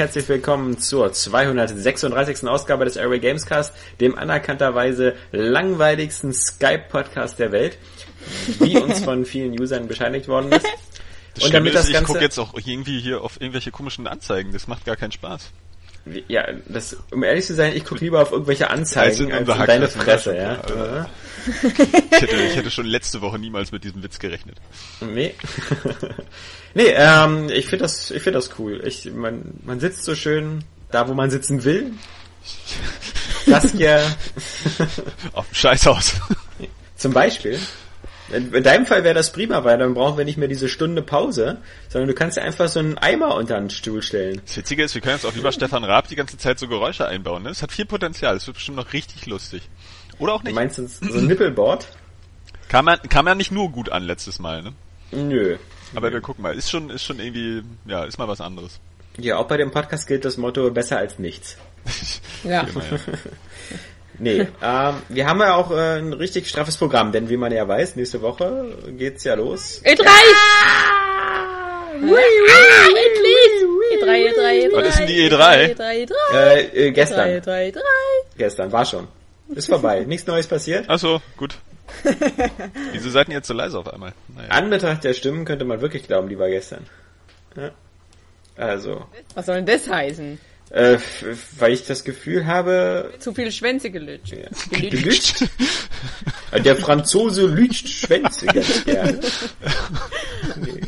Herzlich willkommen zur 236. Ausgabe des Airway Gamescast, dem anerkannterweise langweiligsten Skype-Podcast der Welt, wie uns von vielen Usern bescheinigt worden ist. Das und damit ist, das Ganze, ich gucke jetzt auch irgendwie hier auf irgendwelche komischen Anzeigen, das macht gar keinen Spaß. Ja, das, um ehrlich zu sein, ich gucke lieber auf irgendwelche Anzeigen als in deine Fresse, ja. ja. Ich, hätte, ich hätte schon letzte Woche niemals mit diesem Witz gerechnet. Nee. nee, ähm, ich finde das, ich finde das cool. Ich, man, man sitzt so schön da, wo man sitzen will. Das ja. Auf dem Scheißhaus. Zum Beispiel. In deinem Fall wäre das prima, weil dann brauchen wir nicht mehr diese Stunde Pause, sondern du kannst ja einfach so einen Eimer unter den Stuhl stellen. Das Witzige ist, wir können jetzt auch lieber Stefan Raab die ganze Zeit so Geräusche einbauen. Ne? Es hat viel Potenzial, es wird bestimmt noch richtig lustig. Oder auch nicht. Du meinst du so ein Nippelboard? Kam ja, kam ja nicht nur gut an letztes Mal, ne? Nö. Aber Nö. wir gucken mal, ist schon, ist schon irgendwie, ja, ist mal was anderes. Ja, auch bei dem Podcast gilt das Motto besser als nichts. ja. Immer, ja. Nee, ähm, wir haben ja auch äh, ein richtig straffes Programm, denn wie man ja weiß, nächste Woche geht's ja los. E3! Ah! Ui, ui, endlich! E3, E3, E3. Was ist denn die E3? E3, E3. Äh, äh, gestern. E3, E3, E3. Gestern, war schon. Ist vorbei. Nichts Neues passiert. Ach so, gut. Wieso seid ihr jetzt so leise auf einmal? Naja. Anbetracht der Stimmen könnte man wirklich glauben, die war gestern. Ja. Also. Was soll denn das heißen? Äh, weil ich das Gefühl habe... Zu viele Schwänze gelütscht. Ja. Gelütscht? Der Franzose lütscht Schwänze ganz gerne. Nee.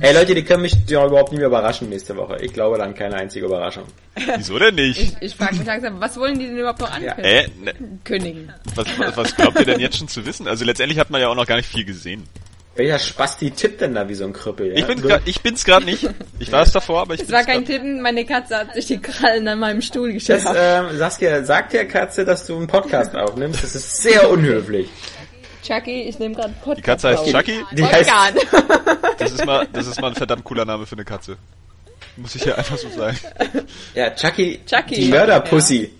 Ey Leute, die können mich ja überhaupt nicht mehr überraschen nächste Woche. Ich glaube dann keine einzige Überraschung. Wieso denn nicht? Ich, ich frage mich langsam, was wollen die denn überhaupt noch ankündigen? Ja. Äh, ne. Kündigen. Was, was, was glaubt ihr denn jetzt schon zu wissen? Also letztendlich hat man ja auch noch gar nicht viel gesehen. Welcher Spasti tippt denn da wie so ein Krüppel? Ja? Ich, bin grad, ich bin's gerade nicht. Ich war es davor, aber ich Es war kein Tippen, meine Katze hat sich die Krallen an meinem Stuhl gestellt. Ähm, Saskia, sag der Katze, dass du einen Podcast aufnimmst. Das ist sehr unhöflich. Chucky, ich nehme gerade Podcast Die Katze heißt auf. Chucky? Die heißt, das, ist mal, das ist mal ein verdammt cooler Name für eine Katze. Muss ich ja einfach so sagen. Ja, Chucky, Chucky die Mörderpussy.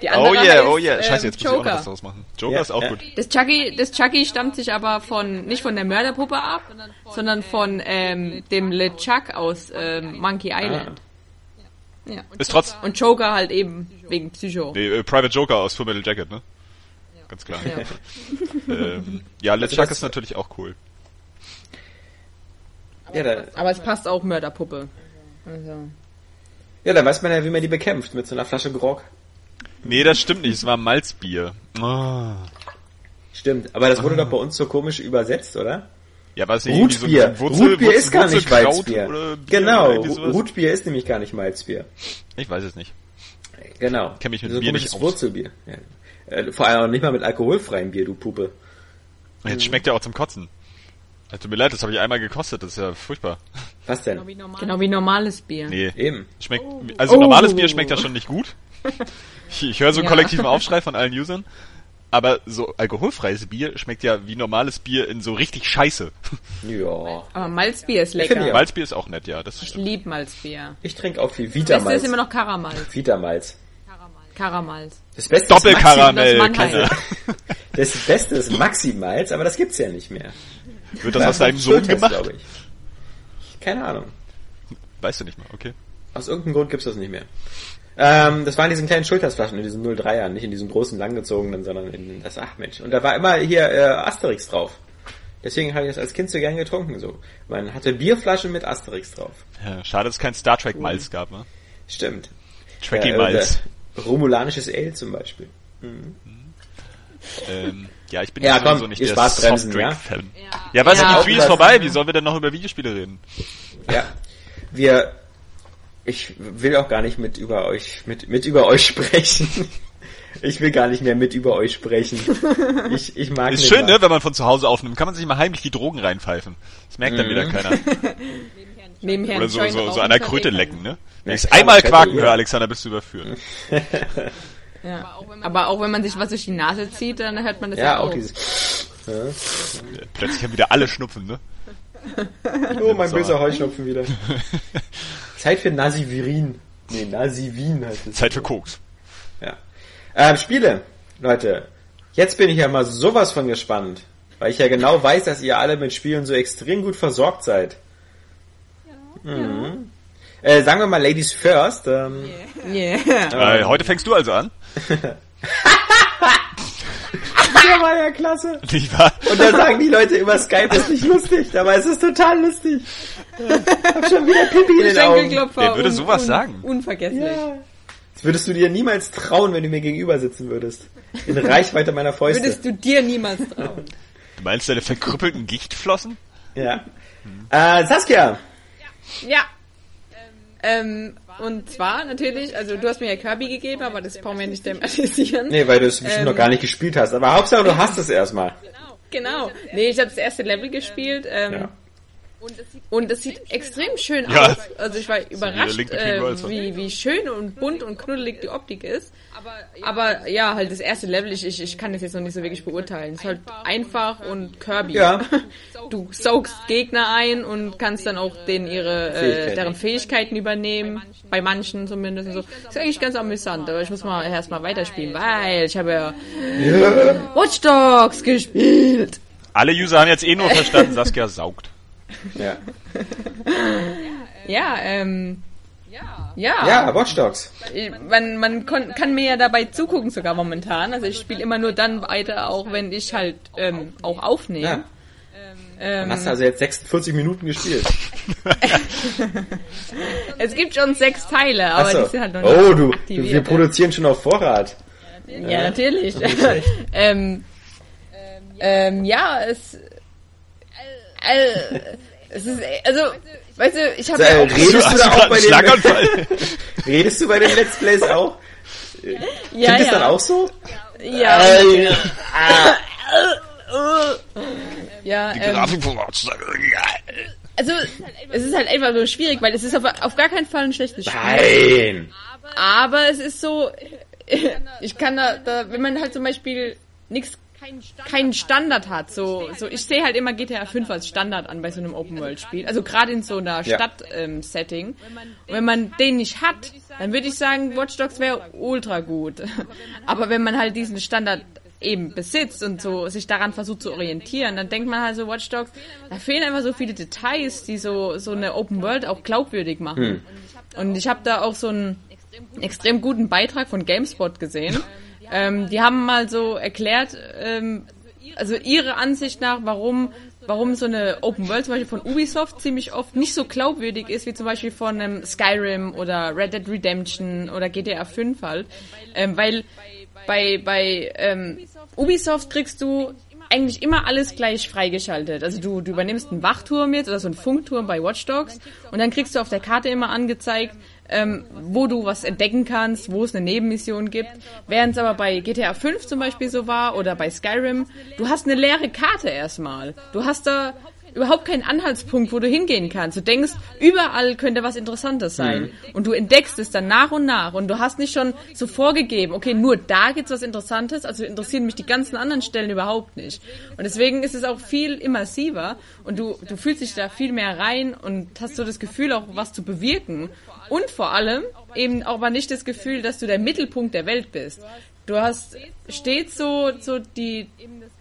Ja. oh yeah, oh yeah. Scheiße, jetzt Joker. muss ich auch noch was draus machen. Joker ja, ist auch ja. gut. Das Chucky, das Chucky stammt sich aber von, nicht von der Mörderpuppe ab, sondern von ähm, dem LeChuck aus ähm, Monkey Island. Ah. Ja. Ist trotz und Joker halt eben wegen Psycho. Nee, äh, Private Joker aus Full Metal Jacket, ne? Ganz klar. Ja, ähm, ja LeChuck also ist natürlich auch cool. Ja, da, aber es passt auch Mörderpuppe. Also. Ja, da weiß man ja, wie man die bekämpft, mit so einer Flasche Grog. Nee, das stimmt nicht, es war Malzbier. Oh. Stimmt, aber das wurde oh. doch bei uns so komisch übersetzt, oder? Ja, was Rutbier. So Wurzel, Rutbier ist gar nicht Malzbier. Genau, Rutbier ist nämlich gar nicht Malzbier. Ich weiß es nicht. Genau. Ich kenn mich mit so Bier nicht aus. Wurzelbier. Ja. Äh, vor allem auch nicht mal mit alkoholfreiem Bier, du Puppe. Jetzt schmeckt ja auch zum Kotzen. Tut mir leid, das habe ich einmal gekostet, das ist ja furchtbar. Was denn? Genau wie, normal genau wie normales Bier. Nee. Eben. Schmeckt, also oh. normales Bier schmeckt ja schon nicht gut. Ich, ich höre so einen ja. kollektiven Aufschrei von allen Usern. Aber so alkoholfreies Bier schmeckt ja wie normales Bier in so richtig scheiße. Ja. Aber Malzbier ist lecker. Ja. Malzbier ist auch nett, ja. Das ich lieb Malzbier. Ich trinke auch viel Vitamalz. Das ist immer noch Karamalz. Vitamalz. Karamalz. Das Beste Doppelkaramell. Das, das Beste ist Maximalz, aber das gibt's ja nicht mehr. Wird das aus deinem Sohn gemacht? Ich. Keine Ahnung. Weißt du nicht mal, okay. Aus irgendeinem Grund gibt's das nicht mehr. Ähm, das waren in diesen kleinen Schultersflaschen, in diesen 03ern, nicht in diesen großen langgezogenen, sondern in das, ach Mensch. Und da war immer hier äh, Asterix drauf. Deswegen habe ich das als Kind so gern getrunken, so. Man hatte Bierflaschen mit Asterix drauf. Ja, schade, dass es kein Star Trek Malz gab, ne? Stimmt. Trekkie äh, Malz. Romulanisches Ale zum Beispiel. Mhm. Ähm, ja, ich bin ja, komm, so nicht der Softdrink-Fan. Ja? ja, was, ja, die Free ist vorbei, wie sollen wir denn noch über Videospiele reden? Ja, wir, ich will auch gar nicht mit über euch, mit, mit über euch sprechen. Ich will gar nicht mehr mit über euch sprechen. Ich, ich mag Ist schön, mal. ne, wenn man von zu Hause aufnimmt, kann man sich mal heimlich die Drogen reinpfeifen. Das merkt dann wieder mhm. keiner. Nebenher Oder so, so, so an der Kröte lecken, ne? Wenn ich einmal quaken höre, Alexander, bist du überführt. Ja. Aber, auch Aber, auch wenn man sich was durch die Nase zieht, dann hört man das ja, ja auch. dieses. Ja. Plötzlich haben wieder alle Schnupfen, ne? Oh, mein böser Heuschnupfen wieder. Zeit für Nasivirin. Nee, Nasivin heißt es. Zeit für Koks. Ja. Ähm, Spiele, Leute. Jetzt bin ich ja mal sowas von gespannt. Weil ich ja genau weiß, dass ihr alle mit Spielen so extrem gut versorgt seid. Mhm. Äh, sagen wir mal Ladies First. Ähm, Yeah. Äh, heute fängst du also an. Der war ja klasse. Nicht wahr? Und dann sagen die Leute über Skype, das ist nicht lustig. Dabei ist es total lustig. Hab schon wieder Pipi in den Augen. Wer würde sowas un- sagen? Unvergesslich. Ja. Das würdest du dir niemals trauen, wenn du mir gegenüber sitzen würdest. In Reichweite meiner Fäuste. Würdest du dir niemals trauen. Du meinst deine verkrüppelten Gichtflossen? Ja. Äh, Saskia. Ja. Ähm, und zwar natürlich, also du hast mir ja Kirby gegeben, aber das brauchen wir nicht thematisieren. Nee, weil du es bestimmt Ähm. noch gar nicht gespielt hast. Aber Hauptsache, du hast es erstmal. Genau. Nee, ich habe das erste Level gespielt. Ähm, Ja. Und es sieht extrem schön Ja. aus. Also ich war überrascht, äh, wie, wie schön und bunt und knuddelig die Optik ist. Aber ja, halt das erste Level, ich, ich, ich kann das jetzt noch nicht so wirklich beurteilen. Es ist halt einfach und Kirby. Ja. Du saugst Gegner ein und kannst dann auch denen ihre, äh, Fähigkeiten. deren Fähigkeiten übernehmen. Bei manchen zumindest. und So. Ist eigentlich ganz amüsant, aber ich muss mal erst mal weiterspielen, weil ich habe ja Watch Dogs gespielt. Alle User haben jetzt eh nur verstanden, Saskia saugt. Ja. Ja, ähm. Ja. Ja, Watch Dogs. Man, man kon, kann mir ja dabei zugucken sogar momentan. Also ich spiele immer nur dann weiter, auch wenn ich halt ähm, auch aufnehme. Ja. Ähm, Dann hast du also jetzt 46 Minuten gespielt. es gibt schon sechs Teile, aber Achso. die sind halt noch nicht Oh, du, aktiviert. wir produzieren schon auf Vorrat. Ja, natürlich. ähm, ähm, ja, es, äh, es ist, also, weißt du, ich habe ja auch, redest du da auch bei einen den, Schlaganfall? redest du bei den Let's Plays auch? ja, das ja, dann auch so? ja, Äh, ja, Die ähm, Grafik also, es ist halt einfach so schwierig, weil es ist auf, auf gar keinen Fall ein schlechtes Spiel. Nein. Aber es ist so, ich kann da, da wenn man halt zum Beispiel nichts, keinen Standard hat, so, so ich sehe halt immer GTA 5 als Standard an bei so einem Open World Spiel, also gerade in so einer Ja. Stadt-Setting. Und wenn man den nicht hat, dann würde ich sagen, Watch Dogs wäre ultra gut. Aber wenn man halt diesen Standard eben besitzt und so sich daran versucht zu orientieren, dann denkt man halt so Watch Dogs, da fehlen einfach so viele Details, die so so eine Open World auch glaubwürdig machen. Und ich habe da auch so einen extrem guten Beitrag von GameSpot gesehen. Ähm, die haben mal so erklärt, ähm, also ihre Ansicht nach, warum warum so eine Open World zum Beispiel von Ubisoft ziemlich oft nicht so glaubwürdig ist wie zum Beispiel von einem Skyrim oder Red Dead Redemption oder GTA 5 halt, ähm, weil bei bei ähm, Ubisoft kriegst du eigentlich immer alles gleich freigeschaltet. Also du, du übernimmst einen Wachturm jetzt oder so einen Funkturm bei Watch Dogs und dann kriegst du auf der Karte immer angezeigt, ähm, wo du was entdecken kannst, wo es eine Nebenmission gibt. Während es aber bei GTA 5 zum Beispiel so war oder bei Skyrim, du hast eine leere Karte erstmal. Du hast da überhaupt keinen Anhaltspunkt, wo du hingehen kannst. Du denkst, überall könnte was Interessantes sein. Und du entdeckst es dann nach und nach. Und du hast nicht schon so vorgegeben, okay, nur da gibt's was Interessantes, also interessieren mich die ganzen anderen Stellen überhaupt nicht. Und deswegen ist es auch viel immersiver und du, du fühlst dich da viel mehr rein und hast so das Gefühl, auch was zu bewirken. Und vor allem eben auch aber nicht das Gefühl, dass du der Mittelpunkt der Welt bist. Du hast stets so, so die,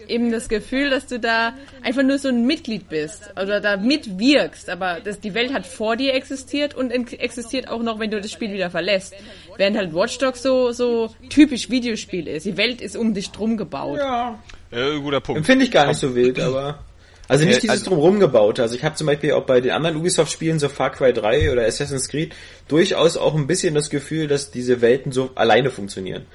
eben das Gefühl, dass du da einfach nur so ein Mitglied bist oder da mitwirkst, aber das, die Welt hat vor dir existiert und existiert auch noch, wenn du das Spiel wieder verlässt. Während halt Watch Dogs so, so typisch Videospiel ist. Die Welt ist um dich drum gebaut. Ja. Äh, guter Punkt. Empfinde ich gar nicht so wild, aber. Also nicht Äh, dieses also- drumherum gebaut. Also ich habe zum Beispiel auch bei den anderen Ubisoft-Spielen, so Far Cry 3 oder Assassin's Creed, durchaus auch ein bisschen das Gefühl, dass diese Welten so alleine funktionieren.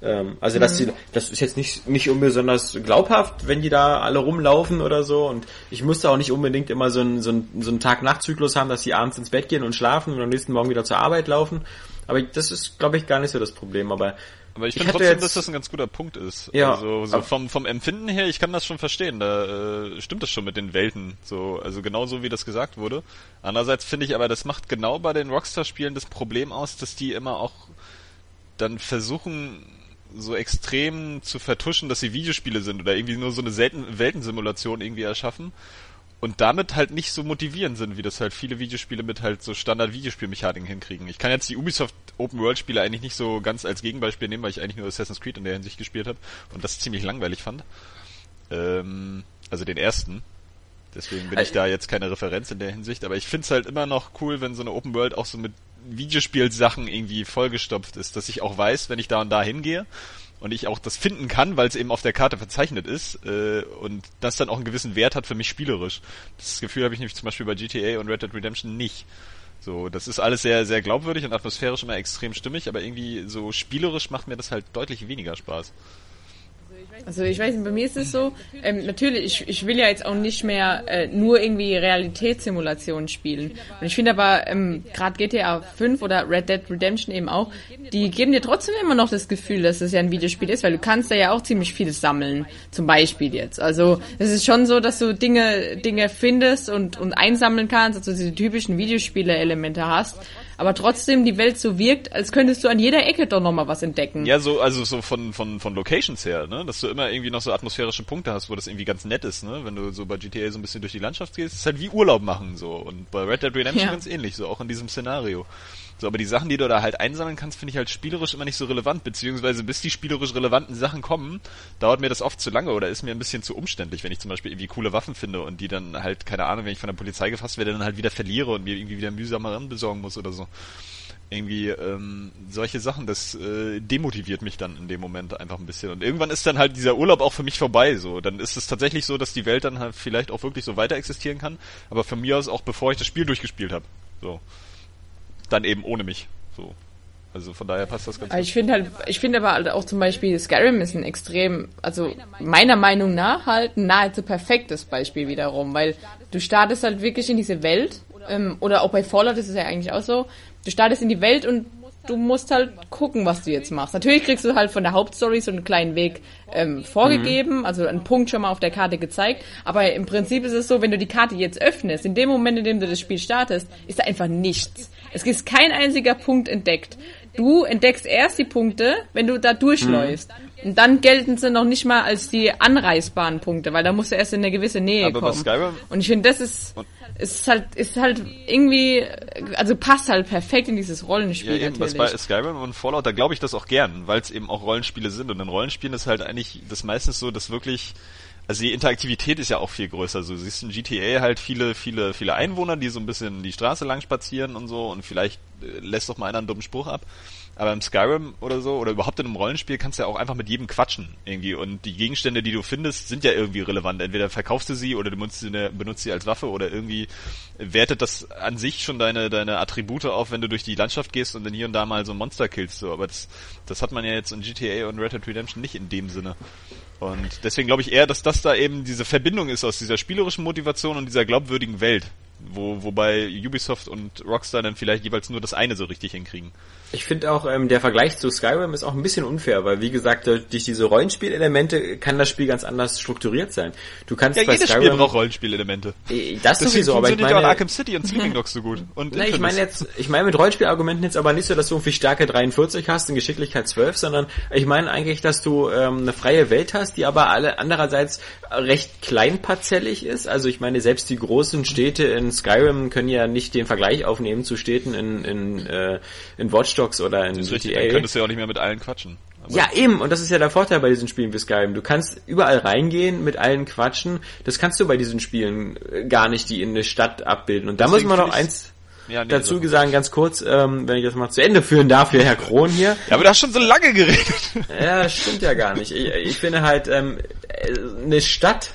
Ähm, also dass die, das ist jetzt nicht nicht unbesonders glaubhaft, wenn die da alle rumlaufen oder so. Und ich musste auch nicht unbedingt immer so einen so einen, so einen Tag-Nacht-Zyklus haben, dass die abends ins Bett gehen und schlafen und am nächsten Morgen wieder zur Arbeit laufen. Aber das ist, glaube ich, gar nicht so das Problem. Aber Aber ich Ich finde trotzdem, jetzt- dass das ein ganz guter Punkt ist. Ja. Also so vom, vom Empfinden her, ich kann das schon verstehen. Da äh, stimmt das schon mit den Welten. So, also genau so wie das gesagt wurde. Andererseits finde ich aber, das macht genau bei den Rockstar-Spielen das Problem aus, dass die immer auch dann versuchen, so extrem zu vertuschen, dass sie Videospiele sind oder irgendwie nur so eine selten Weltensimulation irgendwie erschaffen und damit halt nicht so motivierend sind, wie das halt viele Videospiele mit halt so Standard-Videospielmechaniken hinkriegen. Ich kann jetzt die Ubisoft Open-World-Spiele eigentlich nicht so ganz als Gegenbeispiel nehmen, weil ich eigentlich nur Assassin's Creed in der Hinsicht gespielt habe und das ziemlich langweilig fand. Ähm, also den ersten. Deswegen bin ich da jetzt keine Referenz in der Hinsicht, aber ich find's halt immer noch cool, wenn so eine Open World auch so mit Videospielsachen irgendwie vollgestopft ist, dass ich auch weiß, wenn ich da und da hingehe und ich auch das finden kann, weil es eben auf der Karte verzeichnet ist äh, und das dann auch einen gewissen Wert hat für mich spielerisch. Das Gefühl habe ich nämlich zum Beispiel bei GTA und Red Dead Redemption nicht. So, das ist alles sehr, sehr glaubwürdig und atmosphärisch immer extrem stimmig, aber irgendwie so spielerisch macht mir das halt deutlich weniger Spaß. Also ich weiß nicht, bei mir ist es so, ähm, natürlich, ich, ich will ja jetzt auch nicht mehr äh, nur irgendwie Realitätssimulationen spielen. Und ich finde aber, ähm, gerade GTA 5 oder Red Dead Redemption eben auch, die geben dir trotzdem immer noch das Gefühl, dass es ja ein Videospiel ist, weil du kannst da ja auch ziemlich vieles sammeln, zum Beispiel jetzt. Also es ist schon so, dass du Dinge, Dinge findest und, und einsammeln kannst, also diese typischen Videospiele-Elemente hast aber trotzdem die Welt so wirkt, als könntest du an jeder Ecke doch nochmal was entdecken. Ja, so, also so von, von, von Locations her, ne? Dass du immer irgendwie noch so atmosphärische Punkte hast, wo das irgendwie ganz nett ist, ne? Wenn du so bei GTA so ein bisschen durch die Landschaft gehst, ist halt wie Urlaub machen, so. Und bei Red Dead Redemption ja. ganz ähnlich, so auch in diesem Szenario. So, aber die Sachen, die du da halt einsammeln kannst, finde ich halt spielerisch immer nicht so relevant, beziehungsweise bis die spielerisch relevanten Sachen kommen, dauert mir das oft zu lange oder ist mir ein bisschen zu umständlich, wenn ich zum Beispiel irgendwie coole Waffen finde und die dann halt, keine Ahnung, wenn ich von der Polizei gefasst werde, dann halt wieder verliere und mir irgendwie wieder mühsamer besorgen muss oder so. Irgendwie ähm, solche Sachen, das äh, demotiviert mich dann in dem Moment einfach ein bisschen. Und irgendwann ist dann halt dieser Urlaub auch für mich vorbei. So, dann ist es tatsächlich so, dass die Welt dann halt vielleicht auch wirklich so weiter existieren kann, aber von mir aus auch bevor ich das Spiel durchgespielt habe. So dann eben ohne mich. So. Also von daher passt das ganz gut. Ich finde halt, ich finde aber halt auch zum Beispiel Skyrim ist ein extrem, also meiner Meinung nach halt ein nahezu perfektes Beispiel wiederum, weil du startest halt wirklich in diese Welt, ähm, oder auch bei Fallout ist es ja eigentlich auch so, du startest in die Welt und du musst halt gucken, was du jetzt machst. Natürlich kriegst du halt von der Hauptstory so einen kleinen Weg ähm, vorgegeben, mhm. also einen Punkt schon mal auf der Karte gezeigt. Aber im Prinzip ist es so, wenn du die Karte jetzt öffnest, in dem Moment, in dem du das Spiel startest, ist da einfach nichts. Es ist kein einziger Punkt entdeckt. Du entdeckst erst die Punkte, wenn du da durchläufst. Mhm. Und dann gelten sie noch nicht mal als die anreißbaren Punkte, weil da musst du erst in eine gewisse Nähe Aber kommen. Skyrim und ich finde, das ist ist halt, ist halt irgendwie, also passt halt perfekt in dieses Rollenspiel. Ja, eben, natürlich. bei Skyrim und Fallout, da glaube ich das auch gern, weil es eben auch Rollenspiele sind. Und in Rollenspielen ist halt eigentlich das meistens so, dass wirklich, also die Interaktivität ist ja auch viel größer. So, du siehst in GTA halt viele, viele, viele Einwohner, die so ein bisschen die Straße lang spazieren und so und vielleicht äh, lässt doch mal einer einen dummen Spruch ab. Aber im Skyrim oder so, oder überhaupt in einem Rollenspiel kannst du ja auch einfach mit jedem quatschen irgendwie. Und die Gegenstände, die du findest, sind ja irgendwie relevant. Entweder verkaufst du sie oder du benutzt sie, benutzt sie als Waffe oder irgendwie wertet das an sich schon deine, deine Attribute auf, wenn du durch die Landschaft gehst und dann hier und da mal so ein Monster killst. So. Aber das, das hat man ja jetzt in GTA und Red Dead Redemption nicht in dem Sinne. Und deswegen glaube ich eher, dass das da eben diese Verbindung ist aus dieser spielerischen Motivation und dieser glaubwürdigen Welt. Wo, wobei Ubisoft und Rockstar dann vielleicht jeweils nur das eine so richtig hinkriegen. Ich finde auch, ähm, der Vergleich zu Skyrim ist auch ein bisschen unfair, weil wie gesagt, durch diese Rollenspielelemente kann das Spiel ganz anders strukturiert sein. Du kannst ja, bei jedes Skyrim, Spiel braucht Rollenspielelemente. Äh, das Deswegen sowieso, aber ich meine... Ja Arkham City und Sleeping Dogs so gut. Und Na, ich meine jetzt, ich meine mit Rollenspielargumenten jetzt aber nicht so, dass du irgendwie Stärke 43 hast und Geschicklichkeit 12, sondern ich meine eigentlich, dass du ähm, eine freie Welt hast, die aber alle andererseits recht kleinparzellig ist. Also ich meine, selbst die großen Städte in Skyrim können ja nicht den Vergleich aufnehmen zu Städten in, in, äh, in Watch Dogs oder in das GTA. Dann könntest du ja auch nicht mehr mit allen quatschen. Aber ja, eben, und das ist ja der Vorteil bei diesen Spielen wie Skyrim. Du kannst überall reingehen, mit allen quatschen. Das kannst du bei diesen Spielen äh, gar nicht, die in eine Stadt abbilden. Und da muss man noch eins ja, nee, dazu gesagt, ganz kurz, ähm, wenn ich das mal zu Ende führen darf, für Herr Kron hier. Ja, aber du hast schon so lange geredet. Ja, stimmt ja gar nicht. Ich, ich finde halt, ähm, eine Stadt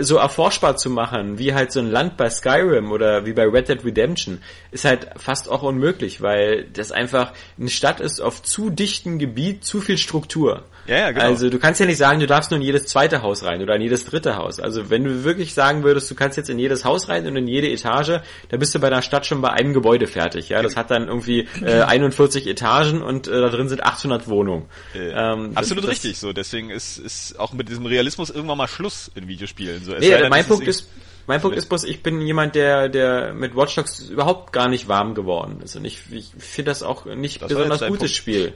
so erforschbar zu machen, wie halt so ein Land bei Skyrim oder wie bei Red Dead Redemption, ist halt fast auch unmöglich, weil das einfach eine Stadt ist auf zu dichtem Gebiet, zu viel Struktur. Ja, ja, genau. Also du kannst ja nicht sagen, du darfst nur in jedes zweite Haus rein oder in jedes dritte Haus. Also wenn du wirklich sagen würdest, du kannst jetzt in jedes Haus rein und in jede Etage, da bist du bei der Stadt schon bei einem Gebäude fertig. Ja, das hat dann irgendwie äh, 41 Etagen und äh, da drin sind 800 Wohnungen. Äh, ähm, absolut das, richtig. So, deswegen ist ist auch mit diesem Realismus irgendwann mal Schluss in Videospielen. So, nee, denn, mein Punkt ist mein Punkt ist bloß, ich bin jemand, der, der mit Watch Dogs überhaupt gar nicht warm geworden ist. Und ich, ich finde das auch nicht das besonders gutes Punkt. Spiel.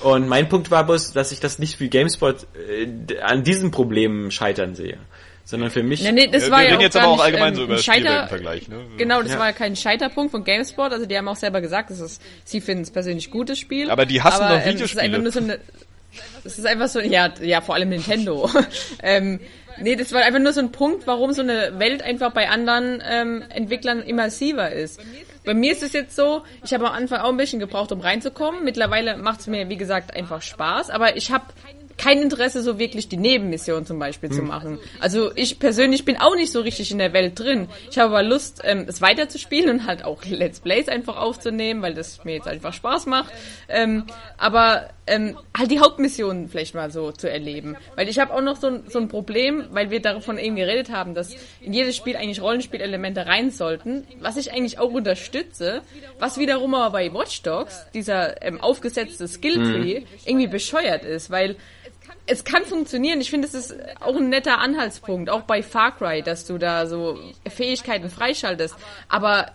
Und mein Punkt war bloß, dass ich das nicht wie GameSpot äh, an diesen Problemen scheitern sehe. Sondern für mich. Nee, nee, das war wir ja auch jetzt aber auch allgemein ähm, so über Scheiter Vergleich, ne? Genau, das ja. war ja kein Scheiterpunkt von GameSpot. Also die haben auch selber gesagt, dass es, sie finden es persönlich gutes Spiel. Aber die hassen aber, doch Videospiele. Ähm, Das ist einfach so, ja, ja, vor allem Nintendo. ähm, nee, das war einfach nur so ein Punkt, warum so eine Welt einfach bei anderen ähm, Entwicklern immersiver ist. Bei mir ist es jetzt so, ich habe am Anfang auch ein bisschen gebraucht, um reinzukommen. Mittlerweile macht es mir, wie gesagt, einfach Spaß. Aber ich habe kein Interesse, so wirklich die Nebenmission zum Beispiel hm. zu machen. Also ich persönlich bin auch nicht so richtig in der Welt drin. Ich habe aber Lust, ähm, es weiterzuspielen und halt auch Let's Plays einfach aufzunehmen, weil das mir jetzt einfach Spaß macht. Ähm, aber ähm, halt die Hauptmissionen vielleicht mal so zu erleben. Weil ich habe auch noch so, so ein Problem, weil wir davon eben geredet haben, dass in jedes Spiel eigentlich Rollenspielelemente rein sollten, was ich eigentlich auch unterstütze, was wiederum aber bei Watch Dogs, dieser ähm, aufgesetzte Skilltree, mhm. irgendwie bescheuert ist, weil es kann funktionieren. Ich finde, es ist auch ein netter Anhaltspunkt, auch bei Far Cry, dass du da so Fähigkeiten freischaltest. Aber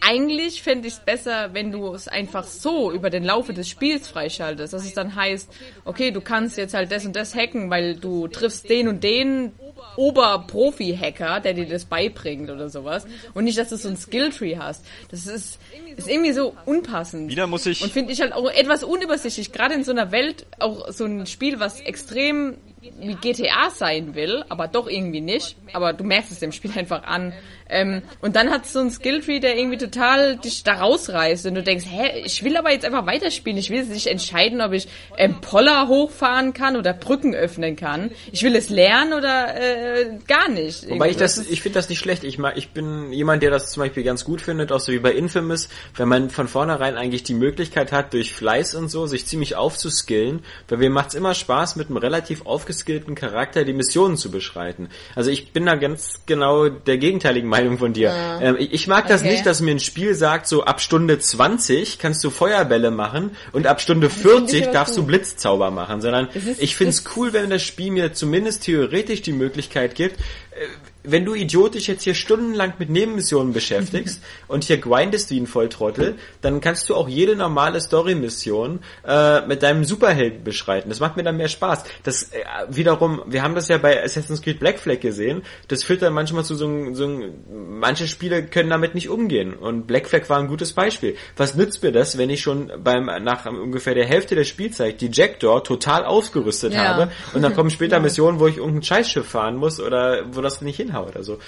eigentlich fände ich es besser, wenn du es einfach so über den Laufe des Spiels freischaltest. Dass es dann heißt, okay, du kannst jetzt halt das und das hacken, weil du triffst den und den Oberprofi-Hacker, der dir das beibringt oder sowas. Und nicht, dass du so ein Skilltree hast. Das ist, ist irgendwie so unpassend. Wieder muss ich. Und finde ich halt auch etwas unübersichtlich. Gerade in so einer Welt, auch so ein Spiel, was extrem wie GTA sein will, aber doch irgendwie nicht. Aber du merkst es dem Spiel einfach an. Ähm, und dann hat so ein Skilltree, der irgendwie total dich da rausreißt und du denkst, hä, ich will aber jetzt einfach weiterspielen. Ich will jetzt nicht entscheiden, ob ich ähm, Poller hochfahren kann oder Brücken öffnen kann. Ich will es lernen oder äh, gar nicht. Wobei ich das, ich finde das nicht schlecht. Ich, ich bin jemand, der das zum Beispiel ganz gut findet, auch so wie bei Infamous, wenn man von vornherein eigentlich die Möglichkeit hat, durch Fleiß und so, sich ziemlich aufzuskillen, weil mir macht es immer Spaß, mit einem relativ aufgeskillten Charakter die Missionen zu beschreiten. Also ich bin da ganz genau der gegenteiligen Meinung von dir. Ja. Ähm, ich mag das okay. nicht, dass mir ein Spiel sagt, so ab Stunde 20 kannst du Feuerbälle machen und ab Stunde 40 darfst du Blitzzauber machen, sondern ich finde es cool, wenn das Spiel mir zumindest theoretisch die Möglichkeit gibt, äh, wenn du idiotisch jetzt hier stundenlang mit Nebenmissionen beschäftigst und hier grindest du ihn voll Trottel, dann kannst du auch jede normale Story-Mission äh, mit deinem Superhelden beschreiten. Das macht mir dann mehr Spaß. Das äh, wiederum, wir haben das ja bei Assassin's Creed Black Flag gesehen, das führt dann manchmal zu so einem, so einem manche Spiele können damit nicht umgehen und Black Flag war ein gutes Beispiel. Was nützt mir das, wenn ich schon beim nach ungefähr der Hälfte der Spielzeit die Jackdaw total ausgerüstet ja. habe und dann kommen später ja. Missionen, wo ich irgendein Scheißschiff fahren muss oder wo das nicht hinhaut. Also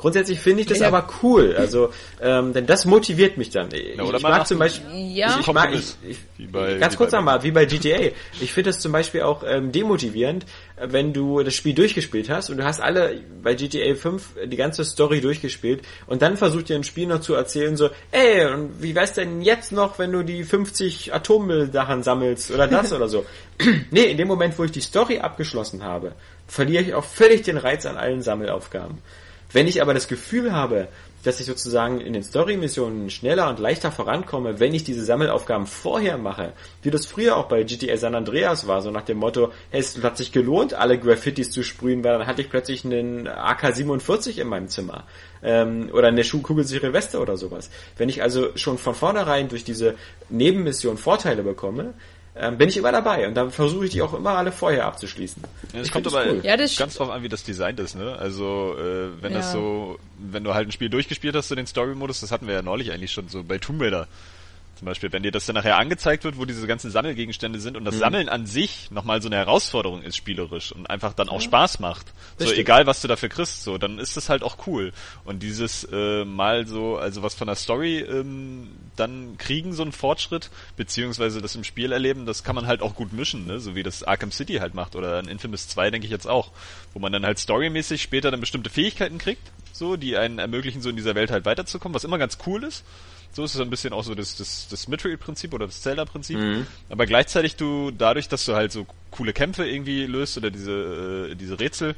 Grundsätzlich finde ich das ja. aber cool, also ähm, denn das motiviert mich dann. Ich, ja, ich mag zum Beispiel, ja. ich, ich mag, ich, ich, bei, ganz kurz nochmal, wie bei GTA. Ich finde das zum Beispiel auch ähm, demotivierend, wenn du das Spiel durchgespielt hast und du hast alle bei GTA 5 die ganze Story durchgespielt und dann versucht dir ein Spiel noch zu erzählen so, ey, und wie wär's denn jetzt noch, wenn du die 50 Atommüllsachen sammelst oder das oder so. nee, in dem Moment, wo ich die Story abgeschlossen habe, verliere ich auch völlig den Reiz an allen Sammelaufgaben. Wenn ich aber das Gefühl habe, dass ich sozusagen in den Story-Missionen schneller und leichter vorankomme, wenn ich diese Sammelaufgaben vorher mache, wie das früher auch bei GTA San Andreas war, so nach dem Motto, hey, es hat sich gelohnt, alle Graffitis zu sprühen, weil dann hatte ich plötzlich einen AK-47 in meinem Zimmer ähm, oder eine Schuhkugelsichere Weste oder sowas. Wenn ich also schon von vornherein durch diese Nebenmission Vorteile bekomme, ähm, bin ich immer dabei und dann versuche ich die auch immer alle vorher abzuschließen. Ja, das kommt aber cool. ja, das ganz drauf an, wie das Design ist, ne? Also äh, wenn ja. das so, wenn du halt ein Spiel durchgespielt hast, so den Story-Modus, das hatten wir ja neulich eigentlich schon so bei Tomb Raider zum Beispiel, wenn dir das dann nachher angezeigt wird, wo diese ganzen Sammelgegenstände sind und das mhm. Sammeln an sich nochmal so eine Herausforderung ist spielerisch und einfach dann auch Spaß macht. Das so stimmt. egal was du dafür kriegst, so, dann ist das halt auch cool. Und dieses äh, mal so, also was von der Story ähm, dann kriegen, so einen Fortschritt, beziehungsweise das im Spiel erleben, das kann man halt auch gut mischen, ne? so wie das Arkham City halt macht oder in Infamous 2 denke ich jetzt auch, wo man dann halt storymäßig später dann bestimmte Fähigkeiten kriegt, so, die einen ermöglichen, so in dieser Welt halt weiterzukommen, was immer ganz cool ist. So ist es ein bisschen auch so das, das, das Mithril-Prinzip oder das Zelda-Prinzip. Mhm. Aber gleichzeitig du, dadurch, dass du halt so coole Kämpfe irgendwie löst oder diese, äh, diese Rätsel,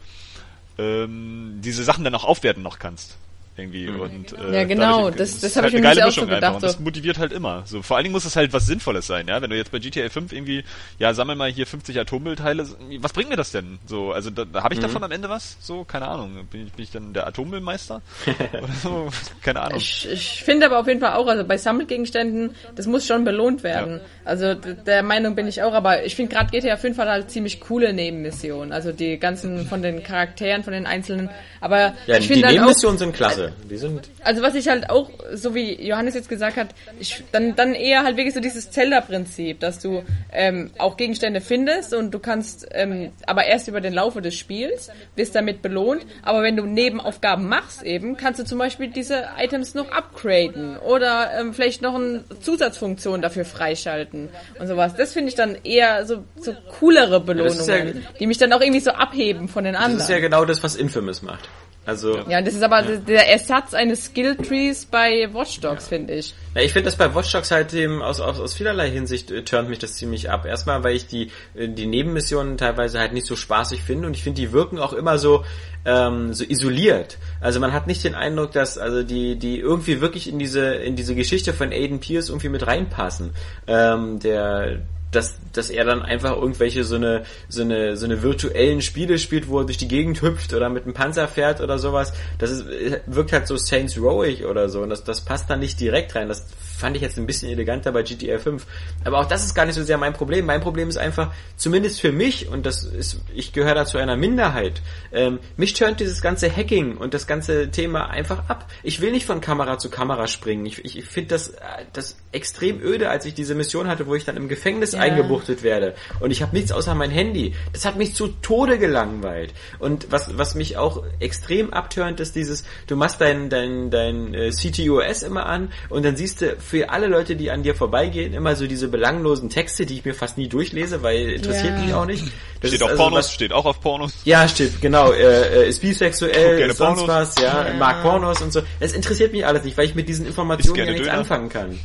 ähm, diese Sachen dann auch aufwerten noch kannst irgendwie mhm. und äh, ja genau. dadurch, das, das habe halt ich mir halt auch so gedacht und das motiviert halt immer. So vor allen Dingen muss es halt was Sinnvolles sein ja? Wenn du jetzt bei GTA 5 irgendwie ja sammel mal hier 50 Atommüllteile was bringt mir das denn? So also da, da habe ich mhm. davon am Ende was? So keine Ahnung. Bin ich, bin ich dann der Atommüllmeister? Oder so? Keine Ahnung. Ich, ich finde aber auf jeden Fall auch also bei Sammelgegenständen das muss schon belohnt werden. Ja. also der Meinung bin ich auch aber ich finde gerade GTA 5 hat halt ziemlich coole Nebenmissionen. Also die ganzen von den Charakteren von den einzelnen. Aber ja, ich finde die Nebenmissionen sind klasse klasse. Die sind. Also was ich halt auch, so wie Johannes jetzt gesagt hat, ich, dann, dann eher halt wirklich so dieses Zelda-Prinzip, dass du ähm, auch Gegenstände findest und du kannst, ähm, aber erst über den Laufe des Spiels, wirst damit belohnt. Aber wenn du Nebenaufgaben machst eben, kannst du zum Beispiel diese Items noch upgraden oder ähm, vielleicht noch eine Zusatzfunktion dafür freischalten und sowas. Das finde ich dann eher so, so coolere Belohnungen, ja, die mich dann auch irgendwie so abheben von den anderen. Das ist ja genau das, was Infamous macht. Also ja, das ist aber ja. der Ersatz eines Skill-Trees bei Watch Dogs, ja. finde ich. Ja, ich finde das bei Watch Dogs halt eben aus, aus, aus vielerlei Hinsicht äh, turnt mich das ziemlich ab. Erstmal, weil ich die, äh, die Nebenmissionen teilweise halt nicht so spaßig finde und ich finde, die wirken auch immer so, ähm, so isoliert. Also man hat nicht den Eindruck, dass also die, die irgendwie wirklich in diese, in diese Geschichte von Aiden Pierce irgendwie mit reinpassen. Ähm, der, dass, dass er dann einfach irgendwelche so eine, so eine, so eine virtuellen Spiele spielt, wo er durch die Gegend hüpft oder mit einem Panzer fährt oder sowas. Das ist, wirkt halt so Saints Rowig oder so und das, das passt dann nicht direkt rein. Das fand ich jetzt ein bisschen eleganter bei GTA 5. Aber auch das ist gar nicht so sehr mein Problem. Mein Problem ist einfach, zumindest für mich, und das ist, ich gehöre da zu einer Minderheit, ähm, mich turnt dieses ganze Hacking und das ganze Thema einfach ab. Ich will nicht von Kamera zu Kamera springen. Ich, ich, ich finde das, das extrem öde, als ich diese Mission hatte, wo ich dann im Gefängnis ja. Eingebuchtet werde. Und ich habe nichts außer mein Handy. Das hat mich zu Tode gelangweilt. Und was, was mich auch extrem abturnt, ist dieses, du machst dein, dein, dein äh, CTOS immer an und dann siehst du für alle Leute, die an dir vorbeigehen, immer so diese belanglosen Texte, die ich mir fast nie durchlese, weil interessiert ja. mich auch nicht. Das steht auf also Pornos, was, steht auch auf Pornos. Ja, steht, genau, äh, ist bisexuell, ist sonst Pornos. was, ja, ja, mag Pornos und so. Es interessiert mich alles nicht, weil ich mit diesen Informationen ja nichts Döner. anfangen kann.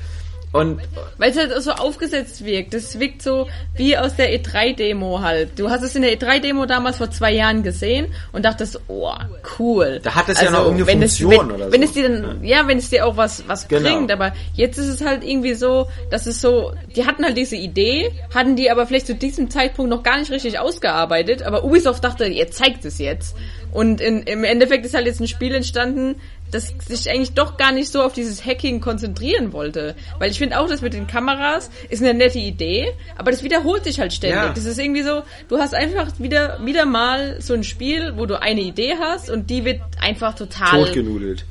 Und weil es halt so aufgesetzt wirkt. Das wirkt so wie aus der E3-Demo halt. Du hast es in der E3-Demo damals vor zwei Jahren gesehen und dachtest, oh, cool. Da hat es also, ja noch irgendeine wenn Funktion es, wenn, oder so. Wenn es dir dann, ja, wenn es dir auch was, was genau. bringt. Aber jetzt ist es halt irgendwie so, dass es so, die hatten halt diese Idee, hatten die aber vielleicht zu diesem Zeitpunkt noch gar nicht richtig ausgearbeitet. Aber Ubisoft dachte, ihr zeigt es jetzt. Und in, im Endeffekt ist halt jetzt ein Spiel entstanden, das sich eigentlich doch gar nicht so auf dieses Hacking konzentrieren wollte. Weil ich finde auch, das mit den Kameras ist eine nette Idee, aber das wiederholt sich halt ständig. Ja. Das ist irgendwie so, du hast einfach wieder, wieder mal so ein Spiel, wo du eine Idee hast und die wird einfach total... Totgenudelt.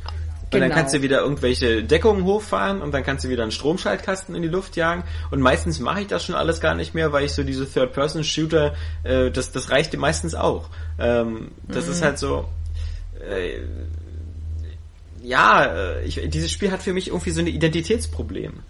Und genau. dann kannst du wieder irgendwelche Deckungen hochfahren und dann kannst du wieder einen Stromschaltkasten in die Luft jagen. Und meistens mache ich das schon alles gar nicht mehr, weil ich so diese Third-Person-Shooter, äh, das, das reicht dir meistens auch. Ähm, das mhm. ist halt so, äh, ja, äh, ich, dieses Spiel hat für mich irgendwie so ein Identitätsproblem.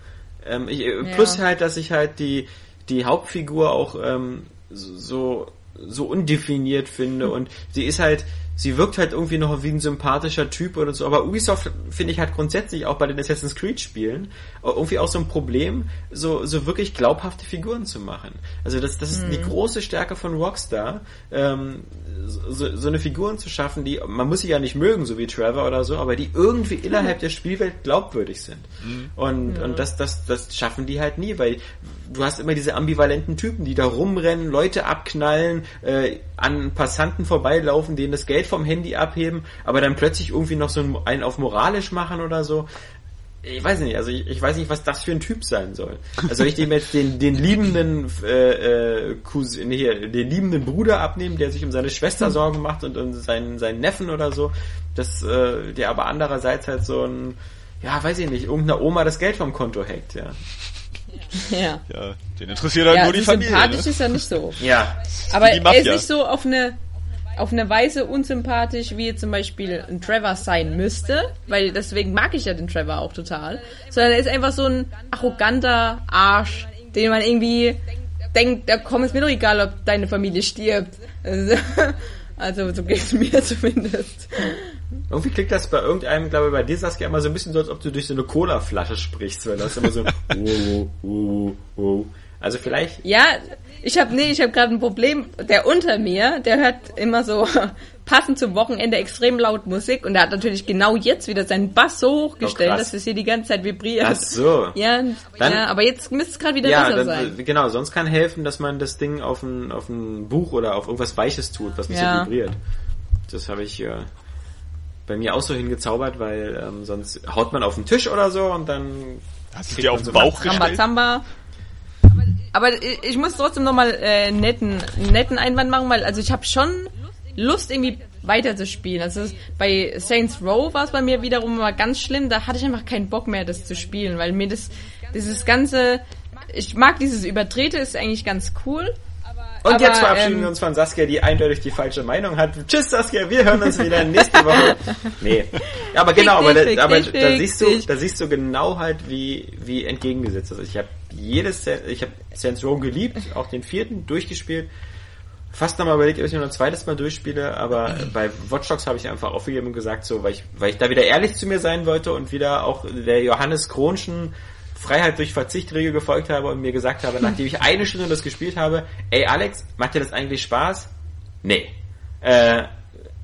Ähm, ich, äh, plus ja. halt, dass ich halt die, die Hauptfigur auch ähm, so, so undefiniert finde und sie ist halt, sie wirkt halt irgendwie noch wie ein sympathischer Typ oder so. Aber Ubisoft finde ich halt grundsätzlich auch bei den Assassin's Creed Spielen irgendwie auch so ein Problem, so, so wirklich glaubhafte Figuren zu machen. Also das, das ist mhm. die große Stärke von Rockstar, ähm, so, so eine Figuren zu schaffen, die, man muss sie ja nicht mögen, so wie Trevor oder so, aber die irgendwie innerhalb der Spielwelt glaubwürdig sind. Mhm. Und, ja. und das, das, das schaffen die halt nie, weil du hast immer diese ambivalenten Typen, die da rumrennen, Leute abknallen, äh, an Passanten vorbeilaufen, denen das Geld vom Handy abheben, aber dann plötzlich irgendwie noch so einen auf moralisch machen oder so. Ich weiß nicht, also ich, ich weiß nicht, was das für ein Typ sein soll. Also soll ich dem jetzt den, den liebenden äh, äh, Cousin, hier, den liebenden Bruder abnehmen, der sich um seine Schwester Sorgen macht und um seinen, seinen Neffen oder so, das, äh, der aber andererseits halt so ein, ja, weiß ich nicht, irgendeiner Oma das Geld vom Konto hackt, ja. Ja. Ja, den interessiert halt ja, nur die Familie. Sympathisch ne? ist er nicht so. Ja. Aber er ist nicht so auf eine auf eine Weise unsympathisch, wie zum Beispiel ein Trevor sein müsste, weil deswegen mag ich ja den Trevor auch total, sondern er ist einfach so ein arroganter Arsch, den man irgendwie denkt, da komm, ist mir doch egal, ob deine Familie stirbt. Also so geht es mir zumindest. Irgendwie klingt das bei irgendeinem, glaube ich, bei dir Saskia immer so ein bisschen so, als ob du durch so eine Cola-Flasche sprichst, weil das immer so, oh, oh, oh. Also vielleicht. Ja, ich habe nee, ich habe gerade ein Problem. Der unter mir, der hört immer so passend zum Wochenende extrem laut Musik und der hat natürlich genau jetzt wieder seinen Bass so hochgestellt, oh, dass es hier die ganze Zeit vibriert. Ach so. Ja, dann, ja aber jetzt müsste es gerade wieder ja, besser dann, sein. Genau, sonst kann helfen, dass man das Ding auf ein, auf ein Buch oder auf irgendwas Weiches tut, was nicht ja. so vibriert. Das habe ich äh, bei mir auch so hingezaubert, weil ähm, sonst haut man auf den Tisch oder so und dann Hast du dir auf den Bauch gestellt? Zamba, Zamba. Aber ich muss trotzdem nochmal äh, netten, netten Einwand machen, weil also ich habe schon Lust irgendwie weiterzuspielen. Also bei Saints Row war es bei mir wiederum mal ganz schlimm. Da hatte ich einfach keinen Bock mehr, das zu spielen, weil mir das, dieses ganze, ich mag dieses Übertrete, ist eigentlich ganz cool. Und Aber, jetzt verabschieden ähm, wir uns von Saskia, die eindeutig die falsche Meinung hat. Tschüss Saskia, wir hören uns wieder nächste Woche. Nee. Aber genau, aber, da, aber da siehst du, da siehst du genau halt, wie, wie entgegengesetzt ist. Ich habe jedes, ich habe Saints Row geliebt, auch den vierten durchgespielt. Fast nochmal überlegt, ob ich noch ein zweites Mal durchspiele, aber bei Watch Dogs habe ich einfach aufgegeben und gesagt, so, weil ich, weil ich da wieder ehrlich zu mir sein wollte und wieder auch der Johannes Kronschen Freiheit durch Verzicht-Regel gefolgt habe und mir gesagt habe, nachdem ich eine Stunde das gespielt habe, ey Alex, macht dir das eigentlich Spaß? Nee. Äh,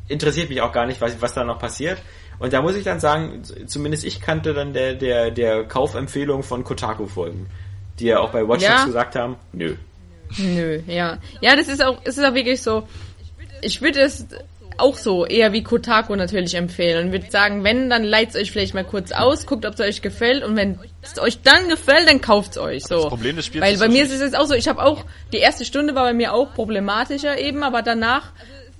interessiert mich auch gar nicht, was, was da noch passiert. Und da muss ich dann sagen, zumindest ich kannte dann der, der, der Kaufempfehlung von Kotaku folgen, die ja auch bei Watch Dogs Ja. gesagt haben, nö. Nö, ja. Ja, das ist auch, es ist auch wirklich so, ich würde es auch so eher wie Kotaku natürlich empfehlen und würde sagen, wenn, dann leiht euch vielleicht mal kurz aus, guckt, ob es euch gefällt und wenn es euch dann gefällt, dann kauft's euch so. das Problem des Spiels Weil bei mir ist es jetzt auch so, ich habe auch, die erste Stunde war bei mir auch problematischer eben, aber danach,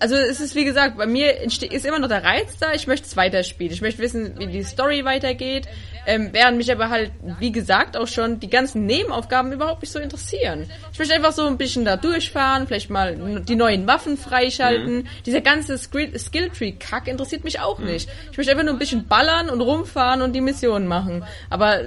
also es ist wie gesagt, bei mir ist immer noch der Reiz da, ich möchte es weiterspielen, ich möchte wissen, wie die Story weitergeht, ähm, während mich aber halt, wie gesagt, auch schon die ganzen Nebenaufgaben überhaupt nicht so interessieren. Ich möchte einfach so ein bisschen da durchfahren, vielleicht mal die neuen Waffen freischalten. Dieser ganze Skill- Skilltree-Kack interessiert mich auch nicht. Ich möchte einfach nur ein bisschen ballern und rumfahren und die Missionen machen. Aber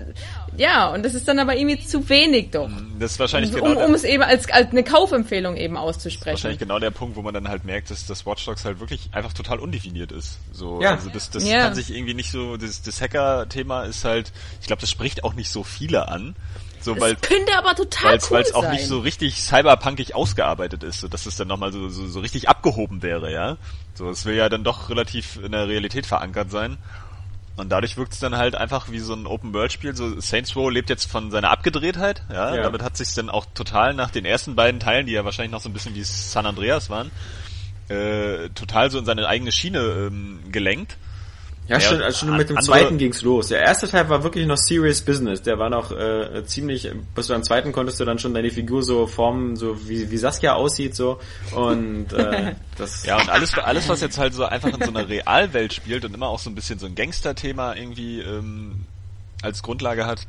ja, und das ist dann aber irgendwie zu wenig doch. Das ist wahrscheinlich genau Um, der- um es eben als, als eine Kaufempfehlung eben wahrscheinlich auszusprechen. genau der Punkt, wo man dann halt merkt, dass das Watch Dogs halt wirklich einfach total undefiniert ist. So, Ja. also das, das Ja. kann sich irgendwie nicht so, das, das Hacker-Thema ist halt, ich glaube, das spricht auch nicht so viele an. So, weil, Das könnte aber total weil es cool auch sein. nicht so richtig cyberpunkig ausgearbeitet ist, so dass es dann nochmal so, so, so richtig abgehoben wäre, ja. So, es will ja dann doch relativ in der Realität verankert sein. Und dadurch wirkt es dann halt einfach wie so ein Open-World-Spiel. So Saints Row lebt jetzt von seiner Abgedrehtheit, ja. Ja. Damit hat sich dann auch total nach den ersten beiden Teilen, die ja wahrscheinlich noch so ein bisschen wie San Andreas waren, äh, total so in seine eigene Schiene ähm, gelenkt. Ja, Ja, schon, also schon mit dem zweiten ging's los. Der erste Teil war wirklich noch Serious Business. Der war noch äh, ziemlich, bis beim zweiten konntest du dann schon deine Figur so formen, so wie, wie Saskia aussieht, so. Und äh, das Ja, und alles, alles, was jetzt halt so einfach in so einer Realwelt spielt und immer auch so ein bisschen so ein Gangster-Thema irgendwie ähm, als Grundlage hat,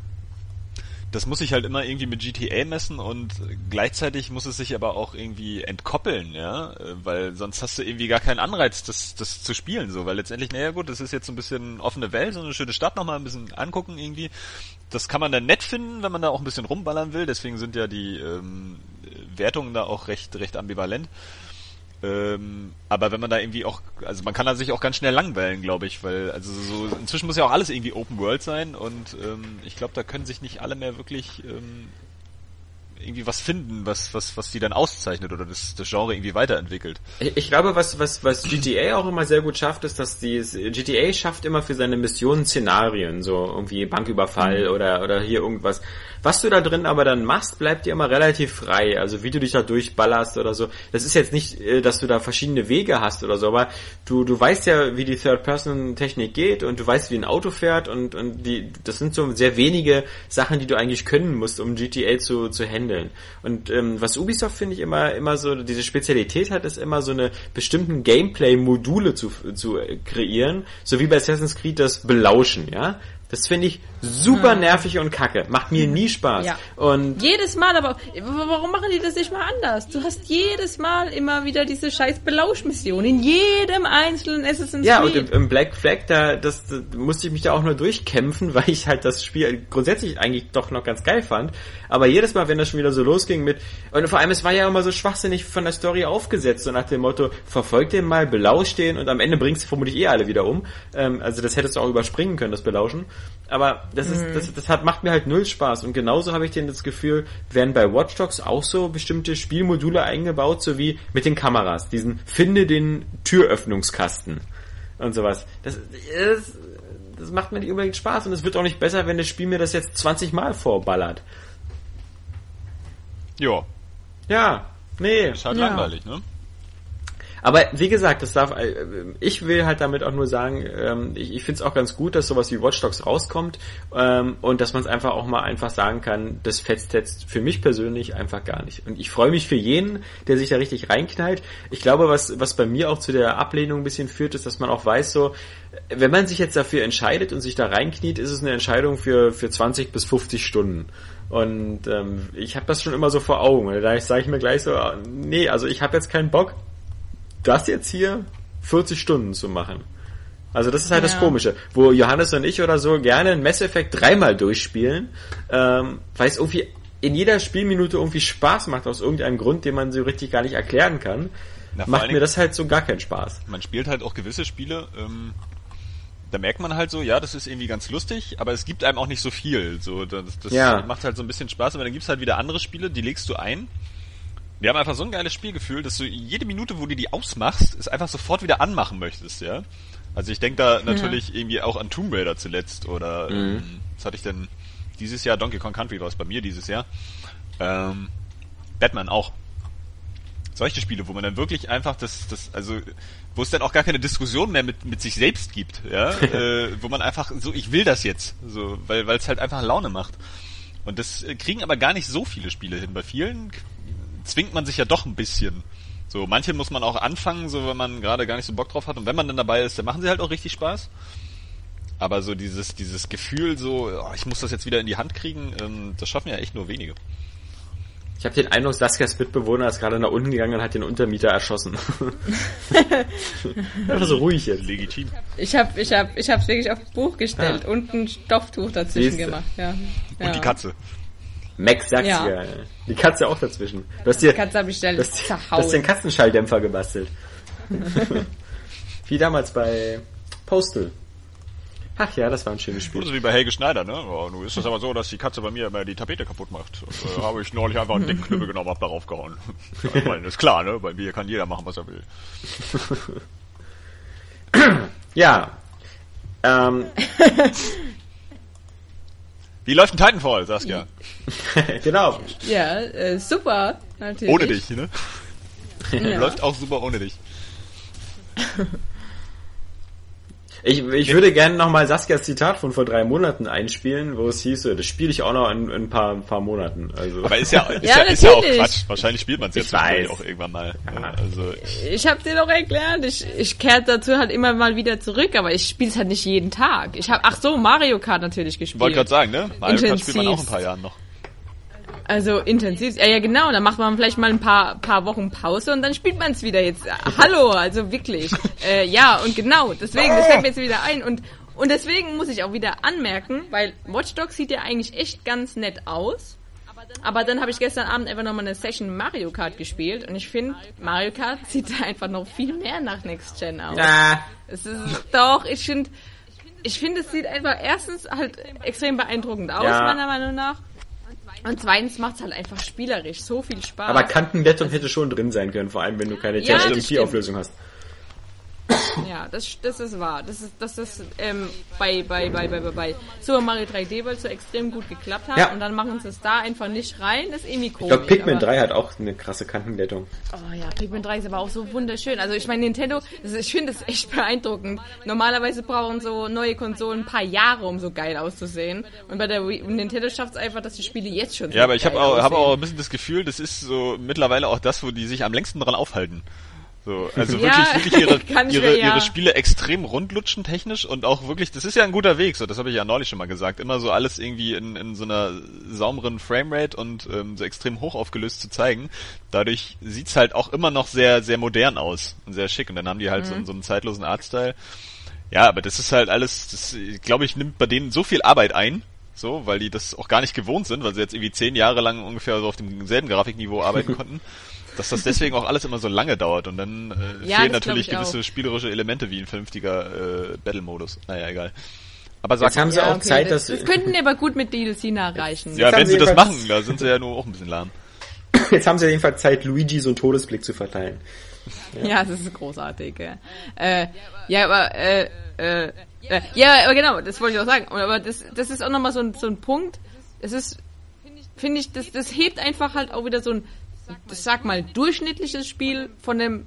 das muss sich halt immer irgendwie mit GTA messen und gleichzeitig muss es sich aber auch irgendwie entkoppeln, ja, weil sonst hast du irgendwie gar keinen Anreiz, das, das zu spielen, so, weil letztendlich, naja gut, das ist jetzt so ein bisschen offene Welt, so eine schöne Stadt nochmal ein bisschen angucken irgendwie. Das kann man dann nett finden, wenn man da auch ein bisschen rumballern will, deswegen sind ja die ähm, Wertungen da auch recht, recht ambivalent. Ähm, aber wenn man da irgendwie auch, also man kann da sich auch ganz schnell langweilen, glaube ich, weil also so inzwischen muss ja auch alles irgendwie Open World sein und ähm, ich glaube, da können sich nicht alle mehr wirklich ähm, irgendwie was finden, was was was die dann auszeichnet oder das, das Genre irgendwie weiterentwickelt. Ich ich glaube, was, was, was GTA auch immer sehr gut schafft, ist, dass die GTA schafft immer für seine Missionen Szenarien, so irgendwie Banküberfall oder, oder hier irgendwas. Was du da drin aber dann machst, bleibt dir immer relativ frei. Also wie du dich da durchballerst oder so. Das ist jetzt nicht, äh, dass du da verschiedene Wege hast oder so, aber du, du weißt ja, wie die Third-Person-Technik geht und du weißt, wie ein Auto fährt und, und die, das sind so sehr wenige Sachen, die du eigentlich können musst, um GTA zu, zu handeln. Und ähm, was Ubisoft finde ich immer, immer so, diese Spezialität hat, ist immer so eine bestimmten Gameplay-Module zu, zu äh, kreieren, so wie bei Assassin's Creed das Belauschen, ja. Das finde ich super nervig und kacke. Macht mir nie Spaß. Ja. Und Jedes Mal, aber warum machen die das nicht mal anders? Du hast jedes Mal immer wieder diese scheiß Belauschmission in jedem einzelnen Assassin's Ja, und Creed. im, im Black Flag, da, das, da musste ich mich da auch nur durchkämpfen, weil ich halt das Spiel grundsätzlich eigentlich doch noch ganz geil fand. Aber jedes Mal, wenn das schon wieder so losging mit, und vor allem, es war ja immer so schwachsinnig von der Story aufgesetzt, so nach dem Motto, verfolg den mal, belausch den und am Ende bringst du vermutlich eh alle wieder um. Ähm, also das hättest du auch überspringen können, das Belauschen. Aber das ist, das, das hat, macht mir halt null Spaß. Und genauso habe ich denn das Gefühl, werden bei Watch Dogs auch so bestimmte Spielmodule eingebaut, so wie mit den Kameras, diesen finde den Türöffnungskasten und sowas. Das, das, das macht mir nicht unbedingt Spaß und es wird auch nicht besser, wenn das Spiel mir das jetzt 20 Mal vorballert. Ja, Ja, nee. ist halt Ja. langweilig, ne? Aber wie gesagt, das darf, äh, ich will halt damit auch nur sagen, ähm, ich, ich finde es auch ganz gut, dass sowas wie Watch Dogs rauskommt ähm, und dass man es einfach auch mal einfach sagen kann, das fetzt jetzt für mich persönlich einfach gar nicht. Und ich freue mich für jeden, der sich da richtig reinknallt. Ich glaube, was, was bei mir auch zu der Ablehnung ein bisschen führt, ist, dass man auch weiß, so, wenn man sich jetzt dafür entscheidet und sich da reinkniet, ist es eine Entscheidung für, für 20 bis 50 Stunden. Und ähm, ich habe das schon immer so vor Augen. Da sage ich mir gleich so, nee, also ich habe jetzt keinen Bock, das jetzt hier 40 Stunden zu machen. Also das ist halt ja. das Komische, wo Johannes und ich oder so gerne ein Mass Effect dreimal durchspielen, ähm, weil es irgendwie in jeder Spielminute irgendwie Spaß macht aus irgendeinem Grund, den man so richtig gar nicht erklären kann. Na, macht mir das halt so gar keinen Spaß. Man spielt halt auch gewisse Spiele, ähm, da merkt man halt so, ja, das ist irgendwie ganz lustig, aber es gibt einem auch nicht so viel. So, das, das ja. macht halt so ein bisschen Spaß, aber dann gibt's halt wieder andere Spiele, die legst du ein wir haben einfach so ein geiles Spielgefühl, dass du jede Minute, wo du die ausmachst, es einfach sofort wieder anmachen möchtest, ja. Also ich denke da natürlich ja. irgendwie auch an Tomb Raider zuletzt oder mhm. ähm, was hatte ich denn dieses Jahr? Donkey Kong Country war es bei mir dieses Jahr. Ähm, Batman auch. Solche Spiele, wo man dann wirklich einfach das, das, also wo es dann auch gar keine Diskussion mehr mit, mit sich selbst gibt, ja, äh, wo man einfach so, ich will das jetzt, so, weil weil es halt einfach Laune macht. Und das äh, kriegen aber gar nicht so viele Spiele hin. Bei vielen zwingt man sich ja doch ein bisschen. So, manche muss man auch anfangen, so wenn man gerade gar nicht so Bock drauf hat. Und wenn man dann dabei ist, dann machen sie halt auch richtig Spaß. Aber so dieses, dieses Gefühl, so, oh, ich muss das jetzt wieder in die Hand kriegen, ähm, das schaffen ja echt nur wenige. Ich habe den Eindruck, Saskias Mitbewohner ist gerade nach unten gegangen und hat den Untermieter erschossen. Einfach so ruhig jetzt. Legitim. Ich habe ich hab, ich hab's wirklich auf Buch gestellt ah. und ein Stofftuch dazwischen Siehste. gemacht. Ja. Und ja. die Katze. Max sagt's ja. ja. Die Katze auch dazwischen. Du hast dir, die Katze habe ich schnell das, zerhauen. Du hast den Katzenschalldämpfer gebastelt. wie damals bei Postal. Ach ja, das war ein schönes Spiel. So wie bei Helge Schneider, ne? Ja, nun ist es aber so, dass die Katze bei mir immer die Tapete kaputt macht. Und, äh, habe ich neulich einfach einen dicken Knüppel genommen, hab darauf gehauen. Ich meine, ist klar, ne? Bei mir kann jeder machen, was er will. ja. Ähm, Wie läuft ein Titanfall, Saskia? genau. Ja, äh, super, natürlich. Ohne dich, ne? Ja. läuft auch super ohne dich. Ich, ich würde gerne nochmal Saskias Zitat von vor drei Monaten einspielen, wo es hieß, das spiele ich auch noch in, in ein paar, ein paar Monaten. Also. Aber ist ja, ist ja, ja, ist ja auch Quatsch. Wahrscheinlich spielt man es jetzt auch irgendwann mal. Ja. Also ich habe dir doch erklärt, ich, ich kehre dazu halt immer mal wieder zurück, aber ich spiele es halt nicht jeden Tag. Ich habe, ach so, Mario Kart natürlich gespielt. Wollte gerade sagen, ne? Mario Kart spielt man auch ein paar Jahren noch. Also intensiv. Ja, ja, genau. Dann macht man vielleicht mal ein paar, paar Wochen Pause und dann spielt man es wieder jetzt. Hallo, also wirklich. äh, ja, und genau. Deswegen, das fällt mir jetzt wieder ein. Und, und deswegen muss ich auch wieder anmerken, weil Watch Dogs sieht ja eigentlich echt ganz nett aus. Aber dann habe ich gestern Abend einfach nochmal eine Session Mario Kart gespielt und ich finde, Mario Kart sieht einfach noch viel mehr nach Next Gen aus. Ja. Es ist doch, ich finde, ich finde, es sieht einfach erstens halt extrem beeindruckend aus, ja. meiner Meinung nach. Und zweitens macht es halt einfach spielerisch so viel Spaß. Aber Kantenbeton hätte schon drin sein können, vor allem wenn du keine ja, THD-Auflösung hast. Ja, das, das ist wahr. Das ist, das ist ähm, bei, bei, bei, bei, bei Super Mario 3D, weil es so extrem gut geklappt hat. Ja. Und dann machen sie es da einfach nicht rein. Das ist irgendwie komisch. Ich glaube, Pikmin 3 hat auch eine krasse Kantenglättung. Oh ja, Pikmin 3 ist aber auch so wunderschön. Also ich meine, Nintendo, ist, ich finde das echt beeindruckend. Normalerweise brauchen so neue Konsolen ein paar Jahre, um so geil auszusehen. Und bei der Wii, Nintendo schafft es einfach, dass die Spiele jetzt schon Ja, aber ich habe auch, hab auch ein bisschen das Gefühl, das ist so mittlerweile auch das, wo die sich am längsten dran aufhalten. So, also ja, wirklich, wirklich ihre, ihre, ja. ihre Spiele extrem rundlutschen technisch und auch wirklich, das ist ja ein guter Weg, so das habe ich ja neulich schon mal gesagt, immer so alles irgendwie in, in so einer saumeren Framerate und ähm, so extrem hoch aufgelöst zu zeigen. Dadurch sieht's halt auch immer noch sehr, sehr modern aus und sehr schick und dann haben die halt mhm. so, so einen zeitlosen Artstyle. Ja, aber das ist halt alles, das glaube ich, nimmt bei denen so viel Arbeit ein, so, weil die das auch gar nicht gewohnt sind, weil sie jetzt irgendwie zehn Jahre lang ungefähr so auf demselben Grafikniveau arbeiten konnten dass das deswegen auch alles immer so lange dauert und dann äh, ja, fehlen natürlich gewisse auch. spielerische Elemente wie ein vernünftiger äh, Battle-Modus. Naja, egal. Aber sag, haben sie ja, auch okay, Zeit, das, dass... Das könnten aber gut mit DLC nachreichen. Ja, wenn sie das machen, da sind sie ja nur auch ein bisschen lahm. Jetzt haben sie jedenfalls Zeit, Luigi so einen Todesblick zu verteilen. Ja, ja das ist großartig. Ja, äh, ja aber äh, äh, äh, ja, aber genau, das wollte ich auch sagen. Aber das, das ist auch nochmal so ein, so ein Punkt. Es ist, finde ich, das, das hebt einfach halt auch wieder so ein, ich sag mal, durchschnittliches Spiel von einem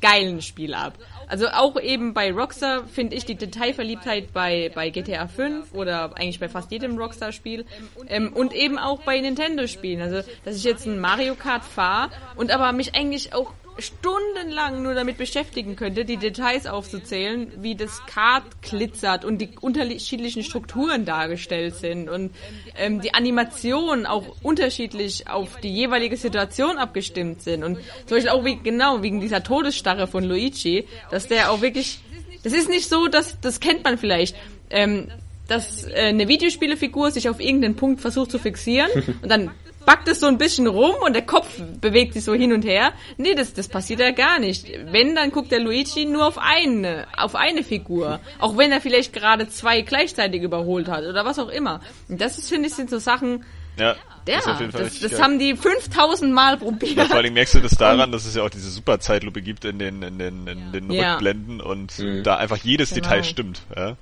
geilen Spiel ab. Also auch eben bei Rockstar finde ich die Detailverliebtheit bei, bei GTA 5 oder eigentlich bei fast jedem Rockstar-Spiel ähm, und eben auch bei Nintendo-Spielen. Also, dass ich jetzt ein Mario Kart fahre und aber mich eigentlich auch stundenlang nur damit beschäftigen könnte, die Details aufzuzählen, wie das Kart glitzert und die unterschiedlichen Strukturen dargestellt sind und ähm, die Animationen auch unterschiedlich auf die jeweilige Situation abgestimmt sind und zum Beispiel auch wie, genau wegen dieser Todesstarre von Luigi, dass der auch wirklich, das ist nicht so, dass das kennt man vielleicht. Ähm, dass äh, eine Videospielefigur sich auf irgendeinen Punkt versucht zu fixieren und dann backt es so ein bisschen rum und der Kopf bewegt sich so hin und her. Nee, das, das passiert ja gar nicht. Wenn, dann guckt der Luigi nur auf eine, auf eine Figur. Auch wenn er vielleicht gerade zwei gleichzeitig überholt hat oder was auch immer. Und das ist, finde ich, sind so Sachen, ja. Ja, das, das, das haben die 5000 Mal probiert. Ja, vor allem merkst du das daran, dass es ja auch diese Superzeitlupe gibt in den, in den, in den ja. Rückblenden und mhm. da einfach jedes genau. Detail stimmt. Ja.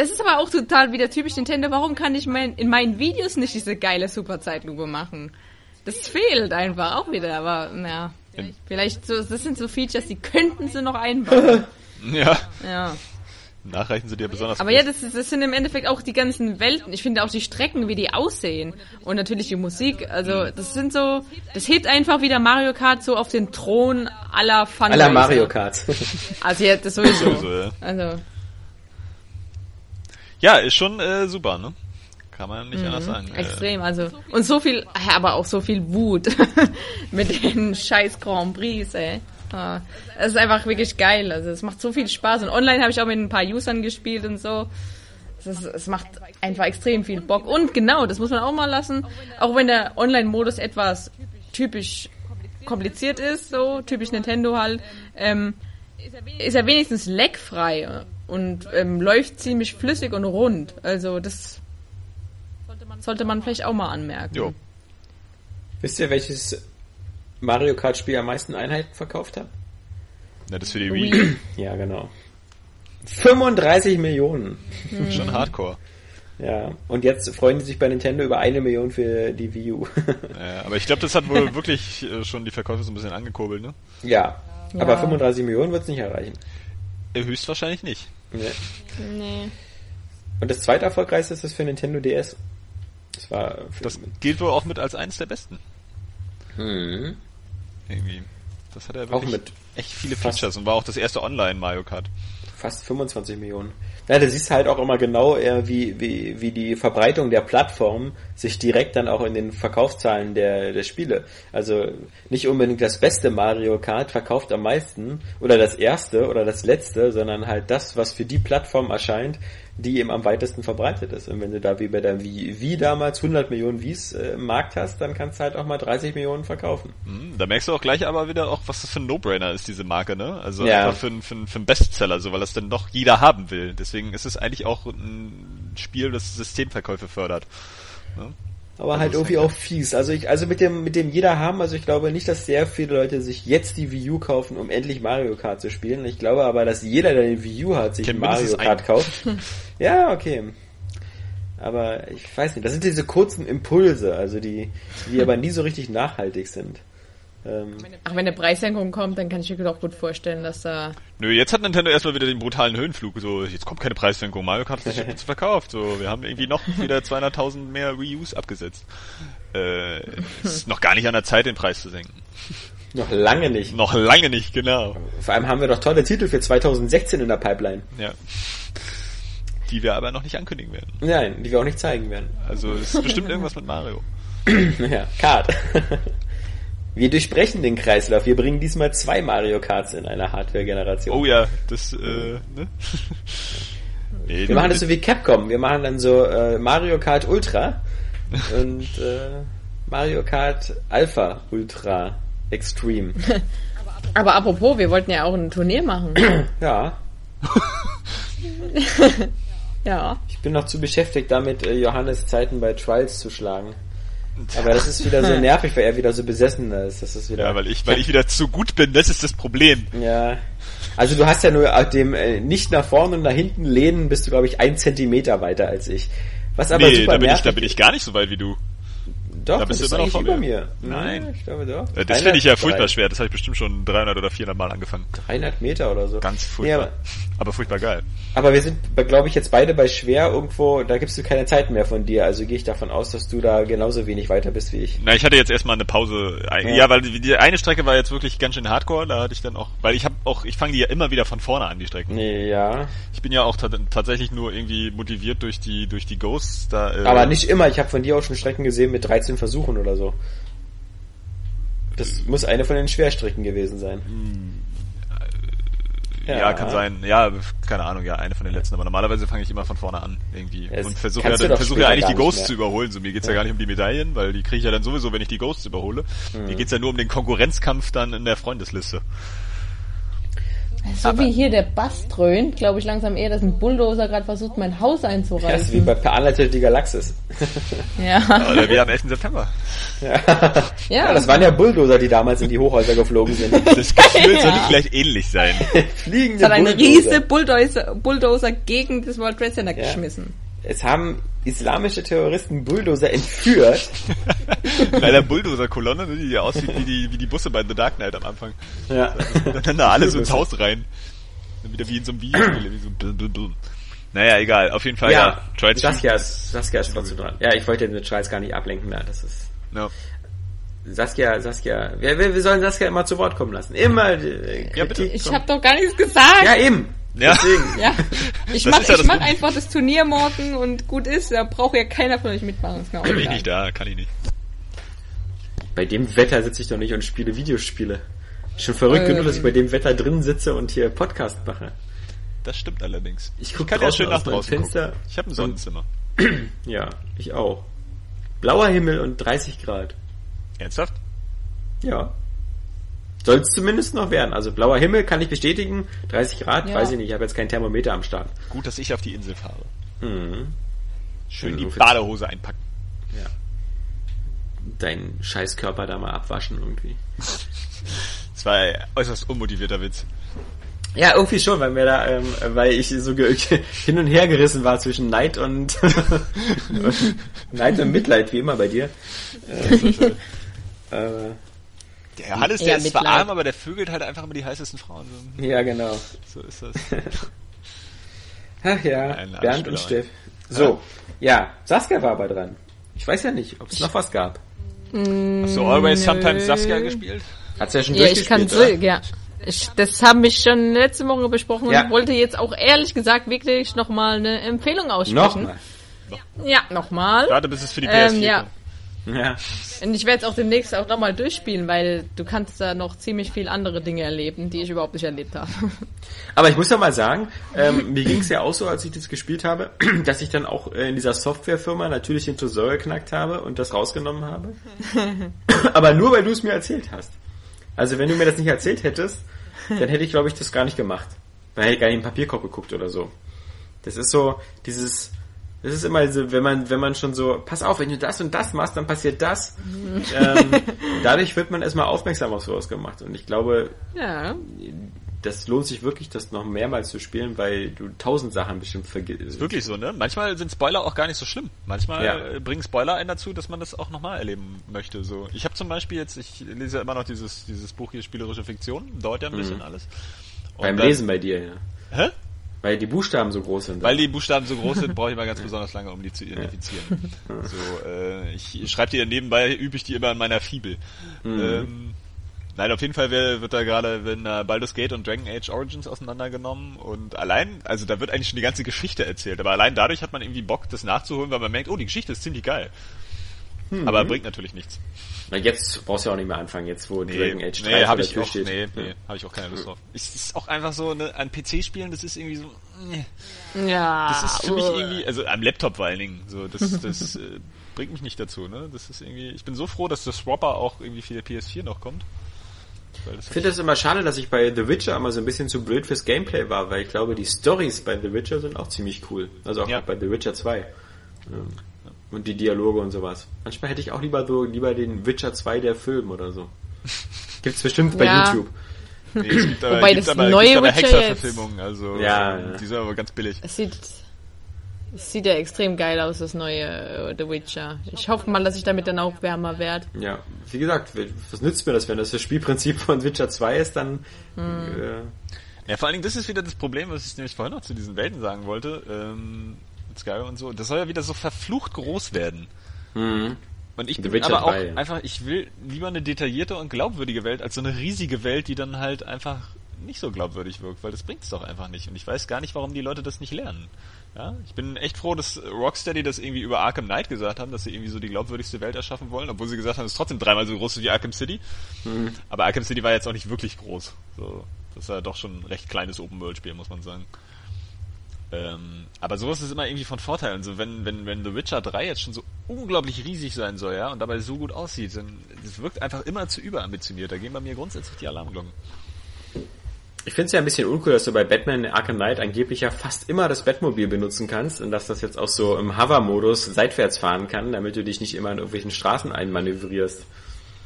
Das ist aber auch total wieder typisch Nintendo. Warum kann ich mein, in meinen Videos nicht diese geile Superzeitlupe machen? Das fehlt einfach auch wieder, aber ja. Vielleicht so, das sind so Features, die könnten sie noch einbauen. ja. Ja. Nachreichen sie dir besonders. Aber groß. ja, das, das sind im Endeffekt auch die ganzen Welten. Ich finde auch die Strecken, wie die aussehen. Und natürlich die Musik. Also, das sind so, das hebt einfach wieder Mario Kart so auf den Thron aller Fun. Aller Mario Kart. also, ja, das sowieso. sowieso ja. Also. Ja, ist schon äh, super, ne? Kann man nicht mhm, anders sagen. Extrem, also. Und so viel, aber auch so viel Wut mit den scheiß Grand Prix, ey. Ah, es ist einfach wirklich geil. Also es macht so viel Spaß. Und online habe ich auch mit ein paar Usern gespielt und so. Es, macht einfach extrem viel Bock. Und genau, das muss man auch mal lassen. Auch wenn der Online-Modus etwas typisch kompliziert ist, so typisch Nintendo halt, ähm, ist er wenigstens leckfrei und ähm, läuft ziemlich flüssig und rund. Also das sollte man vielleicht auch mal anmerken. Jo. Wisst ihr, welches Mario Kart Spiel am meisten Einheiten verkauft hat? Ja, das für die Wii. ja, genau. 35 Millionen. Hm. Schon Hardcore. Ja, und jetzt freuen die sich bei Nintendo über eine Million für die Wii U. ja, aber ich glaube, das hat wohl wirklich äh, schon die Verkäufe so ein bisschen angekurbelt, ne? Ja, ja. aber 35 Millionen wird es nicht erreichen. Äh, höchstwahrscheinlich nicht. Nee. nee. Und das zweite erfolgreichste ist das für Nintendo DS. Das war. Das gilt wohl auch mit als eines der besten. Hm. Irgendwie. Das hat er wirklich auch mit echt viele Features und war auch das erste Online Mario Kart. Fast 25 Millionen. Ja, da siehst halt auch immer genau, äh, wie, wie, wie die Verbreitung der Plattform sich direkt dann auch in den Verkaufszahlen der, der Spiele. Also nicht unbedingt das beste Mario Kart verkauft am meisten oder das erste oder das letzte, sondern halt das, was für die Plattform erscheint, die eben am weitesten verbreitet ist. Und wenn du da wie bei der Wii, Wii damals 100 Millionen Wies äh, im Markt hast, dann kannst du halt auch mal 30 Millionen verkaufen. Mhm, da merkst du auch gleich aber wieder auch, was das für ein No-Brainer ist, diese Marke, ne? Also ja. einfach für, für, für einen Bestseller, so, weil das dann doch jeder haben will. Deswegen ist es eigentlich auch ein Spiel, das Systemverkäufe fördert. Ne? Aber also halt irgendwie auch fies. Also ich, also mit dem, mit dem jeder haben, also ich glaube nicht, dass sehr viele Leute sich jetzt die Wii U kaufen, um endlich Mario Kart zu spielen. Ich glaube aber, dass jeder, der den Wii U hat, sich Mario Kart kauft. ja, okay. Aber ich weiß nicht, das sind diese kurzen Impulse, also die, die aber nie so richtig nachhaltig sind. Ähm, Ach, wenn eine Preissenkung kommt, dann kann ich mir auch gut vorstellen, dass da. Nö, jetzt hat Nintendo erstmal wieder den brutalen Höhenflug. So, jetzt kommt keine Preissenkung. Mario Kart hat sich jetzt verkauft. So, wir haben irgendwie noch wieder 200.000 mehr Reuse abgesetzt. Äh, ist noch gar nicht an der Zeit, den Preis zu senken. Noch lange nicht. Noch lange nicht, genau. Vor allem haben wir doch tolle Titel für 2016 in der Pipeline. Ja. Die wir aber noch nicht ankündigen werden. Nein, die wir auch nicht zeigen werden. Also es ist bestimmt irgendwas mit Mario. ja, Kart. Wir durchbrechen den Kreislauf. Wir bringen diesmal zwei Mario Karts in einer Hardware-Generation. Oh ja, das, äh, ne? nee, wir machen das so wie Capcom. Wir machen dann so äh, Mario Kart Ultra und äh, Mario Kart Alpha Ultra Extreme. Aber apropos, wir wollten ja auch ein Turnier machen. ja. ja. Ich bin noch zu beschäftigt damit, äh, Johannes Zeiten bei Trials zu schlagen. Aber das ist wieder so nervig, weil er wieder so besessen ist. Das ist wieder. Ja, weil ich, weil ich wieder zu gut bin, das ist das Problem. Ja. Also du hast ja nur dem äh, nicht nach vorne und nach hinten lehnen, bist du glaube ich ein Zentimeter weiter als ich. Was aber nee, super da bin nervig. ich, da bin ich gar nicht so weit wie du. Doch, Da bist du immer noch vor über mir. mir. Nein. Ich glaube doch. Äh, Das finde ich ja 300, furchtbar schwer. Das habe ich bestimmt schon 300 oder 400 Mal angefangen. 300 Meter oder so. Ganz Nee, furchtbar. aber, aber furchtbar geil. aber wir sind, glaube ich, jetzt beide bei schwer irgendwo, da gibst du keine Zeit mehr von dir. Also gehe ich davon aus, dass du da genauso wenig weiter bist wie ich. Na, ich hatte jetzt erstmal eine Pause. Ja, Ja. weil die, eine Strecke war jetzt wirklich ganz schön hardcore. Da hatte ich dann auch, weil ich habe auch, ich fange die ja immer wieder von vorne an, die Strecken. Nee, ja. Ich bin ja auch ta tatsächlich nur irgendwie motiviert durch die durch die Ghosts. Da, äh, Aber nicht immer. Ich habe von dir auch schon Strecken gesehen mit 13 Versuchen oder so. Das muss eine von den Schwerstrecken gewesen sein. Ja, kann sein. Ja, keine Ahnung, ja, eine von den letzten. Aber normalerweise fange ich immer von vorne an irgendwie Es und versuche ja, versuche ja eigentlich die Ghosts zu überholen. So mir geht's ja. gar nicht um die Medaillen, weil die kriege ich ja dann sowieso, wenn ich die Ghosts überhole. Mhm. Mir geht's ja nur um den Konkurrenzkampf dann in der Freundesliste. So wie hier der Bass dröhnt, glaube ich langsam eher, dass ein Bulldozer gerade versucht, mein Haus Das ist wie einzureißen. bei Per die Galaxis. Ja. Oder wie am 11. September. ja, ja. das waren ja Bulldozer, die damals in die Hochhäuser geflogen sind. Das Gefühl Ja. sollte vielleicht ähnlich sein. Fliegende Es hat eine Bulldozer. riese Bulldozer, Bulldozer gegen das World Trade Center Ja. geschmissen. Es haben islamische Terroristen Bulldozer entführt. In einer Bulldozer-Kolonne, ne, die aussieht wie die, wie die Busse bei The Dark Knight am Anfang. Ja. Und dann da alle so ins Haus rein. Dann wieder wie in so einem Videospiel. wie so blum, blum, blum. Naja, egal. Auf jeden Fall, ja. Ja, Saskia ist, Saskia ist trotzdem dran. Ja, ich wollte den mit Scheiß gar nicht ablenken mehr. Das ist No. Saskia, Saskia. Wir, wir, wir sollen Saskia immer zu Wort kommen lassen. Immer äh, Ja, bitte. Ich habe doch gar nichts gesagt. ja eben. Ja. Deswegen. Ja, ich Das mach, ist ja ich mach einfach das Turnier morgen und gut ist. Da braucht ja keiner von euch mitmachen. Ist mir auch Bin ich nicht da, kann ich nicht. Bei dem Wetter sitze ich doch nicht und spiele Videospiele. Schon verrückt Ähm. genug, dass ich bei dem Wetter drin sitze und hier Podcast mache. Das stimmt allerdings. Ich guck kann ja draußen schön nach draußen Fenster gucken. Ich habe ein Sonnenzimmer. Ja, ich auch. Blauer Himmel und 30 Grad. Ernsthaft? Ja. Soll es zumindest noch werden. Also blauer Himmel kann ich bestätigen. 30 Grad, Ja. weiß ich nicht. Ich habe jetzt kein Thermometer am Start. Gut, dass ich auf die Insel fahre. Mhm. Schön die Badehose einpacken. Ja. Deinen Scheißkörper da mal abwaschen irgendwie. Das war ein äußerst unmotivierter Witz. Ja, irgendwie schon, weil mir da, ähm, weil ich so hin und her gerissen war zwischen Neid und Neid und Mitleid, wie immer bei dir. Äh, Der Hannes, der ist zwar arm, aber der vögelt halt einfach immer die heißesten Frauen. So, ja, genau. so ist das. Ach ja, Bernd und. Steff. So, ja, Saskia war aber dran. Ich weiß ja nicht, ob es noch was gab. Hast du Always Sometimes Saskia gespielt? Hat's ja schon Ja, ich kann durchgespielt, so, ja. Ich, das haben wir schon letzte Woche besprochen Ja. und wollte jetzt auch ehrlich gesagt wirklich nochmal eine Empfehlung oder? aussprechen. Nochmal. Ja, nochmal. Warte, bis es für die PS4 Ähm, ja. kommt. Ja. Und ich werde es auch demnächst auch nochmal durchspielen, weil du kannst da noch ziemlich viel andere Dinge erleben, die ich überhaupt nicht erlebt habe. Aber ich muss ja mal sagen, ähm, mir ging es ja auch so, als ich das gespielt habe, dass ich dann auch äh, in dieser Softwarefirma natürlich den Tresor geknackt habe und das rausgenommen habe. Aber nur, weil du es mir erzählt hast. Also wenn du mir das nicht erzählt hättest, dann hätte ich, glaube ich, das gar nicht gemacht. Dann hätte ich gar nicht im Papierkorb geguckt oder so. Das ist so, dieses, das ist immer so, wenn man, wenn man schon so, pass auf, wenn du das und das machst, dann passiert das. ähm, dadurch wird man erstmal aufmerksam auf sowas gemacht. Und ich glaube, Ja. das lohnt sich wirklich, das noch mehrmals zu spielen, weil du tausend Sachen bestimmt vergisst. Wirklich so, ne? Manchmal sind Spoiler auch gar nicht so schlimm. Manchmal Ja. äh, bringen Spoiler einen dazu, dass man das auch nochmal erleben möchte. So, ich habe zum Beispiel jetzt, ich lese ja immer noch dieses dieses Buch hier spielerische Fiktion, dauert ja ein bisschen alles. Und Beim dann- Lesen bei dir, ja. Hä? Weil die Buchstaben so groß sind. Weil die Buchstaben so groß sind, brauche ich mal ganz besonders lange, um die zu identifizieren. So, äh, ich schreibe die dann nebenbei, übe ich die immer an meiner Fibel. Ähm, nein, auf jeden Fall wird, wird da gerade, wenn äh, Baldur's Gate und Dragon Age Origins auseinandergenommen und allein, also da wird eigentlich schon die ganze Geschichte erzählt, aber allein dadurch hat man irgendwie Bock, das nachzuholen, weil man merkt, oh, die Geschichte ist ziemlich geil. Aber bringt natürlich nichts. Na, jetzt brauchst du ja auch nicht mehr anfangen, jetzt wo Dragon Age 3 nee, der ich auch, steht. nee, nee, Ja. habe ich auch keine Lust drauf. Es ist auch einfach so, ne, ein PC spielen, das ist irgendwie so, nee. Ja. Das ist für mich uh. irgendwie, also am Laptop vor allen Dingen, so, das, das äh, bringt mich nicht dazu, ne? Das ist irgendwie, ich bin so froh, dass das Swapper auch irgendwie für die PS4 noch kommt. Das Ich finde es immer schade, dass ich bei The Witcher immer so ein bisschen zu blöd fürs Gameplay war, weil ich glaube, die Stories bei The Witcher sind auch ziemlich cool. Also auch Ja. bei The Witcher 2. Ähm, Und die Dialoge und sowas. Manchmal hätte ich auch lieber so, lieber den Witcher 2 der Film oder so. Gibt's bestimmt bei Ja. YouTube. nee, es gibt aber, Wobei gibt das aber, neue aber Witcher Hexer-Verfilmungen, also Ja, ähm, ja. die sind aber ganz billig. Es sieht, Es sieht ja extrem geil aus, das neue äh, The Witcher. Ich hoffe mal, dass ich damit dann auch wärmer werde. Ja, wie gesagt, was nützt mir das, wenn das das Spielprinzip von Witcher 2 ist, dann... Hm. Äh, ja, vor allen Dingen, das ist wieder das Problem, was ich nämlich vorhin noch zu diesen Welten sagen wollte, ähm, mit Skyrim und so. Das soll ja wieder so verflucht groß werden. Mhm. Und ich bin aber auch 3. einfach, ich will lieber eine detaillierte und glaubwürdige Welt als so eine riesige Welt, die dann halt einfach nicht so glaubwürdig wirkt, weil das bringt es doch einfach nicht. Und ich weiß gar nicht, warum die Leute das nicht lernen. Ja, ich bin echt froh, dass Rocksteady das irgendwie über Arkham Knight gesagt haben, dass sie irgendwie so die glaubwürdigste Welt erschaffen wollen, obwohl sie gesagt haben, es ist trotzdem dreimal so groß wie Arkham City. Mhm. Aber Arkham City war jetzt auch nicht wirklich groß. So, das war doch schon ein recht kleines Open-World-Spiel, muss man sagen. Ähm, aber sowas ist immer irgendwie von Vorteil. Und so, wenn, wenn, wenn The Witcher 3 jetzt schon so unglaublich riesig sein soll, ja, und dabei so gut aussieht, dann es wirkt einfach immer zu überambitioniert. Da gehen bei mir grundsätzlich die Alarmglocken. Ich finde es ja ein bisschen uncool, dass du bei Batman Arkham Knight angeblich ja fast immer das Batmobil benutzen kannst und dass das jetzt auch so im Hover-Modus seitwärts fahren kann, damit du dich nicht immer in irgendwelchen Straßen einmanövrierst.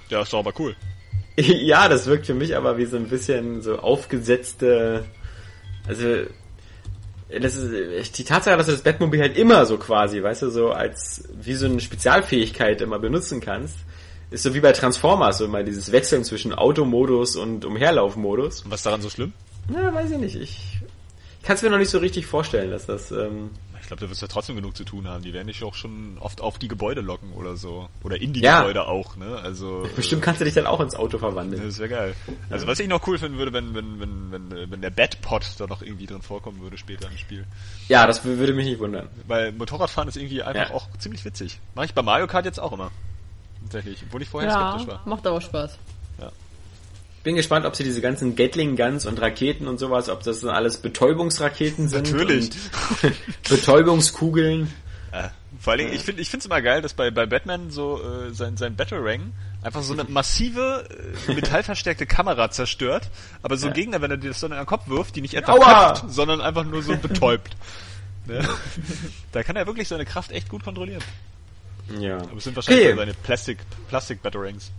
Ja, ist doch aber cool. ja, das wirkt für mich aber wie so ein bisschen so aufgesetzte, also das ist die Tatsache, dass du das Batmobil halt immer so quasi, weißt du, so als wie so eine Spezialfähigkeit immer benutzen kannst, ist so wie bei Transformers, so mal dieses Wechseln zwischen Automodus und Umherlaufmodus. Und was daran so schlimm? Na, weiß ich nicht. Ich kann es mir noch nicht so richtig vorstellen, dass das. Ähm ich glaube, da wirst du ja trotzdem genug zu tun haben. Die werden dich auch schon oft auf die Gebäude locken oder so. Oder in die ja. Gebäude auch, ne? Also. Bestimmt kannst du dich dann auch ins Auto verwandeln. Das wäre geil. Also was ich noch cool finden würde, wenn, wenn, wenn, wenn, wenn der Batpod da noch irgendwie drin vorkommen würde später im Spiel. Ja, das würde mich nicht wundern. Weil Motorradfahren ist irgendwie einfach ja. auch ziemlich witzig. Mache ich bei Mario Kart jetzt auch immer. Tatsächlich. Obwohl ich vorher ja, skeptisch war. Macht auch Spaß bin gespannt, ob sie diese ganzen Gatling Guns und Raketen und sowas, ob das dann alles Betäubungsraketen sind. Natürlich. Betäubungskugeln. Ja, vor allen Dingen, ich finde ich finde es immer geil, dass bei, bei Batman so äh, sein, sein Batarang einfach so eine massive, äh, metallverstärkte Kamera zerstört, aber so ein ja. Gegner, wenn er dir das dann in den Kopf wirft, die nicht etwa köpft, sondern einfach nur so betäubt. Da kann er wirklich seine Kraft echt gut kontrollieren. Ja. Aber es sind wahrscheinlich okay. seine Plastik, Plastik Batarangs.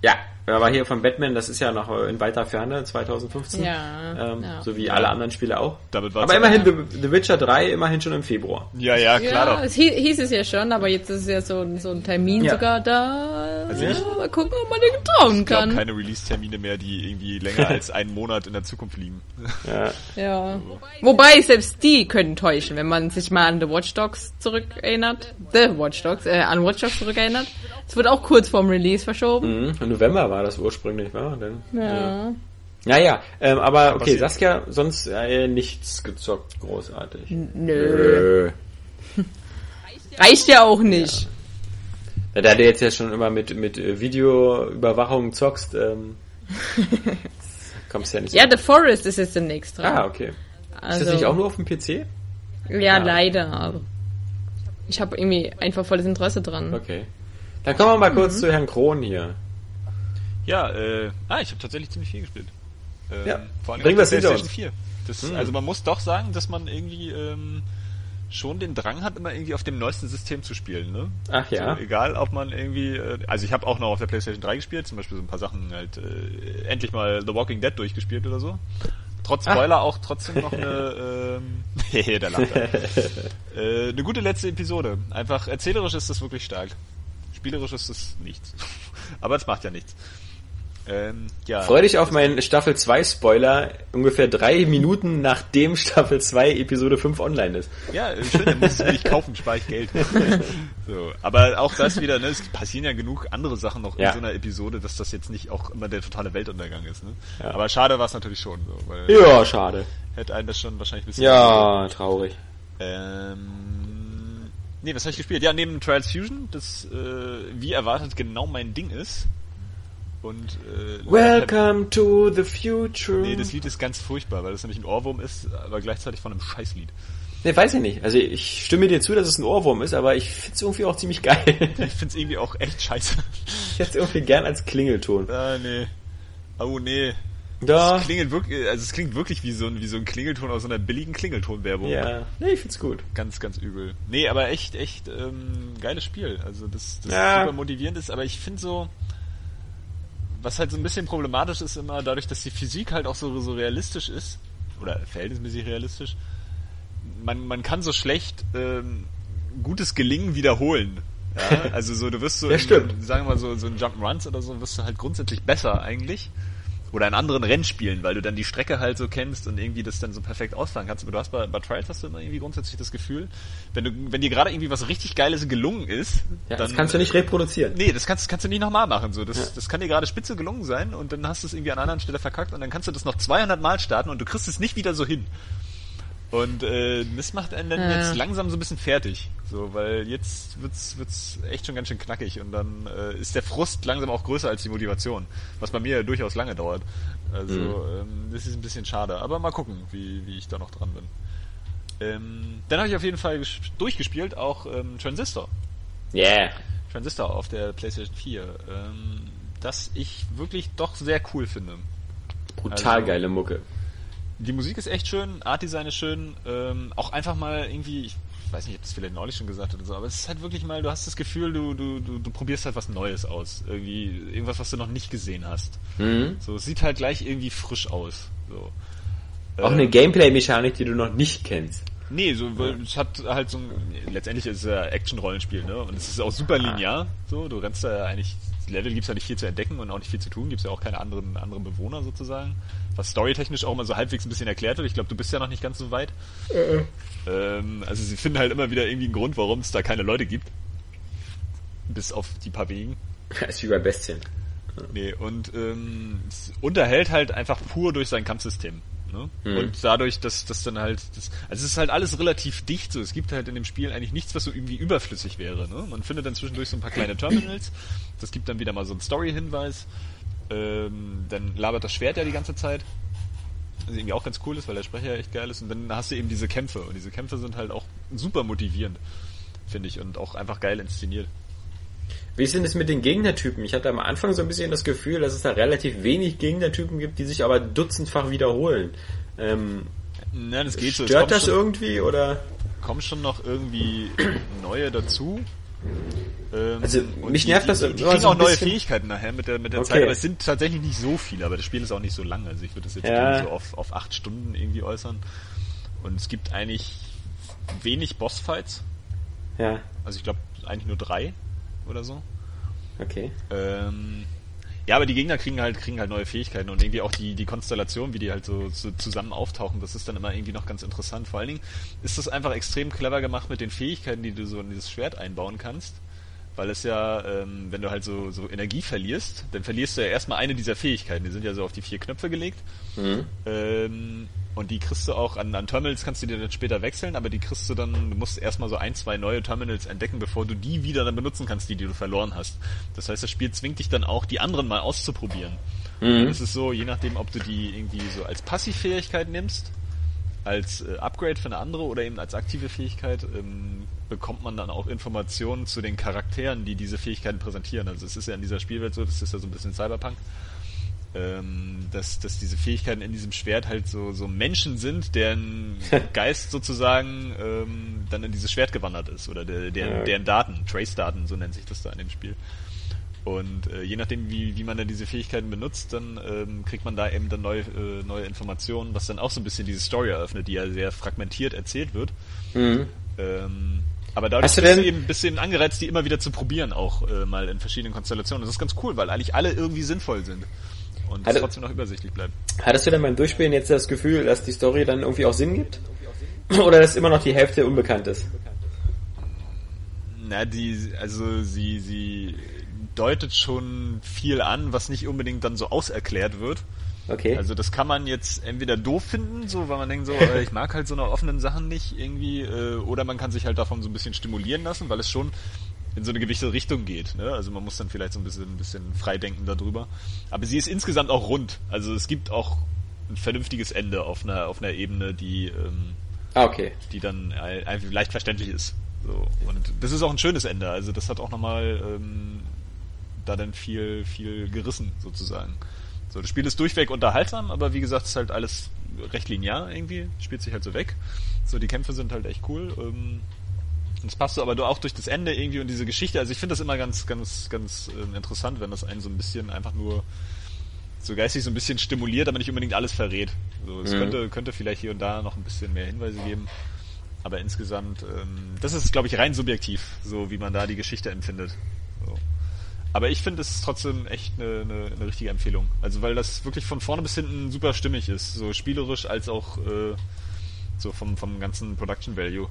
Ja, aber hier von Batman, das ist ja noch in weiter Ferne, 2015. Ja. Ähm, ja. So wie alle anderen Spiele auch. Damit aber immerhin ja. The, The, Witcher 3 immerhin schon im Februar. Ja, ja, klar ja, doch. Es hieß, es ja schon, aber jetzt ist es ja so, so ein Termin sogar da. Also ich, mal gucken, ob man den trauen kann. Ich keine Release-Termine mehr, die irgendwie länger als einen Monat in der Zukunft liegen. Ja. ja. Wobei, selbst die können täuschen, wenn man sich mal an The Watch Dogs zurückerinnert. The Watch Dogs, äh, an Watch Dogs zurückerinnert. Es wird auch kurz vorm Release verschoben. Mhm. Im November war das ursprünglich, war? Dann, ja. ja. Naja, ähm, aber okay, Saskia, sonst äh, nichts gezockt, großartig. Nö. Nö. Reicht ja auch nicht. Ja. Da du jetzt ja schon immer mit, mit äh, Videoüberwachung zockst, ähm, kommst ja nicht so. Ja, The Forest ist jetzt demnächst dran. Ah, okay. Also, ist das nicht also- auch nur auf dem PC? Ja, ah. leider. Ich habe irgendwie einfach volles Interesse dran. Okay. Dann kommen wir mal kurz mhm. zu Herrn Kron hier. Ja, äh, ah, ich habe tatsächlich ziemlich viel gespielt. Ähm, ja. Vor allem Bringen wir PlayStation 4. Das, mhm. Also man muss doch sagen, dass man irgendwie ähm, schon den Drang hat, immer irgendwie auf dem neuesten System zu spielen. Ne? Ach ja. So, egal, ob man irgendwie, äh, also ich habe auch noch auf der PlayStation 3 gespielt, zum Beispiel so ein paar Sachen halt äh, endlich mal The Walking Dead durchgespielt oder so. Trotz Spoiler Ach. auch trotzdem noch eine, ähm, der lacht äh, eine gute letzte Episode. Einfach erzählerisch ist das wirklich stark. Spielerisch ist es nichts. Aber es macht ja nichts. Ähm, ja. Freu dich auf meinen Staffel 2 Spoiler, ungefähr drei Minuten nachdem Staffel 2 Episode 5 online ist. Ja, schön, dann muss ich es nicht kaufen, spare ich Geld. so, aber auch das wieder, ne, es passieren ja genug andere Sachen noch ja. in so einer Episode, dass das jetzt nicht auch immer der totale Weltuntergang ist. Ne? Ja. Aber schade war es natürlich schon. So, ja, schade. Hätte einen das schon wahrscheinlich ein bisschen... Ja, traurig. Ähm, Nee, was habe ich gespielt? Ja, neben Trials Fusion, das äh, wie erwartet genau mein Ding ist. Und äh, Welcome to the future. Nee, das Lied ist ganz furchtbar, weil das nämlich ein Ohrwurm ist, aber gleichzeitig von einem Scheißlied. Nee, weiß ich nicht. Also ich stimme dir zu, dass es ein Ohrwurm ist, aber ich find's irgendwie auch ziemlich geil. ich find's irgendwie auch echt scheiße. Ich hätte es irgendwie gern als Klingelton. Ah, nee. Oh, nee. Da. Es klingelt wirklich, also es klingt wirklich wie so ein, wie so ein Klingelton aus so einer billigen Klingelton-Werbung. Ja, nee, ich find's gut. Ganz, ganz übel. Nee, aber echt, echt, ähm, geiles Spiel. Also das, das ja. super motivierend ist, aber ich finde so, was halt so ein bisschen problematisch ist immer, dadurch, dass die Physik halt auch so, so realistisch ist, oder verhältnismäßig realistisch, man, man kann so schlecht ähm, gutes Gelingen wiederholen. Ja, also so, du wirst so, ja, in, sagen wir mal so, so in Jump'n'Runs oder so, wirst du halt grundsätzlich besser eigentlich. Oder in anderen Rennspielen, weil du dann die Strecke halt so kennst und irgendwie das dann so perfekt ausfahren kannst. Aber du hast bei, bei Trials hast du immer irgendwie grundsätzlich das Gefühl, wenn du, wenn dir gerade irgendwie was richtig Geiles gelungen ist, Ja, dann das kannst du nicht reproduzieren. Nee, das kannst, kannst du nicht nochmal machen. So, das, das kann dir gerade spitze gelungen sein und dann hast du es irgendwie an einer anderen Stelle verkackt und dann kannst du das noch 200 Mal starten und du kriegst es nicht wieder so hin. Und äh, das macht einen dann Ja. jetzt langsam so ein bisschen fertig. So, weil jetzt wird's, wird's echt schon ganz schön knackig und dann äh, ist der Frust langsam auch größer als die Motivation. Was bei mir ja durchaus lange dauert. Also, ähm, das ist ein bisschen schade. Aber mal gucken, wie, wie ich da noch dran bin. Ähm, dann habe ich auf jeden Fall ges- durchgespielt, auch ähm, Transistor. Yeah. Transistor auf der PlayStation 4, ähm, das ich wirklich doch sehr cool finde. Brutal Also- geile Mucke. Die Musik ist echt schön, Artdesign ist schön, ähm, auch einfach mal irgendwie, ich weiß nicht, ich habe das vielleicht neulich schon gesagt oder so, aber es ist halt wirklich mal, du hast das Gefühl, du, du, du, du probierst halt was Neues aus. Irgendwie, irgendwas, was du noch nicht gesehen hast. Mhm. So, es sieht halt gleich irgendwie frisch aus. So. Auch eine Gameplay-Mechanik, die du noch nicht kennst. Nee, so, weil es hat halt so ein, letztendlich ist es ja Action-Rollenspiel, ne? Und es ist auch super linear, so, du rennst da ja eigentlich, Level gibt's ja nicht viel zu entdecken und auch nicht viel zu tun, gibt's ja auch keine anderen, anderen Bewohner sozusagen. Was storytechnisch auch immer so halbwegs ein bisschen erklärt wird. Ich glaube, du bist ja noch nicht ganz so weit. Ähm, also sie finden halt immer wieder irgendwie einen Grund, warum es da keine Leute gibt. Bis auf die paar wenigen. Das ist wie bei Bestien. Nee, und ähm, es unterhält halt einfach pur durch sein Kampfsystem. Ne? Mhm. Und dadurch, dass das dann halt, das, also es ist halt alles relativ dicht so. Es gibt halt in dem Spiel eigentlich nichts, was so irgendwie überflüssig wäre. Ne? Man findet dann zwischendurch so ein paar kleine Terminals. Das gibt dann wieder mal so einen Story-Hinweis. Ähm, dann labert das Schwert ja die ganze Zeit. Was irgendwie auch ganz cool ist, weil der Sprecher ja echt geil ist. Und dann hast du eben diese Kämpfe. Und diese Kämpfe sind halt auch super motivierend, finde ich. Und auch einfach geil inszeniert. Wie ist denn das mit den Gegnertypen? Ich hatte am Anfang so ein bisschen das Gefühl, dass es da relativ wenig Gegnertypen gibt, die sich aber dutzendfach wiederholen. Ähm, Na, das geht so. Stört das schon- irgendwie oder? kommen schon noch irgendwie neue dazu. Ähm, Also, mich die- nervt das die, die kriegen so auch neue. Fähigkeiten nachher mit der mit der Okay. Zeit, aber es sind tatsächlich nicht so viele, aber das Spiel ist auch nicht so lang, also ich würde das jetzt Ja. so auf, auf acht Stunden irgendwie äußern. Und es gibt eigentlich wenig Bossfights, Ja, also ich glaube eigentlich nur drei oder so. okay. Ähm, ja, aber die Gegner kriegen halt, kriegen halt neue Fähigkeiten und irgendwie auch die, die Konstellation, wie die halt so, so zusammen auftauchen, das ist dann immer irgendwie noch ganz interessant. Vor allen Dingen ist das einfach extrem clever gemacht mit den Fähigkeiten, die du so in dieses Schwert einbauen kannst. Weil es ja, ähm, wenn du halt so, so Energie verlierst, dann verlierst du ja erstmal eine dieser Fähigkeiten. Die sind ja so auf die vier Knöpfe gelegt. Mhm. Ähm, und die kriegst du auch an, an Terminals kannst du dir dann später wechseln, aber die kriegst du dann, du musst erstmal so ein, zwei neue Terminals entdecken, bevor du die wieder dann benutzen kannst, die, die du verloren hast. Das heißt, das Spiel zwingt dich dann auch, die anderen mal auszuprobieren. Mhm. Es ist so, je nachdem, ob du die irgendwie so als Passivfähigkeit nimmst, als äh, Upgrade für eine andere oder eben als aktive Fähigkeit, ähm, bekommt man dann auch Informationen zu den Charakteren, die diese Fähigkeiten präsentieren. Also es ist ja in dieser Spielwelt so, das ist ja so ein bisschen Cyberpunk, ähm, dass, dass diese Fähigkeiten in diesem Schwert halt so, so Menschen sind, deren Geist sozusagen ähm, dann in dieses Schwert gewandert ist oder der, der, Ja. deren Daten, Trace-Daten, so nennt sich das da in dem Spiel. Und äh, je nachdem, wie, wie man dann diese Fähigkeiten benutzt, dann ähm, kriegt man da eben dann neue, äh, neue Informationen, was dann auch so ein bisschen diese Story eröffnet, die ja sehr fragmentiert erzählt wird. Mhm. Ähm, aber dadurch du bist du eben ein bisschen angereizt, die immer wieder zu probieren, auch äh, mal in verschiedenen Konstellationen. Das ist ganz cool, weil eigentlich alle irgendwie sinnvoll sind. Und es Hatte- trotzdem noch übersichtlich bleibt. Hattest du denn beim Durchspielen jetzt das Gefühl, dass die Story dann irgendwie auch Sinn gibt? Oder dass immer noch die Hälfte unbekannt ist? Na, die, also sie, sie deutet schon viel an, was nicht unbedingt dann so auserklärt wird. Okay. Also das kann man jetzt entweder doof finden, so weil man denkt so, äh, ich mag halt so eine offenen Sachen nicht irgendwie, äh, oder man kann sich halt davon so ein bisschen stimulieren lassen, weil es schon in so eine gewisse Richtung geht. Ne? Also man muss dann vielleicht so ein bisschen, ein bisschen frei denken darüber. Aber sie ist insgesamt auch rund. Also es gibt auch ein vernünftiges Ende auf einer auf einer Ebene, die ähm, ah, okay. die dann ein- einfach leicht verständlich ist. So. Und das ist auch ein schönes Ende. Also das hat auch nochmal ähm, da dann viel, viel gerissen sozusagen. So, das Spiel ist durchweg unterhaltsam, aber wie gesagt, ist halt alles recht linear irgendwie, spielt sich halt so weg. So, die Kämpfe sind halt echt cool. Ähm, es passt so aber auch durch das Ende irgendwie und diese Geschichte. Also ich finde das immer ganz, ganz, ganz ähm, interessant, wenn das einen so ein bisschen einfach nur so geistig so ein bisschen stimuliert, aber nicht unbedingt alles verrät. So, es Mhm. könnte, könnte vielleicht hier und da noch ein bisschen mehr Hinweise geben. aber insgesamt, ähm, das ist, glaube ich, rein subjektiv, so wie man da die Geschichte empfindet. So. Aber ich finde es trotzdem echt eine, eine, eine richtige Empfehlung. Also weil das wirklich von vorne bis hinten super stimmig ist, so spielerisch als auch äh, so vom, vom ganzen Production Value.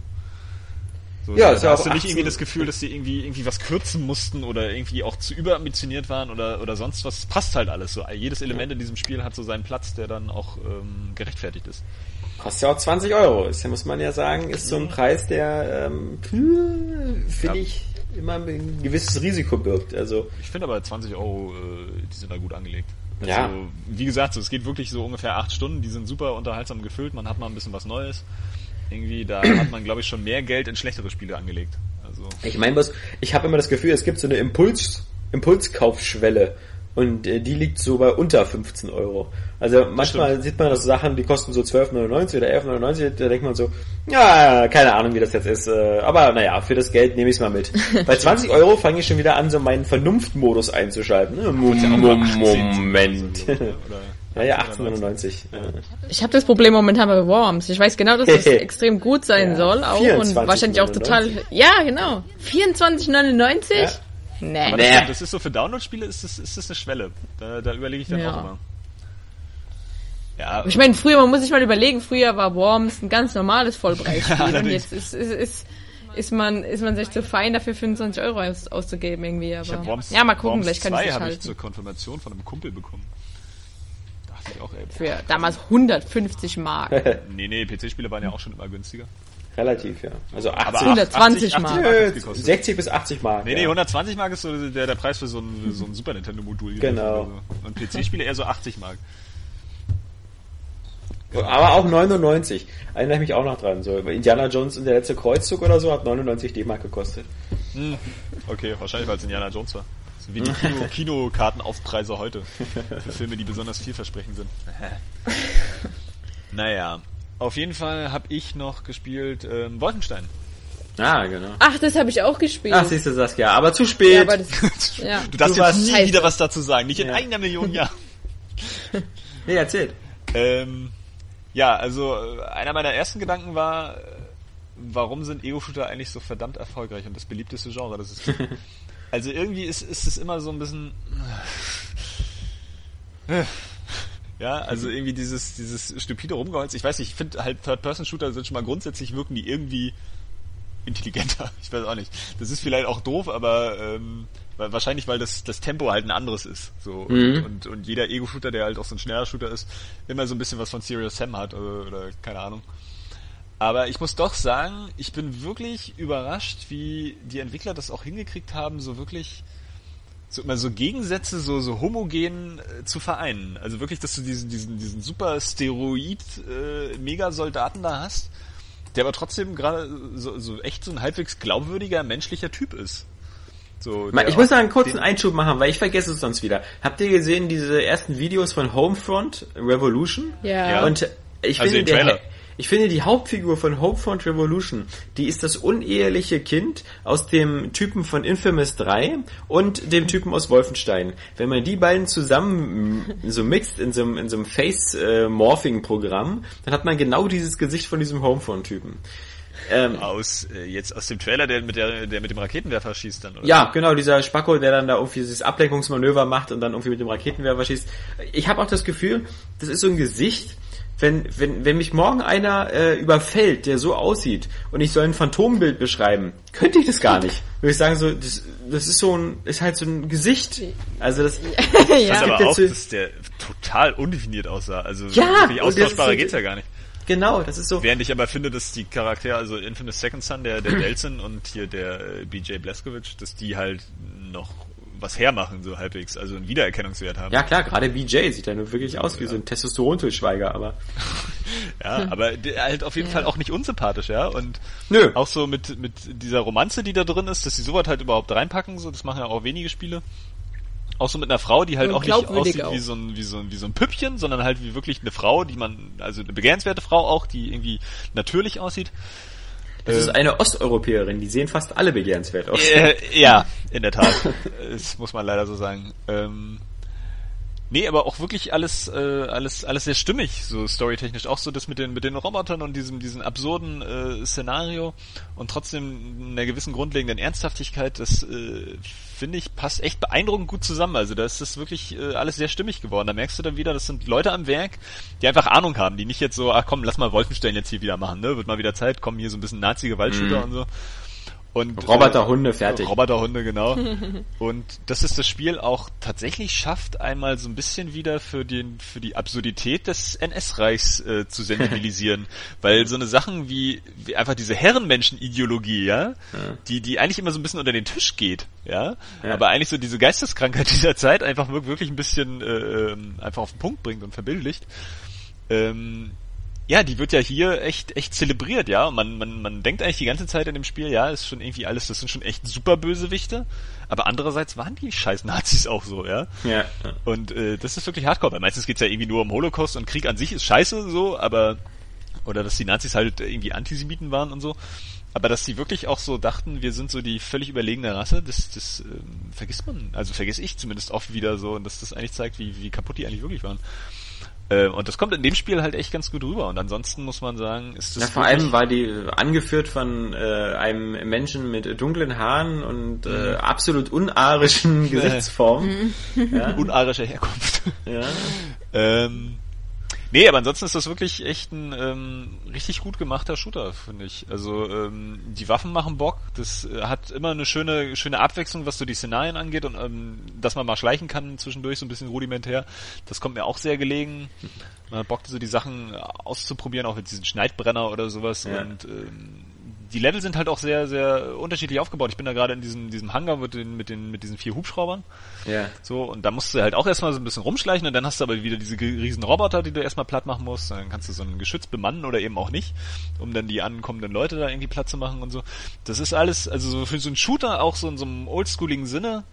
So, ja, da hast du nicht irgendwie das Gefühl, dass sie irgendwie irgendwie was kürzen mussten oder irgendwie auch zu überambitioniert waren oder oder sonst was. Es passt halt alles so. Jedes Element in diesem Spiel hat so seinen Platz, der dann auch ähm, gerechtfertigt ist. Kostet ja auch 20 Euro. Ist ja, muss man ja sagen, ist so ein Preis, der ähm, finde ja. ich immer ein gewisses Risiko birgt. Also ich finde aber 20 Euro, äh, die sind da gut angelegt. Also, ja. wie gesagt, so, es geht wirklich so ungefähr acht Stunden, die sind super unterhaltsam gefüllt, man hat mal ein bisschen was Neues. Irgendwie, da hat man, glaube ich, schon mehr Geld in schlechtere Spiele angelegt. Also. Ich meine, was, ich habe immer das Gefühl, es gibt so eine Impuls, Impulskaufschwelle. Und äh, die liegt so bei unter 15 Euro. Also manchmal Stimmt. sieht man das Sachen, die kosten so 12,99 oder 11,99, da denkt man so, ja, keine Ahnung, wie das jetzt ist. Äh, aber naja, für das Geld nehme ich es mal mit. Bei 20 Euro fange ich schon wieder an, so meinen Vernunftmodus einzuschalten. Moment. Ja, ja, 18,99. Ich habe das Problem momentan bei Worms. Ich weiß genau, dass das extrem gut sein ja, soll, auch und wahrscheinlich auch total. Ja, genau. 24,99? Ja. Nee. Aber das, das, ist so für Download-Spiele ist das, ist das eine Schwelle. Da, da überlege ich dann ja. auch immer. Ja. Ich meine, früher, man muss sich mal überlegen, früher war Worms ein ganz normales Vollpreisspiel ja, und jetzt ist, ist, ist, ist, man, ist man sich zu fein dafür 25 Euro aus, auszugeben irgendwie. Aber Worms, ja, mal gucken, Worms vielleicht kann ich habe ich zur Konfirmation von einem Kumpel bekommen. Auch, ey. Für damals 150 Mark. nee, nee, PC-Spiele waren ja auch schon immer günstiger. Relativ, ja. Also 80, 120 80, Mark. 80 Mark 60 bis 80 Mark. Nee, nee, 120 Mark ist so der, der Preis für so ein, so ein Super Nintendo-Modul. Genau. Und PC-Spiele eher so 80 Mark. Aber auch 99. Erinnere ich mich auch noch dran. So, Indiana Jones und der letzte Kreuzzug oder so hat 99 D-Mark gekostet. Hm. Okay, wahrscheinlich weil es Indiana Jones war. Wie die Kino Kinokartenaufpreise heute. Für Filme, die besonders vielversprechend sind. naja. Auf jeden Fall habe ich noch gespielt ähm, Wolfenstein. Ah, genau. Ach, das habe ich auch gespielt. Ach, siehst du, Saskia, aber zu spät. Ja, aber das, ja. Du darfst du jetzt nie wieder was dazu sagen, nicht in ja. einer Million Jahren. nee, erzählt. Ähm, ja, also äh, einer meiner ersten Gedanken war, äh, warum sind Ego-Shooter eigentlich so verdammt erfolgreich und das beliebteste Genre, das es gibt. Also irgendwie ist, ist es immer so ein bisschen... Ja, also mhm. irgendwie dieses, dieses stupide Rumgeholz. Ich weiß nicht, ich finde halt Third-Person-Shooter sind schon mal grundsätzlich wirken die irgendwie intelligenter. Ich weiß auch nicht. Das ist vielleicht auch doof, aber ähm, wahrscheinlich, weil das, das Tempo halt ein anderes ist. So mhm. und, und, und jeder Ego-Shooter, der halt auch so ein schneller Shooter ist, immer so ein bisschen was von Serious Sam hat oder, oder keine Ahnung. Aber ich muss doch sagen, ich bin wirklich überrascht, wie die Entwickler das auch hingekriegt haben, so wirklich so immer so Gegensätze so so homogen äh, zu vereinen. Also wirklich, dass du diesen diesen diesen super Steroid äh, Megasoldaten da hast, der aber trotzdem gerade so, so echt so ein halbwegs glaubwürdiger menschlicher Typ ist. So, ich muss da einen kurzen Einschub machen, weil ich vergesse es sonst wieder. Habt ihr gesehen diese ersten Videos von Homefront Revolution? Ja. Und ich also finde, der, ich finde, die Hauptfigur von Homefront Revolution, die ist das uneheliche Kind aus dem Typen von Infamous 3 und dem Typen aus Wolfenstein. Wenn man die beiden zusammen so mixt in so einem, in so einem Face-Morphing-Programm, dann hat man genau dieses Gesicht von diesem Homefront-Typen. Ähm, aus äh, jetzt aus dem Trailer, der mit der der mit dem Raketenwerfer schießt dann, oder? Ja, genau, dieser Spacko, der dann da irgendwie dieses Ablenkungsmanöver macht und dann irgendwie mit dem Raketenwerfer schießt. Ich habe auch das Gefühl, das ist so ein Gesicht, wenn, wenn, wenn mich morgen einer äh, überfällt, der so aussieht und ich soll ein Phantombild beschreiben, könnte ich das gar nicht. Würde ich sagen, so, das, das ist so ein, ist halt so ein Gesicht. Also das, das ja. aber auch, dass der total undefiniert aussah. Also ja, wirklich austauschbarer geht's ja gar nicht. Genau, das ist so. Während ich aber finde, dass die Charaktere, also Infamous Second Son, der, der Delson und hier der äh, BJ Blazkowicz, dass die halt noch was hermachen, so halbwegs, also einen Wiedererkennungswert haben. Ja klar, gerade BJ sieht ja nur wirklich aus wie ja. so ein Testosteron-Schweiger, aber. ja, aber halt auf jeden ja. Fall auch nicht unsympathisch, ja. Und Nö. auch so mit, mit dieser Romanze, die da drin ist, dass sie sowas halt überhaupt reinpacken, so, das machen ja auch wenige Spiele. Auch so mit einer Frau, die halt auch nicht aussieht auch. wie so, ein, wie, so ein, wie so ein Püppchen, sondern halt wie wirklich eine Frau, die man, also eine begehrenswerte Frau auch, die irgendwie natürlich aussieht. Das äh, ist eine Osteuropäerin, die sehen fast alle begehrenswert aus. Äh, ja, in der Tat. das muss man leider so sagen. Ähm, Nee, aber auch wirklich alles, äh, alles, alles sehr stimmig, so storytechnisch. Auch so das mit den, mit den Robotern und diesem, diesem absurden äh, Szenario und trotzdem einer gewissen grundlegenden Ernsthaftigkeit, das äh, finde ich passt echt beeindruckend gut zusammen. Also da ist das wirklich äh, alles sehr stimmig geworden. Da merkst du dann wieder, das sind Leute am Werk, die einfach Ahnung haben, die nicht jetzt so, ach komm, lass mal Wolfenstein jetzt hier wieder machen, ne? Wird mal wieder Zeit, kommen hier so ein bisschen Nazi-Gewaltshooter mhm. und so. Und, Roboterhunde, äh, fertig. Roboterhunde, genau. und dass es das Spiel auch tatsächlich schafft, einmal so ein bisschen wieder für den, für die Absurdität des NS-Reichs äh, zu sensibilisieren. Weil so eine Sachen wie, wie einfach diese Herrenmenschen-Ideologie, ja, ja, die, die eigentlich immer so ein bisschen unter den Tisch geht, ja, ja. aber eigentlich so diese Geisteskrankheit dieser Zeit einfach wirklich ein bisschen äh, ähm, einfach auf den Punkt bringt und verbildlicht. Ähm, ja, die wird ja hier echt, echt zelebriert, ja. Man, man, man denkt eigentlich die ganze Zeit in dem Spiel, ja, ist schon irgendwie alles, das sind schon echt super Bösewichte. Aber andererseits waren die scheiß Nazis auch so, ja. Ja. Und äh, das ist wirklich hardcore, weil meistens geht's ja irgendwie nur um Holocaust und Krieg an sich ist scheiße so, aber oder dass die Nazis halt irgendwie Antisemiten waren und so. Aber dass die wirklich auch so dachten, wir sind so die völlig überlegene Rasse, das, das ähm, vergisst man, also vergesse ich zumindest oft wieder so und dass das eigentlich zeigt, wie, wie kaputt die eigentlich wirklich waren. Äh, und das kommt in dem Spiel halt echt ganz gut rüber. Und ansonsten muss man sagen, ist das. Ja, vor allem war die angeführt von äh, einem Menschen mit dunklen Haaren und äh, mhm. absolut unarischen Gesichtsformen. ja. Unarischer Herkunft. Ja. ähm, Nee, aber ansonsten ist das wirklich echt ein ähm, richtig gut gemachter Shooter, finde ich. Also ähm, die Waffen machen Bock, das äh, hat immer eine schöne, schöne Abwechslung, was so die Szenarien angeht und ähm, dass man mal schleichen kann zwischendurch, so ein bisschen rudimentär. Das kommt mir auch sehr gelegen. Man hat Bock, so die Sachen auszuprobieren, auch mit diesem Schneidbrenner oder sowas. Ja. Und ähm, die Level sind halt auch sehr, sehr unterschiedlich aufgebaut. Ich bin da gerade in diesem, diesem Hangar mit den, mit den, mit diesen vier Hubschraubern. Ja. So, und da musst du halt auch erstmal so ein bisschen rumschleichen und dann hast du aber wieder diese riesen Roboter, die du erstmal platt machen musst. Dann kannst du so ein Geschütz bemannen oder eben auch nicht, um dann die ankommenden Leute da irgendwie platt zu machen und so. Das ist alles, also so für so einen Shooter auch so in so einem oldschooligen Sinne.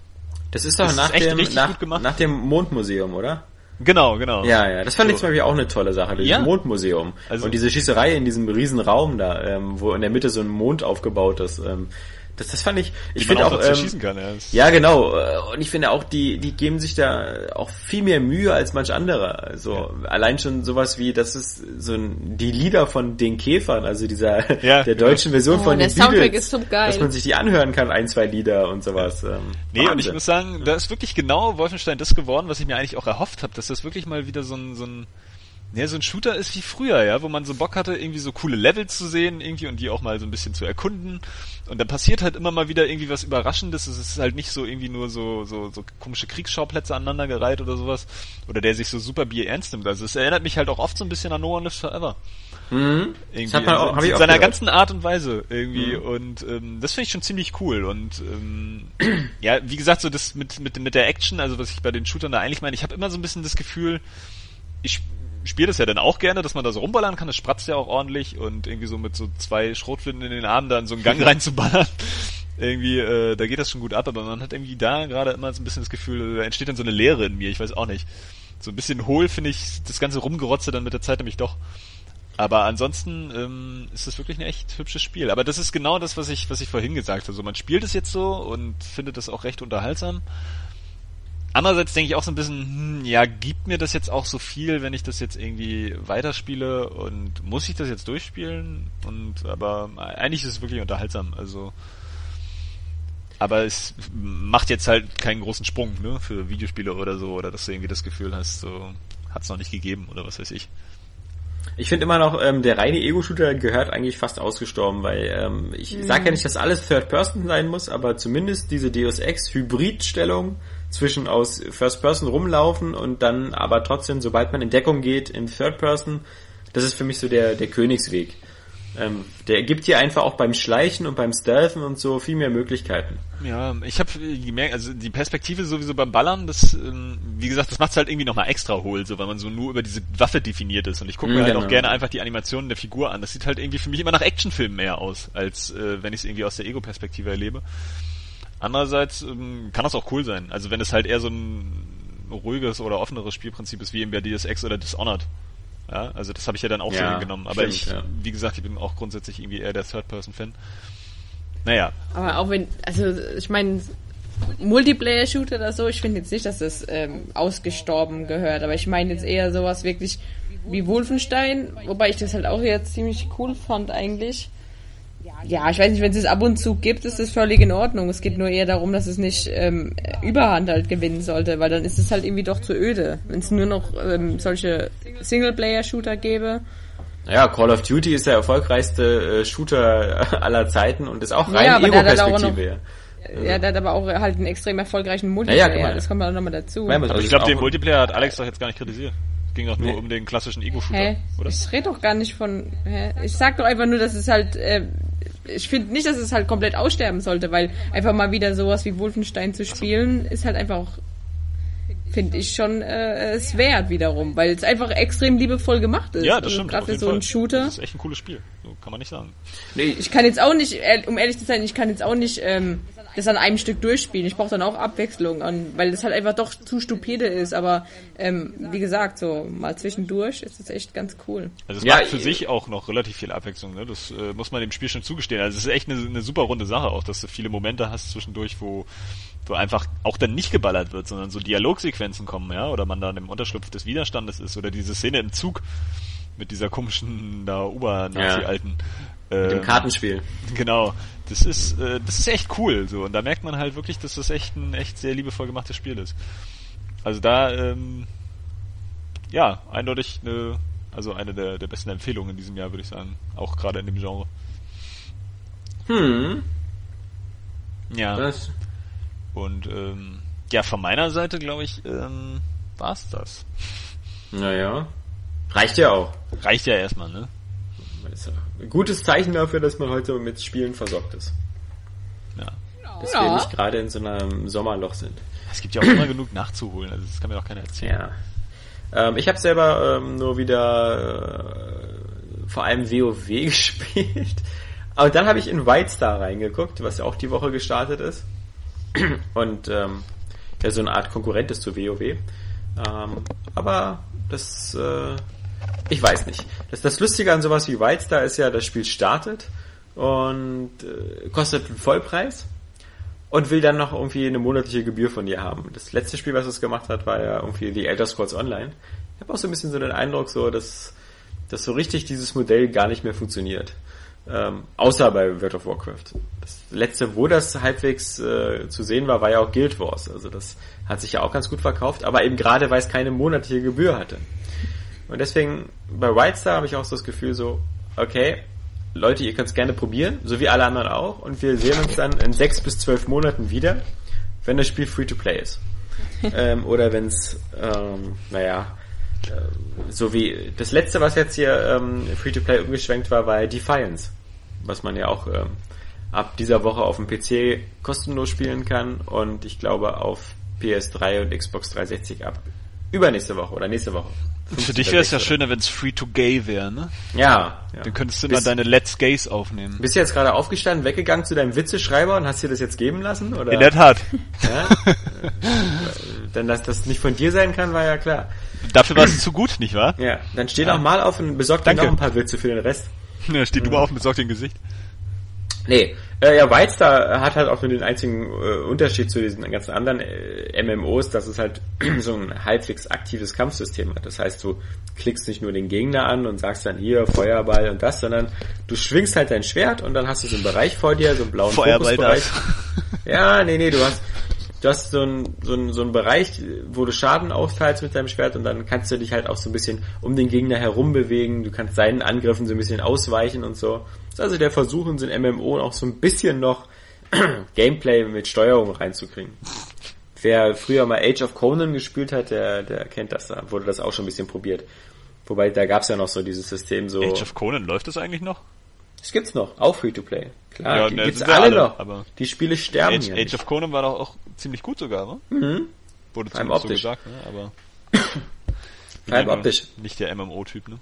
Das ist doch das nach, ist dem, nach, nach dem Mondmuseum, oder? Genau, genau. Ja, ja, das fand so. ich zum Beispiel auch eine tolle Sache, dieses ja. Mondmuseum. Also und diese Schießerei in diesem riesen Raum da, ähm, wo in der Mitte so ein Mond aufgebaut ist. Ähm, das, das fand ich. Ich finde auch. auch ähm, kann, ja. ja, genau. Äh, und ich finde auch, die, die geben sich da auch viel mehr Mühe als manch andere. Also ja. allein schon sowas wie, das ist so ein, die Lieder von den Käfern, also dieser ja, der deutschen Version oh, von der den Soundtrack Beatles, ist so geil. dass man sich die anhören kann, ein zwei Lieder und sowas. Ähm, nee, Wahnsinn. und ich muss sagen, da ist wirklich genau Wolfenstein das geworden, was ich mir eigentlich auch erhofft habe, dass das wirklich mal wieder so ein, so ein ja, so ein Shooter ist wie früher, ja, wo man so Bock hatte, irgendwie so coole Level zu sehen, irgendwie und die auch mal so ein bisschen zu erkunden. Und dann passiert halt immer mal wieder irgendwie was Überraschendes. Es ist halt nicht so irgendwie nur so, so, so komische Kriegsschauplätze aneinandergereiht oder sowas. Oder der sich so super Bier ernst nimmt. Also es erinnert mich halt auch oft so ein bisschen an No One Lives Forever. Mhm. Irgendwie. Man auch, hab in seiner gehört. ganzen Art und Weise irgendwie. Mhm. Und ähm, das finde ich schon ziemlich cool. Und ähm, ja, wie gesagt, so das mit, mit, mit der Action, also was ich bei den Shootern da eigentlich meine, ich habe immer so ein bisschen das Gefühl, ich spiele das ja dann auch gerne, dass man da so rumballern kann. Das spratzt ja auch ordentlich und irgendwie so mit so zwei Schrotflinten in den Armen da in so einen Gang reinzuballern. irgendwie, äh, da geht das schon gut ab, aber man hat irgendwie da gerade immer so ein bisschen das Gefühl, da entsteht dann so eine Leere in mir, ich weiß auch nicht. So ein bisschen hohl finde ich das ganze Rumgerotze dann mit der Zeit nämlich doch. Aber ansonsten ähm, ist es wirklich ein echt hübsches Spiel. Aber das ist genau das, was ich, was ich vorhin gesagt habe. So, man spielt es jetzt so und findet das auch recht unterhaltsam. Andererseits denke ich auch so ein bisschen, hm, ja, gibt mir das jetzt auch so viel, wenn ich das jetzt irgendwie weiterspiele und muss ich das jetzt durchspielen? Und aber eigentlich ist es wirklich unterhaltsam. Also aber es macht jetzt halt keinen großen Sprung, ne, für Videospiele oder so, oder dass du irgendwie das Gefühl hast, so hat es noch nicht gegeben oder was weiß ich. Ich finde immer noch, ähm, der reine Ego-Shooter gehört eigentlich fast ausgestorben, weil ähm, ich mhm. sage ja nicht, dass alles Third Person sein muss, aber zumindest diese Deus Ex Hybrid-Stellung zwischen aus First Person rumlaufen und dann aber trotzdem, sobald man in Deckung geht, im Third Person, das ist für mich so der, der Königsweg. Ähm, der gibt hier einfach auch beim Schleichen und beim Stealthen und so viel mehr Möglichkeiten. Ja, ich habe gemerkt, also die Perspektive sowieso beim Ballern, das, ähm, wie gesagt, das macht's halt irgendwie nochmal extra hohl, so weil man so nur über diese Waffe definiert ist. Und ich gucke mir mhm, halt genau. auch gerne einfach die Animationen der Figur an. Das sieht halt irgendwie für mich immer nach Actionfilmen mehr aus, als äh, wenn ich es irgendwie aus der Ego-Perspektive erlebe. Andererseits ähm, kann das auch cool sein. Also wenn es halt eher so ein ruhiges oder offeneres Spielprinzip ist, wie eben bei DSX oder Dishonored. Ja, also das habe ich ja dann auch ja, so hingenommen. Aber stimmt, ich, ja. wie gesagt, ich bin auch grundsätzlich irgendwie eher der Third-Person-Fan. Naja. Aber auch wenn, also ich meine, Multiplayer-Shooter oder so, ich finde jetzt nicht, dass das ähm, ausgestorben gehört, aber ich meine jetzt eher sowas wirklich wie Wolfenstein, wobei ich das halt auch jetzt ziemlich cool fand eigentlich. Ja, ich weiß nicht, wenn es es ab und zu gibt, ist das völlig in Ordnung. Es geht nur eher darum, dass es nicht ähm, Überhand halt gewinnen sollte, weil dann ist es halt irgendwie doch zu öde. Wenn es nur noch ähm, solche Singleplayer-Shooter gäbe. Ja, Call of Duty ist der erfolgreichste äh, Shooter aller Zeiten und ist auch rein ja, Ego-Perspektive. Ja, der hat aber auch halt einen extrem erfolgreichen Multiplayer. Ja, ja, das kommt auch nochmal dazu. Also ich glaube, den Multiplayer hat Alex doch jetzt gar nicht kritisiert ging doch nur nee. um den klassischen Ego-Shooter, oder? Ich rede doch gar nicht von. Hä? Ich sag doch einfach nur, dass es halt. Äh, ich finde nicht, dass es halt komplett aussterben sollte, weil einfach mal wieder sowas wie Wolfenstein zu spielen, ist halt einfach auch finde ich schon äh, es wert wiederum, weil es einfach extrem liebevoll gemacht ist. Ja, das stimmt. Gerade für so einen Shooter. Das ist echt ein cooles Spiel. So kann man nicht sagen. Nee. Ich kann jetzt auch nicht, um ehrlich zu sein, ich kann jetzt auch nicht ähm, das an einem Stück durchspielen. Ich brauche dann auch Abwechslung, an, weil das halt einfach doch zu stupide ist. Aber ähm, wie gesagt, so mal zwischendurch ist das echt ganz cool. Also es ja, macht für sich auch noch relativ viel Abwechslung. Ne? Das äh, muss man dem Spiel schon zugestehen. Also es ist echt eine, eine super runde Sache auch, dass du viele Momente hast zwischendurch, wo wo einfach auch dann nicht geballert wird, sondern so Dialogsequenzen kommen, ja, oder man dann im Unterschlupf des Widerstandes ist, oder diese Szene im Zug mit dieser komischen da Ober-Nazi-Alten. Mit dem ähm, Kartenspiel. Genau. Das ist, äh, das ist echt cool, so. Und da merkt man halt wirklich, dass das echt ein echt sehr liebevoll gemachtes Spiel ist. Also da, ähm, ja, eindeutig eine, also eine der, der besten Empfehlungen in diesem Jahr, würde ich sagen. Auch gerade in dem Genre. Hm. Ja. Was? Und, ähm, ja, von meiner Seite, glaube ich, ähm, war's das. Naja. Reicht ja auch. Reicht ja erstmal, ne? Ist ein gutes Zeichen dafür, dass man heute mit Spielen versorgt ist. Ja. Dass ja. wir nicht gerade in so einem Sommerloch sind. Es gibt ja auch immer genug nachzuholen, also das kann mir doch keiner erzählen. Ja. Ähm, ich habe selber ähm, nur wieder äh, vor allem WoW gespielt. Aber dann habe ich in Whitestar reingeguckt, was ja auch die Woche gestartet ist. Und ähm, ja, so eine Art Konkurrent ist zu WoW. Ähm, aber das äh, ich weiß nicht. Das, das Lustige an sowas wie Wildstar ist ja, das Spiel startet und äh, kostet einen Vollpreis und will dann noch irgendwie eine monatliche Gebühr von dir haben. Das letzte Spiel, was es gemacht hat, war ja irgendwie die Elder Scrolls Online. Ich habe auch so ein bisschen so den Eindruck, so dass, dass so richtig dieses Modell gar nicht mehr funktioniert. Ähm, außer bei World of Warcraft. Das letzte, wo das halbwegs äh, zu sehen war, war ja auch Guild Wars. Also das hat sich ja auch ganz gut verkauft, aber eben gerade, weil es keine monatliche Gebühr hatte. Und deswegen, bei Wildstar habe ich auch so das Gefühl so, okay, Leute, ihr könnt es gerne probieren, so wie alle anderen auch, und wir sehen uns dann in sechs bis zwölf Monaten wieder, wenn das Spiel Free-to-Play ist. ähm, oder wenn es, ähm, naja, äh, so wie das letzte, was jetzt hier ähm, Free-to-Play umgeschwenkt war, war Defiance, was man ja auch ähm, ab dieser Woche auf dem PC kostenlos spielen kann und ich glaube auf PS3 und Xbox 360 ab übernächste Woche oder nächste Woche. Für dich wäre es ja schöner, wenn es free-to-gay wäre, ne? Ja, ja. Dann könntest du immer deine Let's Gays aufnehmen. Bist du jetzt gerade aufgestanden, weggegangen zu deinem Witzeschreiber und hast dir das jetzt geben lassen? Oder? In der Tat. Ja? Denn dass das nicht von dir sein kann, war ja klar. Dafür war es zu gut, nicht wahr? Ja, dann steh ja. doch mal auf und besorg dir noch ein paar Witze für den Rest. Ja, steh du mal auf und besorg dir ein Gesicht. Nee, äh, ja, Wildstar hat halt auch nur den einzigen äh, Unterschied zu diesen ganzen anderen äh, MMOs, dass es halt so ein halbwegs aktives Kampfsystem hat. Das heißt, du klickst nicht nur den Gegner an und sagst dann hier Feuerball und das, sondern du schwingst halt dein Schwert und dann hast du so einen Bereich vor dir, so einen blauen Feuerball Fokusbereich. Ja, nee, nee, du hast du hast so einen, so, einen, so einen Bereich, wo du Schaden austeilst mit deinem Schwert und dann kannst du dich halt auch so ein bisschen um den Gegner herum bewegen. Du kannst seinen Angriffen so ein bisschen ausweichen und so. Das ist also der Versuch, in so ein MMO auch so ein bisschen noch Gameplay mit Steuerung reinzukriegen. Wer früher mal Age of Conan gespielt hat, der, der kennt das, da wurde das auch schon ein bisschen probiert. Wobei, da gab's ja noch so dieses System so. Age of Conan, läuft das eigentlich noch? Das gibt's noch, auch Free-to-Play. Klar, ja, die ne, gibt's alle, alle, noch. Aber die Spiele sterben Age, ja Age of Conan war doch auch ziemlich gut sogar, ne? Mhm. Wurde Vor allem optisch. so gesagt, ne? Aber Vor allem optisch. Nicht der MMO-Typ, ne?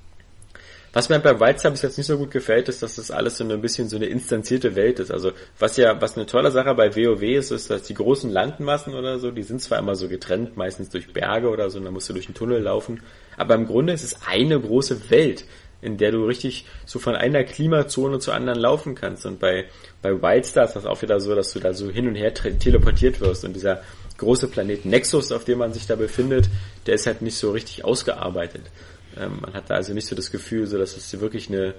Was mir bei Wildstar bis jetzt nicht so gut gefällt, ist, dass das alles so ein bisschen so eine instanzierte Welt ist. Also was ja, was eine tolle Sache bei WoW ist, ist, dass die großen Landmassen oder so, die sind zwar immer so getrennt, meistens durch Berge oder so, und dann musst du durch einen Tunnel laufen, aber im Grunde ist es eine große Welt in der du richtig so von einer Klimazone zur anderen laufen kannst. Und bei, bei Wildstar ist das auch wieder so, dass du da so hin und her teleportiert wirst. Und dieser große Planet Nexus, auf dem man sich da befindet, der ist halt nicht so richtig ausgearbeitet. Ähm, man hat da also nicht so das Gefühl, so dass es wirklich eine,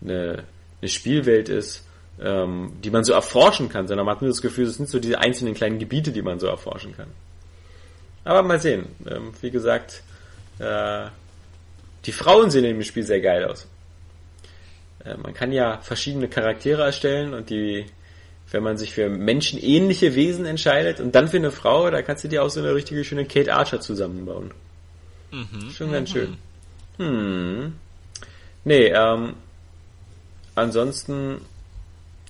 eine, eine Spielwelt ist, ähm, die man so erforschen kann, sondern man hat nur das Gefühl, es sind so diese einzelnen kleinen Gebiete, die man so erforschen kann. Aber mal sehen. Ähm, wie gesagt, äh, die Frauen sehen in dem Spiel sehr geil aus. Äh, man kann ja verschiedene Charaktere erstellen und die, wenn man sich für menschenähnliche Wesen entscheidet und dann für eine Frau, da kannst du dir auch so eine richtige schöne Kate Archer zusammenbauen. Mhm. Schon ganz mhm. schön. Hm. Nee, ähm, ansonsten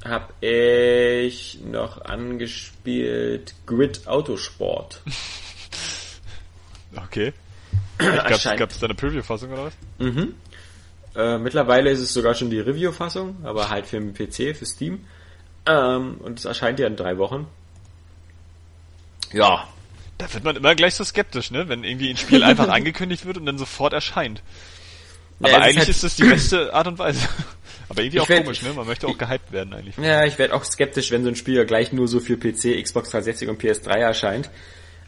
habe ich noch angespielt Grid Autosport. okay. Gab's, gab's da eine Preview-Fassung oder was? Mhm. Äh, mittlerweile ist es sogar schon die Review-Fassung, aber halt für den PC, für Steam. Ähm, und es erscheint ja in drei Wochen. Ja. Da wird man immer gleich so skeptisch, ne? Wenn irgendwie ein Spiel einfach angekündigt wird und dann sofort erscheint. Aber ja, eigentlich ist, halt ist das die beste Art und Weise. Aber irgendwie ich auch werd, komisch, ne? Man möchte auch gehypt werden eigentlich. Ja, ich werde auch skeptisch, wenn so ein Spiel gleich nur so für PC, Xbox 360 und PS3 erscheint.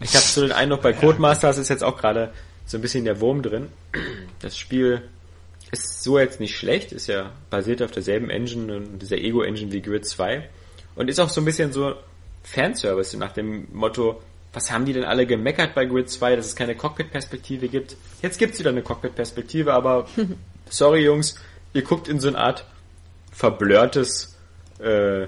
Ich habe so den Eindruck, bei Codemasters ist jetzt auch gerade so ein bisschen der Wurm drin. Das Spiel ist so jetzt nicht schlecht, ist ja basiert auf derselben Engine und dieser Ego-Engine wie Grid 2 und ist auch so ein bisschen so Fanservice nach dem Motto, was haben die denn alle gemeckert bei Grid 2, dass es keine Cockpit-Perspektive gibt? Jetzt gibt's wieder eine Cockpit-Perspektive, aber sorry Jungs, ihr guckt in so eine Art verblörtes äh,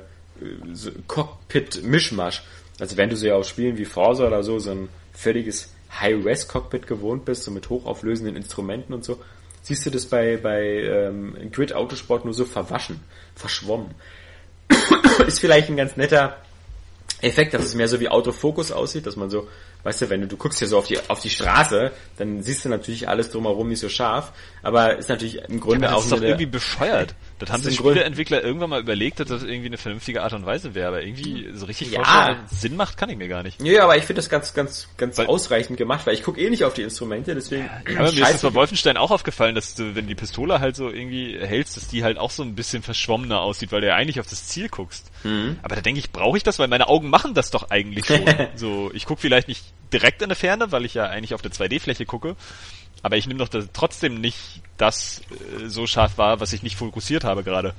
so Cockpit-Mischmasch. Also wenn du so ja auf Spielen wie Forza oder so, so ein völliges High-Res-Cockpit gewohnt bist, so mit hochauflösenden Instrumenten und so, siehst du das bei, bei ähm, Grid Autosport nur so verwaschen, verschwommen. ist vielleicht ein ganz netter Effekt, dass es mehr so wie Autofokus aussieht, dass man so, weißt du, wenn du, du guckst ja so auf die, auf die Straße, dann siehst du natürlich alles drumherum nicht so scharf, aber ist natürlich im Grunde ja, auch das ist doch irgendwie bescheuert. Das haben sich Spieleentwickler irgendwann mal überlegt, dass das irgendwie eine vernünftige Art und Weise wäre, aber irgendwie so richtig ja. Sinn macht, kann ich mir gar nicht. Ja, aber ich finde das ganz, ganz, ganz weil, ausreichend gemacht, weil ich gucke eh nicht auf die Instrumente, deswegen. Ja, aber mir ist das bei Wolfenstein auch aufgefallen, dass du, wenn die Pistole halt so irgendwie hältst, dass die halt auch so ein bisschen verschwommener aussieht, weil du ja eigentlich auf das Ziel guckst. Mhm. Aber da denke ich, brauche ich das, weil meine Augen machen das doch eigentlich schon. so, ich gucke vielleicht nicht direkt in der Ferne, weil ich ja eigentlich auf der 2D-Fläche gucke. Aber ich nehme doch trotzdem nicht das äh, so scharf wahr, was ich nicht fokussiert habe gerade.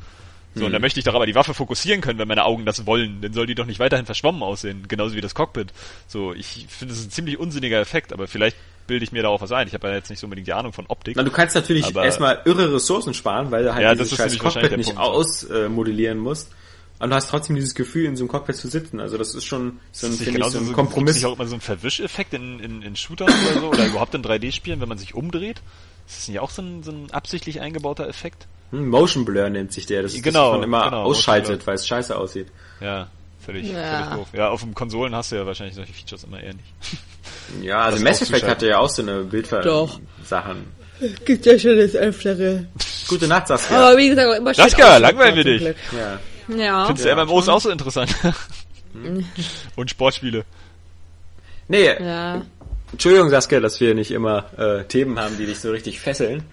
So, mhm. und da möchte ich doch aber die Waffe fokussieren können, wenn meine Augen das wollen. Dann soll die doch nicht weiterhin verschwommen aussehen, genauso wie das Cockpit. So, ich finde, das ist ein ziemlich unsinniger Effekt, aber vielleicht bilde ich mir da auch was ein. Ich habe ja jetzt nicht so unbedingt die Ahnung von Optik. Na, du kannst natürlich erstmal irre Ressourcen sparen, weil du halt ja, dieses scheiß Cockpit nicht ausmodellieren musst. Und du hast trotzdem dieses Gefühl, in so einem Cockpit zu sitzen. Also das ist schon so ein, ist ich, so ein Kompromiss. Ist nicht auch immer so ein Verwischeffekt in, in, in Shootern oder so? Oder überhaupt in 3D-Spielen, wenn man sich umdreht? Ist das nicht auch so ein, so ein absichtlich eingebauter Effekt? Hm, Motion Blur nennt sich der. Das ist genau, das, man immer genau, ausschaltet, weil es scheiße aussieht. Ja, völlig, ja. völlig doof. Ja, auf dem Konsolen hast du ja wahrscheinlich solche Features immer eher nicht. Ja, also Mass Effect hatte ja auch so eine Bildver-Sachen. Gibt ja schon das Öftere. Gute Nacht, Saskia. Aber wie gesagt, immer Saskia, langweilen wir dich. Ja. Ja. Findest du ja, MMOs auch so interessant? Und Sportspiele. Nee. Ja. Entschuldigung, Saskia, dass wir nicht immer äh, Themen haben, die dich so richtig fesseln.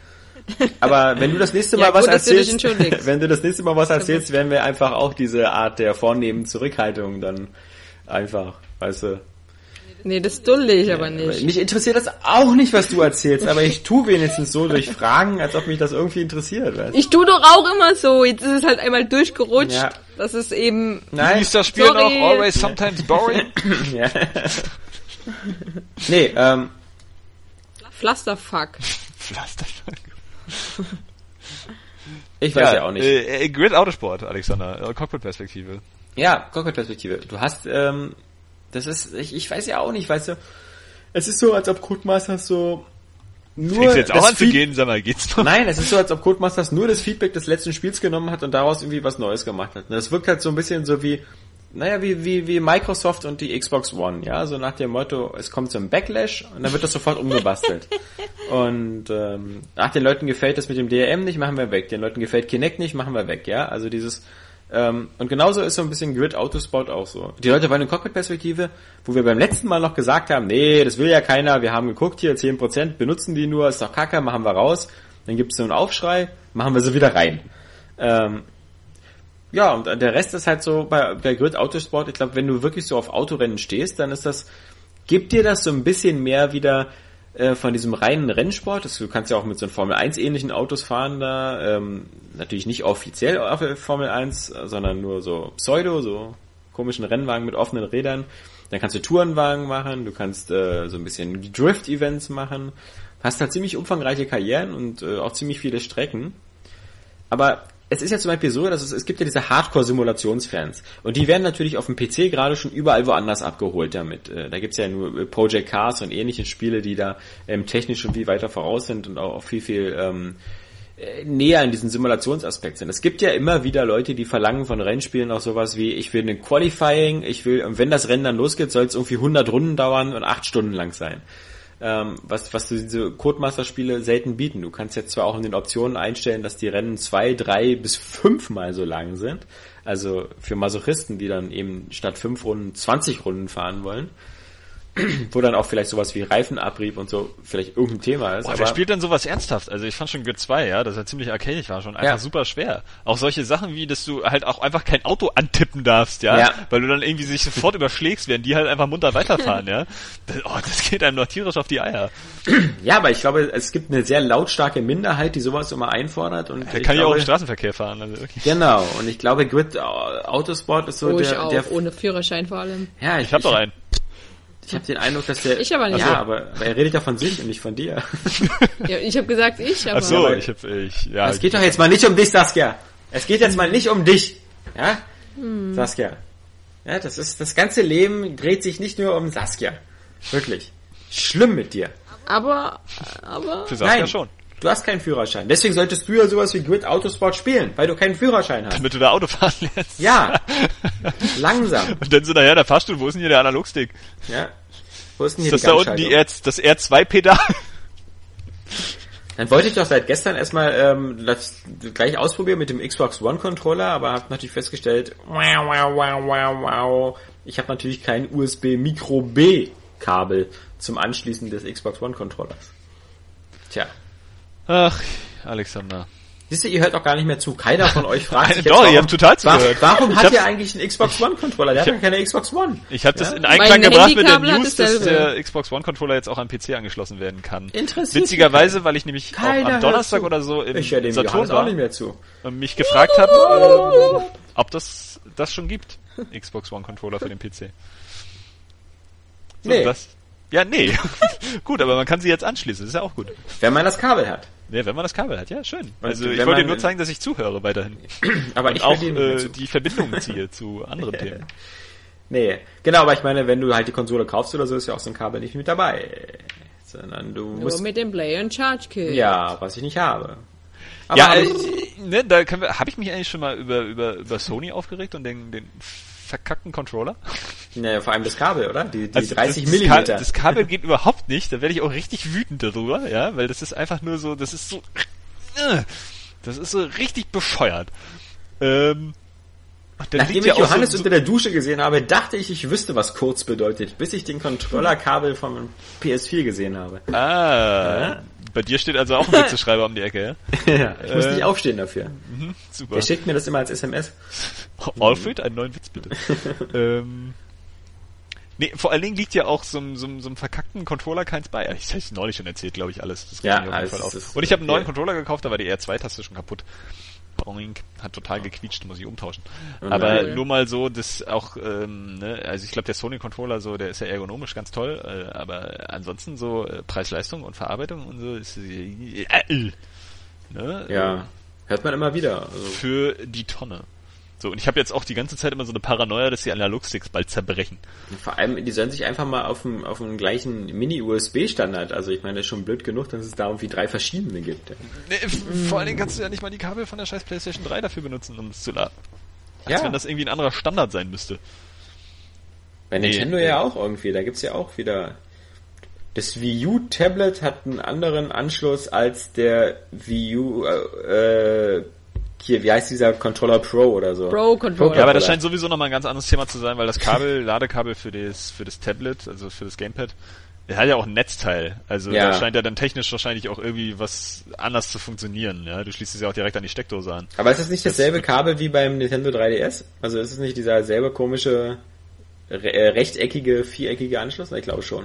Aber wenn du das nächste Mal ja, was erzählst, du wenn du das nächste Mal was erzählst, werden wir einfach auch diese Art der vornehmen Zurückhaltung dann einfach, weißt du, Nee, das dulde ich aber nicht. Mich interessiert das auch nicht, was du erzählst, aber ich tu wenigstens so durch Fragen, als ob mich das irgendwie interessiert. Weißt? Ich tu doch auch immer so. Jetzt ist es halt einmal durchgerutscht. Ja. Das ist eben. Nein. Wie ist das Spiel Sorry. noch? Always sometimes boring. ja. nee, ähm. Pflasterfuck. Pflasterfuck. Ich weiß ja, ja auch nicht. Äh, äh Grid Autosport, Alexander. Cockpit-Perspektive. Ja, Cockpit-Perspektive. Du hast ähm, das ist, ich, ich weiß ja auch nicht, weißt du, es ist so, als ob Codemasters so nur Fängst jetzt auch an zu gehen, sag mal, geht's noch? Nein, es ist so, als ob Codemasters nur das Feedback des letzten Spiels genommen hat und daraus irgendwie was Neues gemacht hat. Das wirkt halt so ein bisschen so wie, naja, wie, wie, wie Microsoft und die Xbox One, ja, so nach dem Motto, es kommt zum Backlash und dann wird das sofort umgebastelt. und ähm, ach, den Leuten gefällt das mit dem DRM nicht, machen wir weg. Den Leuten gefällt Kinect nicht, machen wir weg, ja. Also dieses ähm, und genauso ist so ein bisschen Grid Autosport auch so. Die Leute wollen eine Cockpit-Perspektive, wo wir beim letzten Mal noch gesagt haben, nee, das will ja keiner, wir haben geguckt hier, 10% benutzen die nur, ist doch kacke, machen wir raus. dann gibt es so einen Aufschrei, machen wir sie wieder rein. Ähm, ja, und der Rest ist halt so bei der Grid Autosport, ich glaube, wenn du wirklich so auf Autorennen stehst, dann ist das, gibt dir das so ein bisschen mehr wieder äh, von diesem reinen Rennsport. Das, du kannst ja auch mit so Formel 1 ähnlichen Autos fahren da, ähm, natürlich nicht offiziell Formel 1, sondern nur so Pseudo, so komischen Rennwagen mit offenen Rädern. Dann kannst du Tourenwagen machen, du kannst äh, so ein bisschen Drift-Events machen, hast halt ziemlich umfangreiche Karrieren und äh, auch ziemlich viele Strecken. Aber es ist ja zum Beispiel so, dass es, es gibt ja diese Hardcore-Simulationsfans. Und die werden natürlich auf dem PC gerade schon überall woanders abgeholt damit. Äh, da gibt's ja nur äh, Project Cars und ähnliche Spiele, die da ähm, technisch schon viel weiter voraus sind und auch viel, viel ähm, äh, näher an diesen Simulationsaspekt sind. Es gibt ja immer wieder Leute, die verlangen von Rennspielen auch sowas wie, ich will eine Qualifying, ich will, und wenn das Rennen dann losgeht, soll es irgendwie 100 Runden dauern und 8 Stunden lang sein ähm, was, was diese Codemaster-Spiele selten bieten. Du kannst jetzt zwar auch in den Optionen einstellen, dass die Rennen zwei, drei bis fünfmal so lang sind. Also für Masochisten, die dann eben statt fünf Runden 20 Runden fahren wollen wo dann auch vielleicht sowas wie Reifenabrieb und so vielleicht irgendein Thema ist. Boah, wer spielt denn sowas ernsthaft? Also ich fand schon Grid 2, ja, das er ziemlich arcadisch war, schon einfach ja. super schwer. Auch solche Sachen wie, dass du halt auch einfach kein Auto antippen darfst, ja, ja. weil du dann irgendwie sich sofort überschlägst, während die halt einfach munter weiterfahren, ja. Das, oh, das geht einem noch tierisch auf die Eier. Ja, aber ich glaube, es gibt eine sehr lautstarke Minderheit, die sowas immer einfordert und der kann ja auch im Straßenverkehr fahren. Also okay. Genau, und ich glaube, Grid Autosport ist so oh, der, ich auch, der ohne Führerschein vor allem. Ja, ich, ich hab doch einen. Ich habe den Eindruck, dass der. Ich aber nicht. Ja, aber, aber er redet ja von sich und nicht von dir. ja, ich habe gesagt, ich. Aber Ach so, ich hab, ich. Ja. Es geht doch jetzt mal nicht um dich, Saskia. Es geht jetzt mal nicht um dich, ja, hm. Saskia. Ja, das ist das ganze Leben dreht sich nicht nur um Saskia. Wirklich. Schlimm mit dir. Aber, aber. Für Saskia Nein. schon. Du hast keinen Führerschein. Deswegen solltest du ja sowas wie Grid Autosport spielen, weil du keinen Führerschein hast. Damit du da Auto fahren lässt. Ja. Langsam. Und dann so, naja, der Fahrstuhl, wo ist denn hier der Analogstick? Ja. Wo ist denn hier ist das da unten die R, das R2-Pedal? Dann wollte ich doch seit gestern erstmal ähm, das gleich ausprobieren mit dem Xbox One Controller, aber habe natürlich festgestellt, wow, wow, wow, wow, wow. ich habe natürlich kein USB Micro B Kabel zum Anschließen des Xbox One Controllers. Tja. Ach, Alexander. Siehst du, ihr hört auch gar nicht mehr zu. Keiner von euch fragt sich Doch, warum, ihr habt total zugehört. Warum, warum hat ihr eigentlich einen Xbox One Controller? Der hat ja keine Xbox One. Ich habe das ja? in Einklang gebracht mit der News, dass der Xbox One Controller jetzt auch am PC angeschlossen werden kann. Interessiert Witzigerweise, weil ich nämlich auch am Donnerstag oder so im ich dem Saturn war auch nicht mehr zu. und mich gefragt habe, ähm, ob das das schon gibt. Xbox One Controller für den PC. So, nee. Das, ja, nee. gut, aber man kann sie jetzt anschließen, das ist ja auch gut. Wenn man das Kabel hat. Ja, wenn man das Kabel hat, ja, schön. Also ich wollte dir nur zeigen, dass ich zuhöre weiterhin. aber Und ich auch äh, die Verbindung ziehe zu anderen Themen. Nee, genau, aber ich meine, wenn du halt die Konsole kaufst oder so, ist ja auch so ein Kabel nicht mit dabei. Sondern du nur musst... mit dem Play and Charge Kit. Ja, was ich nicht habe. Aber ja, äh, ne, da habe ich mich eigentlich schon mal über, über, über Sony aufgeregt und den, den verkackten Controller. Naja, vor allem das Kabel, oder? Die, die also 30 das, Millimeter. Das, das Kabel geht überhaupt nicht, da werde ich auch richtig wütend darüber, ja, weil das ist einfach nur so, das ist so, das ist so richtig bescheuert. Ähm, Nachdem ich Johannes so, unter der Dusche gesehen habe, dachte ich, ich wüsste, was kurz bedeutet, bis ich den Controllerkabel vom PS4 gesehen habe. Ah, ja? bei dir steht also auch ein Witzeschreiber um die Ecke, ja? ja ich muss äh, nicht aufstehen dafür. Mhm, super. Der schickt mir das immer als SMS. Alfred, einen neuen Witz bitte. ähm, Nee, vor allen Dingen liegt ja auch so, so, so einem verkackten Controller keins bei. Ich habe neulich schon erzählt, glaube ich, alles. Das ja, alles, auf. Und ich habe einen neuen. Controller gekauft, da war die R2-Taste schon kaputt. Boing, hat total gequietscht, muss ich umtauschen. Oh Aber nur mal so, das auch, ähm, ne, also ich glaube der Sony Controller so, der ist ja ergonomisch ganz toll, äh, aber ansonsten so äh, Preis-Leistung und Verarbeitung und so ist äh, äh, ne? Ja, hört man immer wieder. Also. Für die Tonne. So, und ich habe jetzt auch die ganze Zeit immer so eine Paranoia, dass die Analogsticks bald zerbrechen. Vor allem, die sollen sich einfach mal auf dem, auf dem gleichen Mini-USB-Standard, also ich meine, das ist schon blöd genug, dass es da irgendwie drei verschiedene gibt. Nee, vor allen Dingen kannst du ja nicht mal die Kabel von der scheiß PlayStation 3 dafür benutzen, um es zu laden. Als ja. wenn das irgendwie ein anderer Standard sein müsste. Bei Nintendo nee, ja auch irgendwie, da gibt's ja auch wieder das Wii U Tablet hat einen anderen Anschluss als der Wii U äh, hier, wie heißt dieser Controller Pro oder so? Pro Controller. Ja, aber das scheint sowieso nochmal ein ganz anderes Thema zu sein, weil das Kabel, Ladekabel für das, für das Tablet, also für das Gamepad, Er hat ja auch ein Netzteil, also Ja. da scheint ja dann technisch wahrscheinlich auch irgendwie was anders zu funktionieren. Ja, du schließt es ja auch direkt an die Steckdose an. Aber ist das nicht dasselbe Kabel wie beim Nintendo 3DS? Also ist es nicht dieser selbe komische re äh, rechteckige, viereckige Anschluss? Ich glaube schon.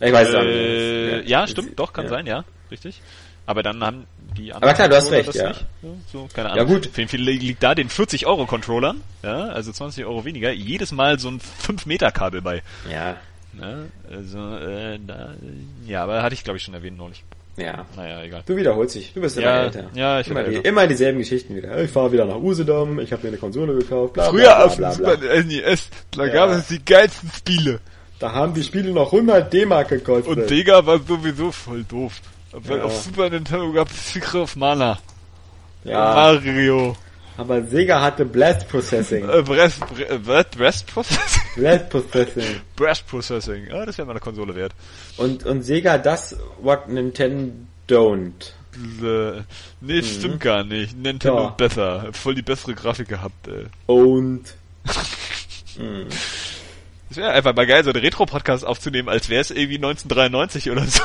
Ich weiß es auch Äh, nicht. ja, stimmt, doch, kann ja. sein, ja, richtig. Aber dann haben die anderen Aber klar, du hast recht, ja. ja. So, keine Ja, Ahnung. gut. Auf jeden Fall li- liegt da den 40 Euro Controllern, ja, also 20 Euro weniger, jedes Mal so ein 5 Meter Kabel bei. Ja, Ja, also, äh, da, ja, aber hatte ich glaube ich schon erwähnt neulich. ja. Naja, egal. Du wiederholst dich. Du bist immer Ja, älter. ja, ich immer, werde die, älter. immer dieselben Geschichten wieder. Ich fahre wieder nach Usedom, ich habe mir eine Konsole gekauft. Bla, Früher bla, bla, auf bla, dem. Super NES, da Ja. gab es die geilsten Spiele. Da haben die Spiele noch 100 D-Mark gekostet. Und Sega war sowieso voll doof. Weil Ja. auf Super Nintendo gab es of Mana. ja, Mario. aber Sega hatte Blast Processing. Äh, Breast, Bre- Breast, Breast Processing? Blast Processing. Breast Processing. Ja, das wäre mal eine Konsole wert. Und, und Sega das, what Nintendo don't. Äh, nee, stimmt gar nicht. Nintendo Mhm. Ja. besser. Voll die bessere Grafik gehabt, ey. Und Das wäre einfach mal geil, so einen Retro-Podcast aufzunehmen, als wäre es irgendwie 1993 oder so.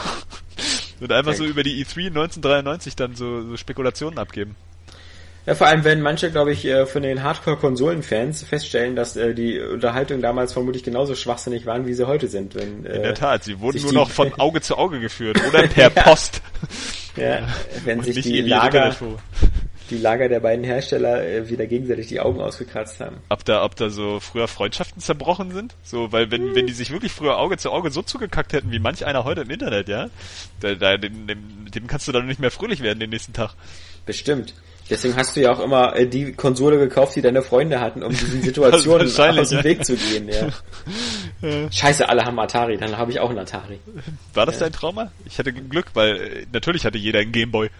Und einfach so über die E3 1993 dann so, so Spekulationen abgeben. Ja, vor allem werden manche, glaube ich, äh, von den Hardcore-Konsolen-Fans feststellen, dass äh, die Unterhaltung damals vermutlich genauso schwachsinnig waren, wie sie heute sind. Wenn, äh, In der Tat, sie wurden nur noch von Auge zu Auge geführt oder per Post. Ja, wenn Und sich die Lager. Die Lager der beiden Hersteller äh, wieder gegenseitig die Augen ausgekratzt haben. ob da, ob da so früher Freundschaften zerbrochen sind. So, weil wenn, wenn die sich wirklich früher Auge zu Auge so zugekackt hätten, wie manch einer heute im Internet, ja, da, da, dem, dem, dem kannst du dann nicht mehr fröhlich werden den nächsten Tag. Bestimmt. Deswegen hast du ja auch immer äh, die Konsole gekauft, die deine Freunde hatten, um diesen Situationen Wahrscheinlich, aus dem ja. Weg zu gehen. Ja. Scheiße, alle haben Atari, dann habe ich auch einen Atari. War das dein Trauma? Ich hatte Glück, weil äh, natürlich hatte jeder einen Gameboy.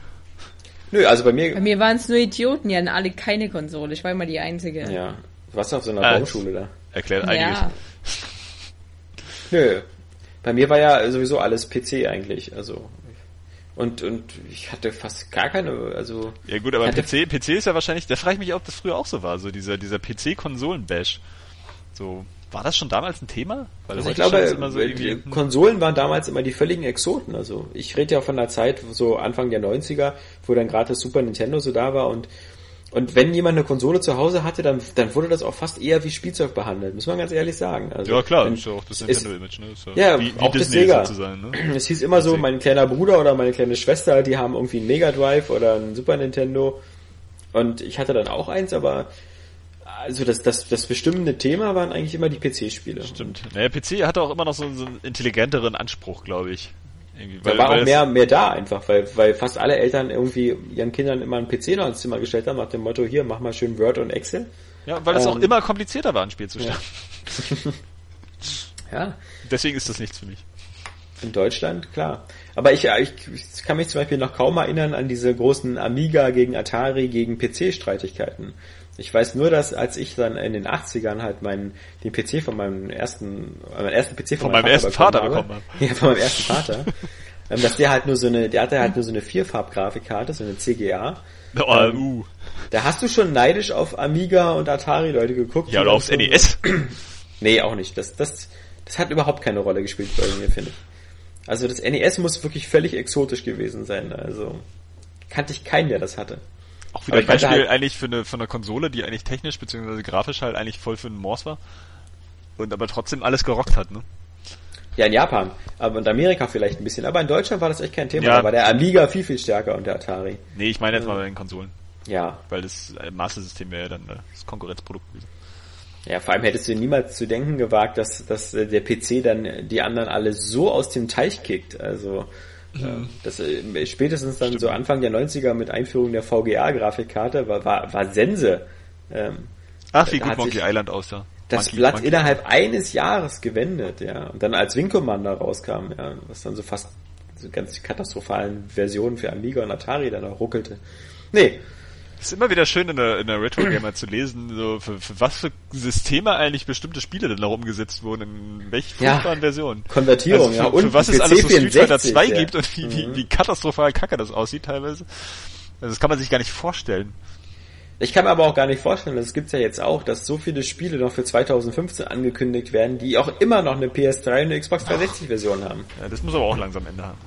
Nö, also bei mir, Bei mir waren es nur Idioten, die hatten alle keine Konsole. Ich war immer die Einzige. ja, du warst auf so einer Ah, Baumschule da. Erklärt einiges. Ja. Nö. Bei mir war ja sowieso alles PC eigentlich, also. Und, und ich hatte fast gar keine, also. Ja gut, aber PC, PC ist ja wahrscheinlich, da frage ich mich, ob das früher auch so war, so dieser, dieser PC-Konsolen-Bash. So, war das schon damals ein Thema? Weil Also ich glaube, so äh, irgendwie, die Konsolen waren damals immer die völligen Exoten. Also ich rede ja von der Zeit, so Anfang der 90er, wo dann gerade das Super Nintendo so da war und und wenn jemand eine Konsole zu Hause hatte, dann, dann wurde das auch fast eher wie Spielzeug behandelt, muss man ganz ehrlich sagen. Also, ja klar, ist ja auch das Nintendo-Image, ne? Ist Ja, wie, wie auch das Disney Sega. sozusagen, ne? Es hieß immer so, mein kleiner Bruder oder meine kleine Schwester, die haben irgendwie einen Mega Drive oder einen Super Nintendo. Und ich hatte dann auch eins, aber also das, das, das bestimmende Thema waren eigentlich immer die PC-Spiele. Stimmt. Naja, PC hatte auch immer noch so, so einen intelligenteren Anspruch, glaube ich. Irgendwie, Da war auch mehr, mehr da einfach, weil, weil fast alle Eltern irgendwie ihren Kindern immer einen PC noch ins Zimmer gestellt haben, nach dem Motto, hier, mach mal schön Word und Excel. Ja, weil es auch ähm, immer komplizierter war, ein Spiel zu starten. Ja, Deswegen ist das nichts für mich. in Deutschland, klar. Aber ich, ich, ich kann mich zum Beispiel noch kaum erinnern an diese großen Amiga gegen Atari gegen PC-Streitigkeiten. Ich weiß nur, dass als ich dann in den 80ern halt meinen, den PC von meinem ersten, äh, meinen ersten PC von, Von meinem ersten Vater bekommen Ja, von meinem ersten Vater. ähm, dass der halt nur so eine, der hatte halt nur so eine Vierfarb-Grafikkarte, so eine CGA. Oh, Ähm, uh. Da hast du schon neidisch auf Amiga und Atari-Leute geguckt. Ja, oder aufs so- NES. Nee, auch nicht. Das, das, das hat überhaupt keine Rolle gespielt bei mir, finde ich. Also das NES muss wirklich völlig exotisch gewesen sein. Also kannte ich keinen, der das hatte. Auch wieder ein Beispiel halt- eigentlich für eine, für eine Konsole, die eigentlich technisch bzw. grafisch halt eigentlich voll für einen Morse war. Und aber trotzdem alles gerockt hat, ne? Ja, in Japan, aber in Amerika vielleicht ein bisschen. Aber in Deutschland war das echt kein Thema. Ja. Da war der Amiga viel, viel stärker und der Atari. Nee, ich meine jetzt mal bei den Konsolen. Ja. Weil das äh, Master-System wäre ja dann äh, das Konkurrenzprodukt gewesen. Ja, vor allem hättest du niemals zu denken gewagt, dass, dass äh, der PC dann die anderen alle so aus dem Teich kickt. Also äh, das äh, spätestens dann so Anfang der 90er mit Einführung der VGA-Grafikkarte war, war, war Sense. Ähm, Ach, wie gut Monkey Island aussah. das Monkey- Blatt Monkey- innerhalb eines Jahres gewendet, ja. Und dann als Wing Commander rauskam, ja, was dann so fast so ganz katastrophalen Versionen für Amiga und Atari dann auch ruckelte. Nee, ist immer wieder schön in der, in der Retro-Gamer zu lesen, so für, für was für Systeme eigentlich bestimmte Spiele denn noch umgesetzt wurden, in welch Ja. furchtbaren Versionen. Konvertierung, Also für, ja. Und für was es alles so Street Fighter 64, 2 ja. gibt und wie, wie, Mhm. wie katastrophal kacke das aussieht teilweise. Also das kann man sich gar nicht vorstellen. Ich kann mir aber auch gar nicht vorstellen, das gibt's ja jetzt auch, dass so viele Spiele noch für 2015 angekündigt werden, die auch immer noch eine PS3 und eine Xbox 360 Version haben. Ja, das muss aber auch langsam Ende haben.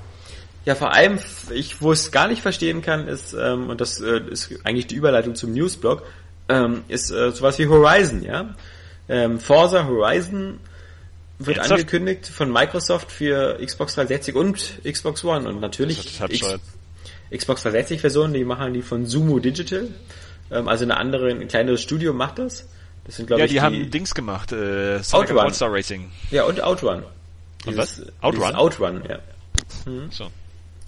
Ja, vor allem, ich, wo es gar nicht verstehen kann, ist, ähm, und das äh, ist eigentlich die Überleitung zum Newsblog, ähm, ist äh, sowas wie Horizon, ja. Ähm, Forza Horizon wird Ernsthaft? angekündigt von Microsoft für Xbox 360 und Xbox One und natürlich X Xbox 360 Version, die machen die von Sumo Digital. Ähm, also eine andere, ein kleineres Studio macht das. Das sind, glaube ja, ich, die, die haben Dings gemacht, äh, Outrun. All-Star Racing. Ja, und Outrun. Und was? Outrun? Outrun, ja. Hm. So.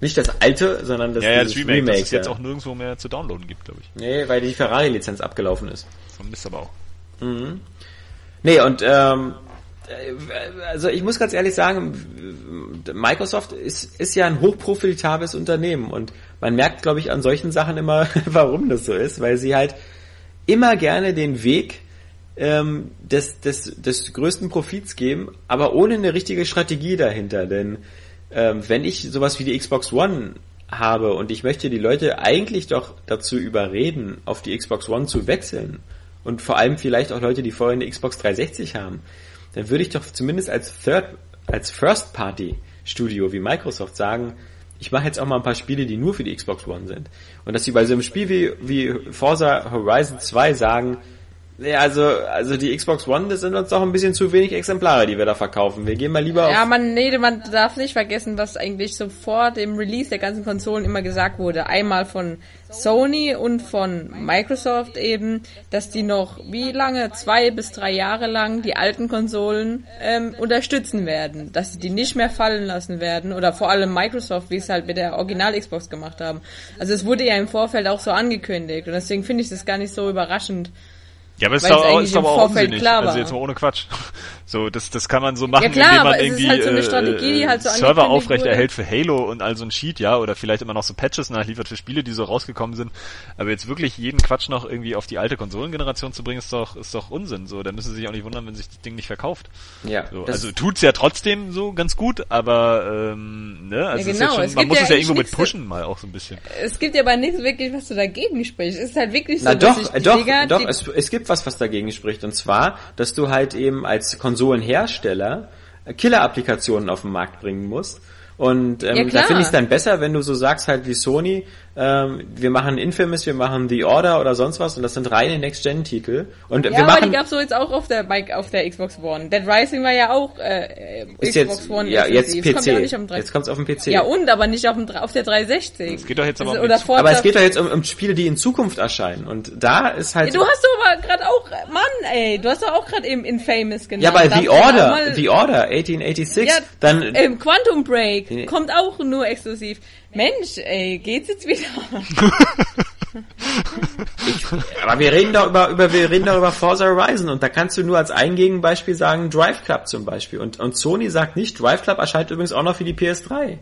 Nicht das alte, sondern das, ja, ja, das Remake, Remake, das es jetzt auch nirgendwo mehr zu downloaden gibt, glaube ich. Nee, weil die Ferrari-Lizenz abgelaufen ist. Und ist aber auch. Mhm. Nee, und ähm, äh, also ich muss ganz ehrlich sagen, Microsoft ist, ist ja ein hochprofitables Unternehmen und man merkt, glaube ich, an solchen Sachen immer, warum das so ist, weil sie halt immer gerne den Weg ähm, des, des, des größten Profits geben, aber ohne eine richtige Strategie dahinter. Denn ähm, wenn ich sowas wie die Xbox One habe und ich möchte die Leute eigentlich doch dazu überreden, auf die Xbox One zu wechseln und vor allem vielleicht auch Leute, die vorher eine Xbox 360 haben, dann würde ich doch zumindest als Third, als First Party Studio wie Microsoft sagen, ich mache jetzt auch mal ein paar Spiele, die nur für die Xbox One sind. Und dass sie bei so einem Spiel wie, wie Forza Horizon 2 sagen, ja, also, also die Xbox One, das sind uns doch ein bisschen zu wenig Exemplare, die wir da verkaufen. Wir gehen mal lieber Ja, man, nee, man darf nicht vergessen, was eigentlich so vor dem Release der ganzen Konsolen immer gesagt wurde. Einmal von Sony und von Microsoft eben, dass die noch wie lange, zwei bis drei Jahre lang die alten Konsolen ähm, unterstützen werden. Dass sie die nicht mehr fallen lassen werden. Oder vor allem Microsoft, wie es halt mit der Original-Xbox gemacht haben. Also es wurde ja im Vorfeld auch so angekündigt. Und deswegen finde ich das gar nicht so überraschend. Ja, aber es ist, aber, ist aber auch unsinnig. Klar war. Also jetzt mal ohne Quatsch. So, das, das kann man so machen, ja, klar, indem man irgendwie halt so eine Strategie, äh, halt so Server aufrechterhält für Halo und all so ein Sheet, ja, oder vielleicht immer noch so Patches nachliefert für Spiele, die so rausgekommen sind. Aber jetzt wirklich jeden Quatsch noch irgendwie auf die alte Konsolengeneration zu bringen, ist doch, ist doch Unsinn. So, da müssen sie sich auch nicht wundern, wenn sich das Ding nicht verkauft. Ja. So, also tut's ja trotzdem so ganz gut, aber ähm, ne, also ja, genau. schon, man muss ja es ja irgendwo mit pushen mal auch so ein bisschen. Es gibt ja aber nichts wirklich, was du dagegen sprichst. Es ist halt wirklich so, Na doch, doch, Dinger, doch, es, es gibt was, was dagegen spricht. Und zwar, dass du halt eben als Konsolenhersteller Killer-Applikationen auf den Markt bringen musst. Und ähm, ja, da finde ich es dann besser, wenn du so sagst halt wie Sony, ähm, wir machen Infamous, wir machen The Order oder sonst was und das sind reine Next-Gen-Titel. Und ja, wir aber die gab's so jetzt auch auf der auf der Xbox One. Dead Rising war ja auch äh, Xbox jetzt, One. Ja, jetzt PC. Kommt ja jetzt kommt's auf dem PC. Ja und, aber nicht auf, dem, auf der 360. Es geht doch jetzt aber also, um oder Aber es geht doch jetzt um, um Spiele, die in Zukunft erscheinen und da ist halt... Ja, du hast doch aber gerade auch, Mann ey, du hast doch auch gerade eben Infamous genannt. Ja, bei The Order, The Order 1886, ja, dann... Ähm, Quantum Break kommt auch nur exklusiv. Mensch, ey, geht's jetzt wieder? ich, aber wir reden doch über, über, wir reden doch über Forza Horizon und da kannst du nur als ein Gegenbeispiel sagen Drive Club zum Beispiel. Und, und Sony sagt nicht, Drive Club erscheint übrigens auch noch für die PS3.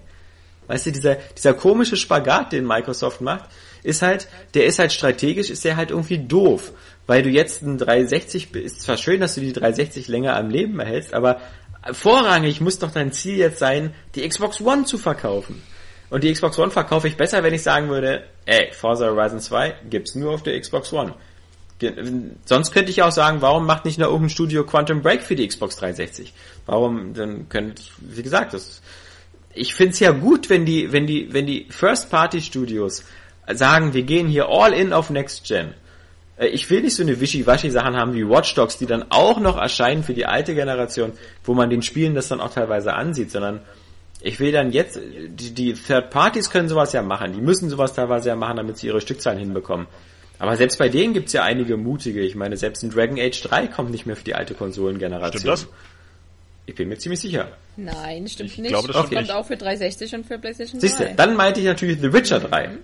Weißt du, dieser, dieser komische Spagat, den Microsoft macht, ist halt, der ist halt strategisch, ist der halt irgendwie doof. Weil du jetzt ein 360, ist zwar schön, dass du die 360 länger am Leben erhältst, aber vorrangig muss doch dein Ziel jetzt sein, die Xbox One zu verkaufen. Und die Xbox One verkaufe ich besser, wenn ich sagen würde, ey, Forza Horizon 2 gibt's nur auf der Xbox One. Sonst könnte ich auch sagen, warum macht nicht nur irgendein Studio Quantum Break für die Xbox 360? Warum, dann könnte, wie gesagt, das, ich find's ja gut, wenn die, wenn die, wenn die First-Party-Studios sagen, wir gehen hier all in auf Next Gen. Äh, ich will nicht so eine Wischiwaschi-Sachen haben wie Watch Dogs, die dann auch noch erscheinen für die alte Generation, wo man den Spielen das dann auch teilweise ansieht, sondern ich will dann jetzt, die, die Third Parties können sowas ja machen, die müssen sowas teilweise ja machen, damit sie ihre Stückzahlen hinbekommen. Aber selbst bei denen gibt's ja einige mutige. Ich meine, selbst ein Dragon Age 3 kommt nicht mehr für die alte Konsolengeneration. Stimmt das? Ich bin mir ziemlich sicher. Nein, stimmt ich nicht. Glaube, das okay. kommt auch für 360 und für PlayStation Siehst 3. dann meinte ich natürlich The Witcher 3. Mhm.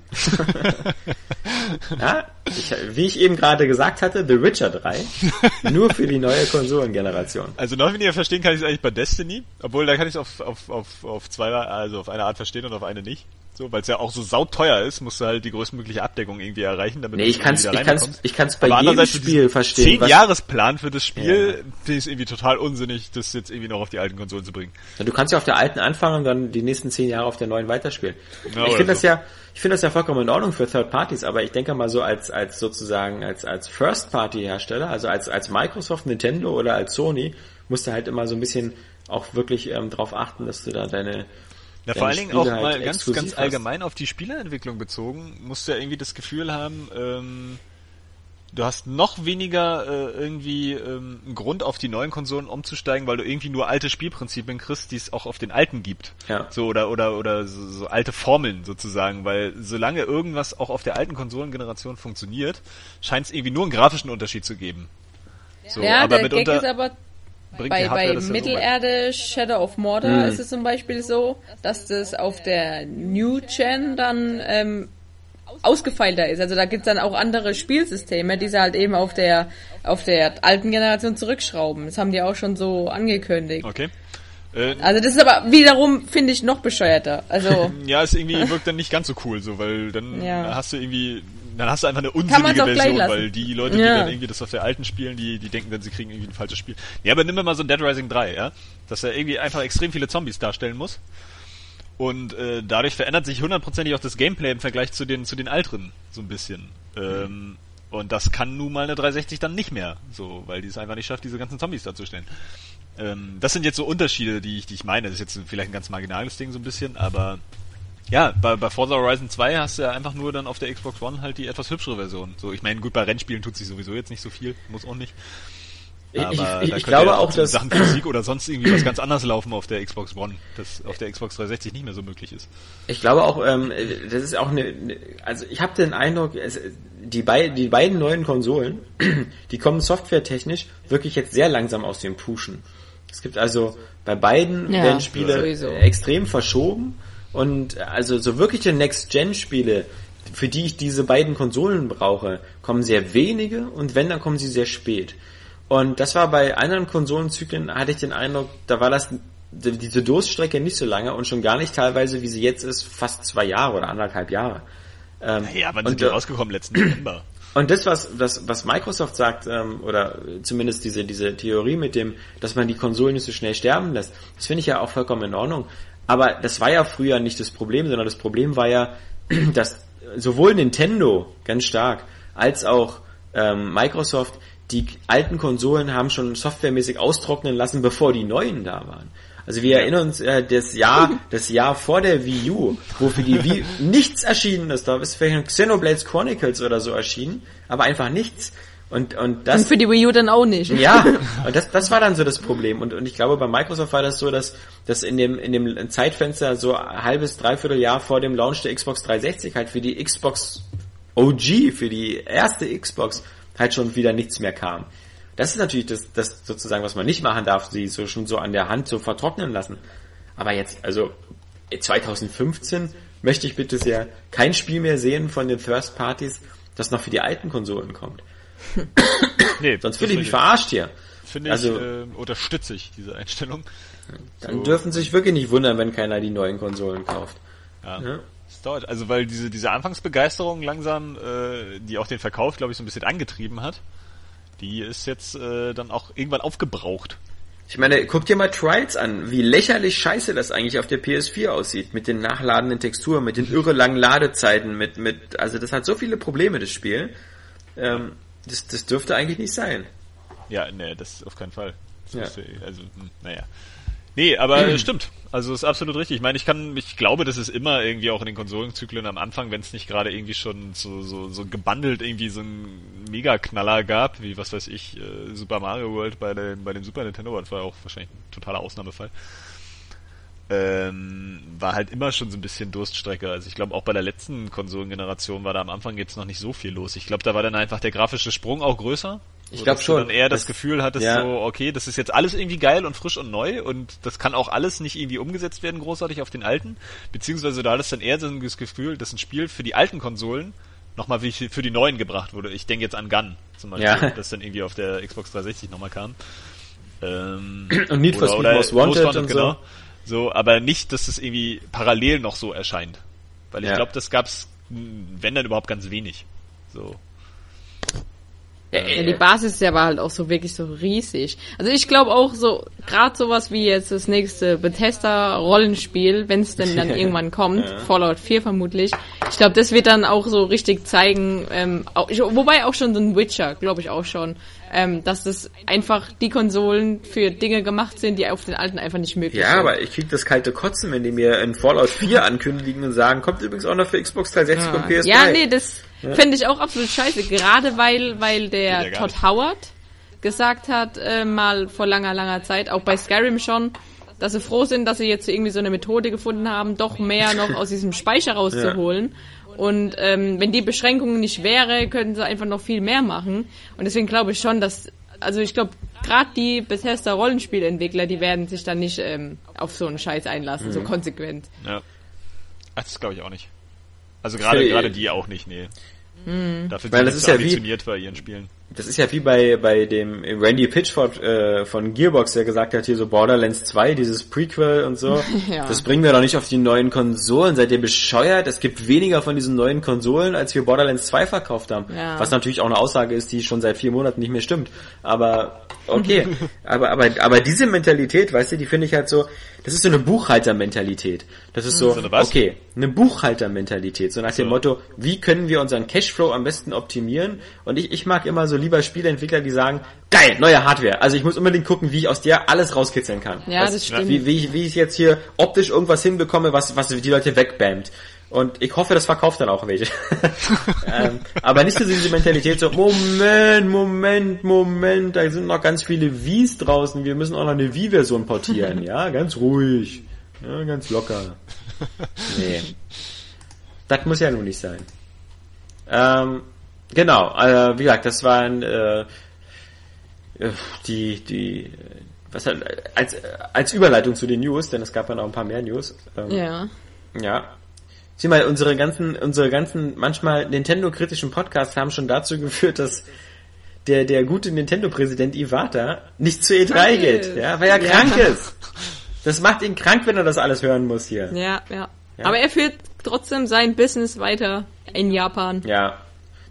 ja, ich, wie ich eben gerade gesagt hatte, The Witcher 3. nur für die neue Konsolengeneration. Also noch weniger verstehen kann ich es eigentlich bei Destiny. Obwohl, da kann ich es auf, auf, auf, auf zwei, also auf eine Art verstehen und auf eine nicht. So, weil es ja auch so sauteuer ist, musst du halt die größtmögliche Abdeckung irgendwie erreichen, damit nee, ich kann's, ich kann's, ich kann's bei Aber jedem Spiel verstehen. Zehn Jahresplan für das Spiel ja. finde ich irgendwie total unsinnig, das jetzt irgendwie noch auf die alten Konsolen zu bringen. Ja, du kannst ja auf der alten anfangen und dann die nächsten zehn Jahre auf der neuen weiterspielen. Ja, ich finde so. das ja, ich finde das ja vollkommen in Ordnung für Third Parties, aber ich denke mal so als, als sozusagen, als, als First Party Hersteller, also als, als Microsoft, Nintendo oder als Sony, musst du halt immer so ein bisschen auch wirklich ähm, darauf achten, dass du da deine ja, vor allen Dingen auch halt mal ganz, ganz allgemein auf die Spielerentwicklung bezogen, musst du ja irgendwie das Gefühl haben, ähm, du hast noch weniger äh, irgendwie ähm, einen Grund auf die neuen Konsolen umzusteigen, weil du irgendwie nur alte Spielprinzipien kriegst, die es auch auf den alten gibt. Ja. So oder oder oder so, so alte Formeln sozusagen, weil solange irgendwas auch auf der alten Konsolengeneration funktioniert, scheint es irgendwie nur einen grafischen Unterschied zu geben. So, ja, aber der mitunter, Gag ist aber bei, bei Mittelerde Shadow of Mordor mhm. ist es zum Beispiel so, dass das auf der New Gen dann ähm, ausgefeilter ist. Also da gibt's dann auch andere Spielsysteme, die sie halt eben auf der auf der alten Generation zurückschrauben. Das haben die auch schon so angekündigt. Okay. Äh, also das ist aber wiederum, finde ich, noch bescheuerter. Also ja, es irgendwie wirkt dann nicht ganz so cool, so, weil dann ja. hast du irgendwie dann hast du einfach eine unsinnige Version, weil die Leute, die dann irgendwie das auf der alten spielen, die, die denken dann, sie kriegen irgendwie ein falsches Spiel. Ja, aber nimm mir mal so ein Dead Rising 3, ja, dass er irgendwie einfach extrem viele Zombies darstellen muss. Und äh, dadurch verändert sich hundertprozentig auch das Gameplay im Vergleich zu den zu den älteren so ein bisschen. Ähm, und das kann nun mal eine 360 dann nicht mehr, so, weil die es einfach nicht schafft, diese ganzen Zombies darzustellen. Ähm, das sind jetzt so Unterschiede, die ich, die ich meine. Das ist jetzt vielleicht ein ganz marginales Ding so ein bisschen, aber ja, bei, bei Forza Horizon 2 hast du ja einfach nur dann auf der Xbox One halt die etwas hübschere Version. So, ich meine, gut, bei Rennspielen tut sich sowieso jetzt nicht so viel, muss auch nicht. Aber ich, ich, ich glaube ja auch, dass Sachen Physik oder sonst irgendwie was ganz anderes laufen auf der Xbox One, das auf der Xbox 360 nicht mehr so möglich ist. Ich glaube auch, ähm, das ist auch eine, also ich habe den Eindruck, es, die, bei, die beiden neuen Konsolen, die kommen softwaretechnisch wirklich jetzt sehr langsam aus dem Pushen. Es gibt also bei beiden ja, werden Spiele sowieso. extrem verschoben und also so wirkliche Next-Gen-Spiele, für die ich diese beiden Konsolen brauche, kommen sehr wenige und wenn, dann kommen sie sehr spät. Und das war bei anderen Konsolenzyklen, hatte ich den Eindruck, da war das diese Durststrecke nicht so lange und schon gar nicht teilweise, wie sie jetzt ist, fast zwei Jahre oder anderthalb Jahre. Ähm, ja, wann sind die rausgekommen? Letzten November. Und das, was, das, was Microsoft sagt, ähm, oder zumindest diese, diese Theorie mit dem, dass man die Konsolen nicht so schnell sterben lässt, das finde ich ja auch vollkommen in Ordnung. Aber das war ja früher nicht das Problem, sondern das Problem war ja, dass sowohl Nintendo ganz stark als auch ähm, Microsoft die alten Konsolen haben schon softwaremäßig austrocknen lassen, bevor die neuen da waren. Also wir erinnern uns äh, das Jahr, das Jahr vor der Wii U, wo für die Wii nichts erschienen ist. Da ist vielleicht Xenoblades Chronicles oder so erschienen, aber einfach nichts. Und, und das. Und für die Wii U dann auch nicht. Ja, und das, das war dann so das Problem. Und, und ich glaube, bei Microsoft war das so, dass, dass in dem, in dem Zeitfenster so ein halbes, dreiviertel Jahr vor dem Launch der Xbox 360 halt für die Xbox OG, für die erste Xbox halt schon wieder nichts mehr kam. Das ist natürlich das, das sozusagen, was man nicht machen darf, sie so schon so an der Hand so vertrocknen lassen. Aber jetzt, also 2015 möchte ich bitte sehr kein Spiel mehr sehen von den First Parties, das noch für die alten Konsolen kommt. Nee, Sonst fühle ich mich verarscht hier. Finde also, ich, äh, unterstütze ich diese Einstellung. Dann so. dürfen sich wirklich nicht wundern, wenn keiner die neuen Konsolen kauft. Ja. ja. Es dauert, also weil diese, diese Anfangsbegeisterung langsam, äh, die auch den Verkauf, glaube ich, so ein bisschen angetrieben hat, die ist jetzt äh, dann auch irgendwann aufgebraucht. Ich meine, guck dir mal Trials an, wie lächerlich scheiße das eigentlich auf der PS4 aussieht, mit den nachladenden Texturen, mit den irre langen Ladezeiten, mit, mit, also das hat so viele Probleme, das Spiel. Ähm, das, das dürfte eigentlich nicht sein. Ja, nee, das auf keinen Fall. Ja. Müsste, also, hm, naja. Nee, aber mhm. stimmt. Also ist absolut richtig. Ich meine, ich kann, ich glaube, das ist immer irgendwie auch in den Konsolenzyklen am Anfang, wenn es nicht gerade irgendwie schon so, so, so gebundelt irgendwie so einen Mega-Knaller gab, wie was weiß ich, äh, Super Mario World bei dem, bei dem Super Nintendo, das war auch wahrscheinlich ein totaler Ausnahmefall ähm, war halt immer schon so ein bisschen Durststrecke. Also ich glaube auch bei der letzten Konsolengeneration war da am Anfang jetzt noch nicht so viel los. Ich glaube, da war dann einfach der grafische Sprung auch größer. Ich glaube schon. Du dann eher das, das Gefühl hattest ja. so, okay, das ist jetzt alles irgendwie geil und frisch und neu und das kann auch alles nicht irgendwie umgesetzt werden großartig auf den alten. Beziehungsweise da hattest dann eher so das Gefühl, dass ein Spiel für die alten Konsolen nochmal wie für die neuen gebracht wurde. Ich denke jetzt an Gun zum Beispiel, ja. das dann irgendwie auf der Xbox 360 nochmal kam. Ähm, und Need for Speed Most Wanted, und genau. So. Aber nicht, dass es irgendwie parallel noch so erscheint. Weil ich Ja. glaube, das gab's, mh, wenn dann überhaupt ganz wenig. So. Ja, die Basis ist ja aber halt auch so wirklich so riesig. Also ich glaube auch so, gerade sowas wie jetzt das nächste Bethesda-Rollenspiel, wenn es denn dann irgendwann kommt, Fallout 4 vermutlich, ich glaube, das wird dann auch so richtig zeigen, ähm, auch, ich, wobei auch schon so ein Witcher, glaube ich auch schon, ähm, dass das einfach die Konsolen für Dinge gemacht sind, die auf den alten einfach nicht möglich Ja, sind. aber ich krieg das kalte Kotzen, wenn die mir in Fallout 4 ankündigen und sagen, kommt übrigens auch noch für Xbox 360 und PS3. Ja, nee, das fände ich auch absolut scheiße, gerade weil, weil der ja Todd nicht. Howard gesagt hat, äh, mal vor langer, langer Zeit, auch bei Skyrim schon, dass sie froh sind, dass sie jetzt irgendwie so eine Methode gefunden haben, doch mehr noch aus diesem Speicher rauszuholen. Und ähm, wenn die Beschränkung nicht wäre, könnten sie einfach noch viel mehr machen. Und deswegen glaube ich schon, dass, also ich glaube, gerade die Bethesda Rollenspielentwickler, die werden sich dann nicht ähm, auf so einen Scheiß einlassen, Mhm. so konsequent. Ja. Ach, das glaube ich auch nicht. Also gerade gerade die auch nicht, nee. Dafür Weil sind zu ja wie- ambitioniert bei ihren Spielen. Das ist ja wie bei, bei dem Randy Pitchford äh, von Gearbox, der gesagt hat, hier so Borderlands 2, dieses Prequel und so. Ja. Das bringen wir doch nicht auf die neuen Konsolen. Seid ihr bescheuert? Es gibt weniger von diesen neuen Konsolen, als wir Borderlands 2 verkauft haben. Ja. Was natürlich auch eine Aussage ist, die schon seit vier Monaten nicht mehr stimmt. Aber okay. aber, aber, aber diese Mentalität, weißt du, die finde ich halt so, das ist so eine Buchhaltermentalität. Das ist so, So eine was? okay, eine Buchhaltermentalität. So nach dem So. Motto, wie können wir unseren Cashflow am besten optimieren? Und ich, ich mag immer so lieber Spieleentwickler, die sagen, geil, neue Hardware. Also ich muss unbedingt gucken, wie ich aus der alles rauskitzeln kann. Ja, Was- das stimmt. Wie, wie, ich- wie ich jetzt hier optisch irgendwas hinbekomme, was, was die Leute wegbammt. Und ich hoffe, das verkauft dann auch welche. ähm, aber nicht so diese Mentalität so, Moment, Moment, Moment, da sind noch ganz viele Wies draußen, wir müssen auch noch eine Wii-Version portieren, ja, ganz ruhig, ja, ganz locker. Nee. Das muss ja nun nicht sein. Ähm, genau, äh, wie gesagt, das waren äh, die, die, was halt, als, als Überleitung zu den News, denn es gab ja noch ein paar mehr News. Ähm, Ja. ja. Sieh mal, unsere ganzen, unsere ganzen, manchmal Nintendo-kritischen Podcasts haben schon dazu geführt, dass der, der gute Nintendo-Präsident Iwata nicht zu E3 Krank geht, ist. ja, weil er Ja. krank ist. Das macht ihn krank, wenn er das alles hören muss hier. Ja, ja. Aber er führt trotzdem sein Business weiter in Japan. Ja.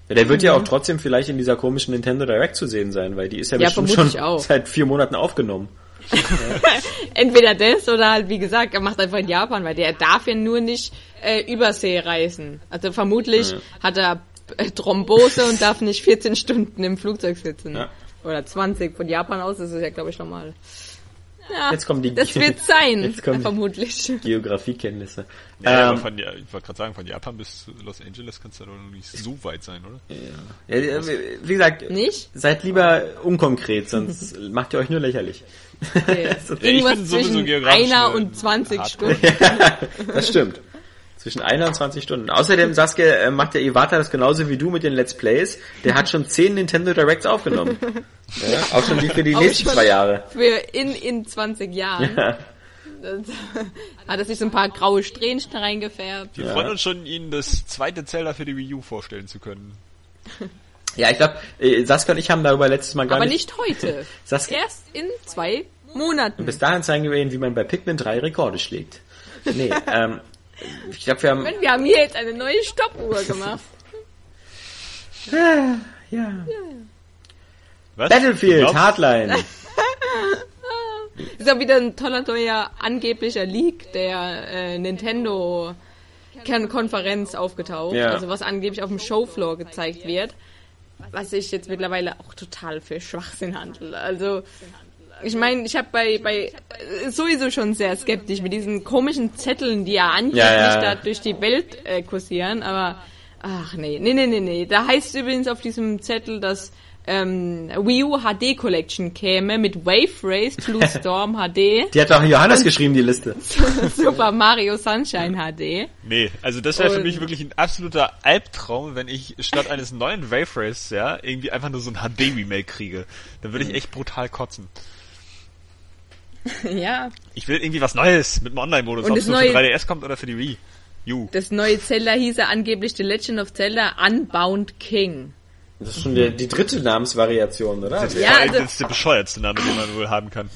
Ja, Der wird ja auch trotzdem vielleicht in dieser komischen Nintendo Direct zu sehen sein, weil die ist ja, Ja, bestimmt schon seit vier Monaten aufgenommen. Entweder das oder halt, wie gesagt, er macht einfach in Japan, weil der darf ja nur nicht äh, Übersee reisen. Also vermutlich hat er äh, Thrombose und darf nicht 14 Stunden im Flugzeug sitzen. Ja. Oder 20. Von Japan aus ist es ja, glaube ich, normal. Ja, Jetzt kommen die- das wird sein, Jetzt kommen vermutlich. Geografiekenntnisse. Ja, ja, Ähm, von, ja, ich wollte gerade sagen, von Japan bis Los Angeles kannst du doch noch nicht so weit sein, oder? ja, wie gesagt, Nicht? seid lieber unkonkret, sonst macht ihr euch nur lächerlich. Okay. So- ich Irgendwas bin sowieso zwischen einer eine und 20 Hardcore. Stunden. Das stimmt. Zwischen einer und 20 Stunden. Außerdem, Saskia, äh, macht der Iwata das genauso wie du mit den Let's Plays. Der hat schon 10 Nintendo Directs aufgenommen. Ja, auch schon die für die Auch nächsten zwei Jahre. Für in, in 20 Jahren. Ja. Das, hat er sich so ein paar graue Strähnchen reingefärbt. Wir freuen uns schon, Ihnen das zweite Zelda für die Wii U vorstellen zu können. Ja, ich glaube, äh, Saskia und ich haben darüber letztes Mal gar Aber nicht... nicht heute. Saskia, Erst in zwei Monaten. bis dahin zeigen wir Ihnen, wie man bei Pikmin 3 Rekorde schlägt. Nee, ähm, ich glaube, wir haben... Wir haben hier jetzt eine neue Stoppuhr gemacht. Ja. Was? Battlefield, Du glaubst? Hardline. Ist auch wieder ein toller neuer angeblicher Leak der äh, Nintendo Konferenz aufgetaucht. Ja. Also was angeblich auf dem Showfloor gezeigt wird. Was ich jetzt mittlerweile auch total für Schwachsinn handle. Also ich meine, ich habe bei, bei äh, sowieso schon sehr skeptisch mit diesen komischen Zetteln, die ja angeblich Ja, ja. da durch die Welt äh, kursieren, aber ach nee, nee, nee, nee, nee. Da heißt übrigens auf diesem Zettel, dass ähm, Wii U HD Collection käme mit Wave Race, Blue Storm HD, Die hat doch Johannes geschrieben, die Liste. Super Mario Sunshine HD. Nee, also das wäre für mich wirklich ein absoluter Albtraum, wenn ich statt eines neuen Wave Race, ja, irgendwie einfach nur so ein HD-Remake kriege. Dann würde ich echt brutal kotzen. ja, Ich will irgendwie was Neues mit dem Online-Modus, Und ob das es nur für neue- 3DS kommt oder für die Wii. U. das neue Zelda hieße angeblich The Legend of Zelda Unbound King. Das ist schon die, die dritte Namensvariation, oder? Das Ja, war also- das ist der bescheuertste Name, den man wohl haben kann.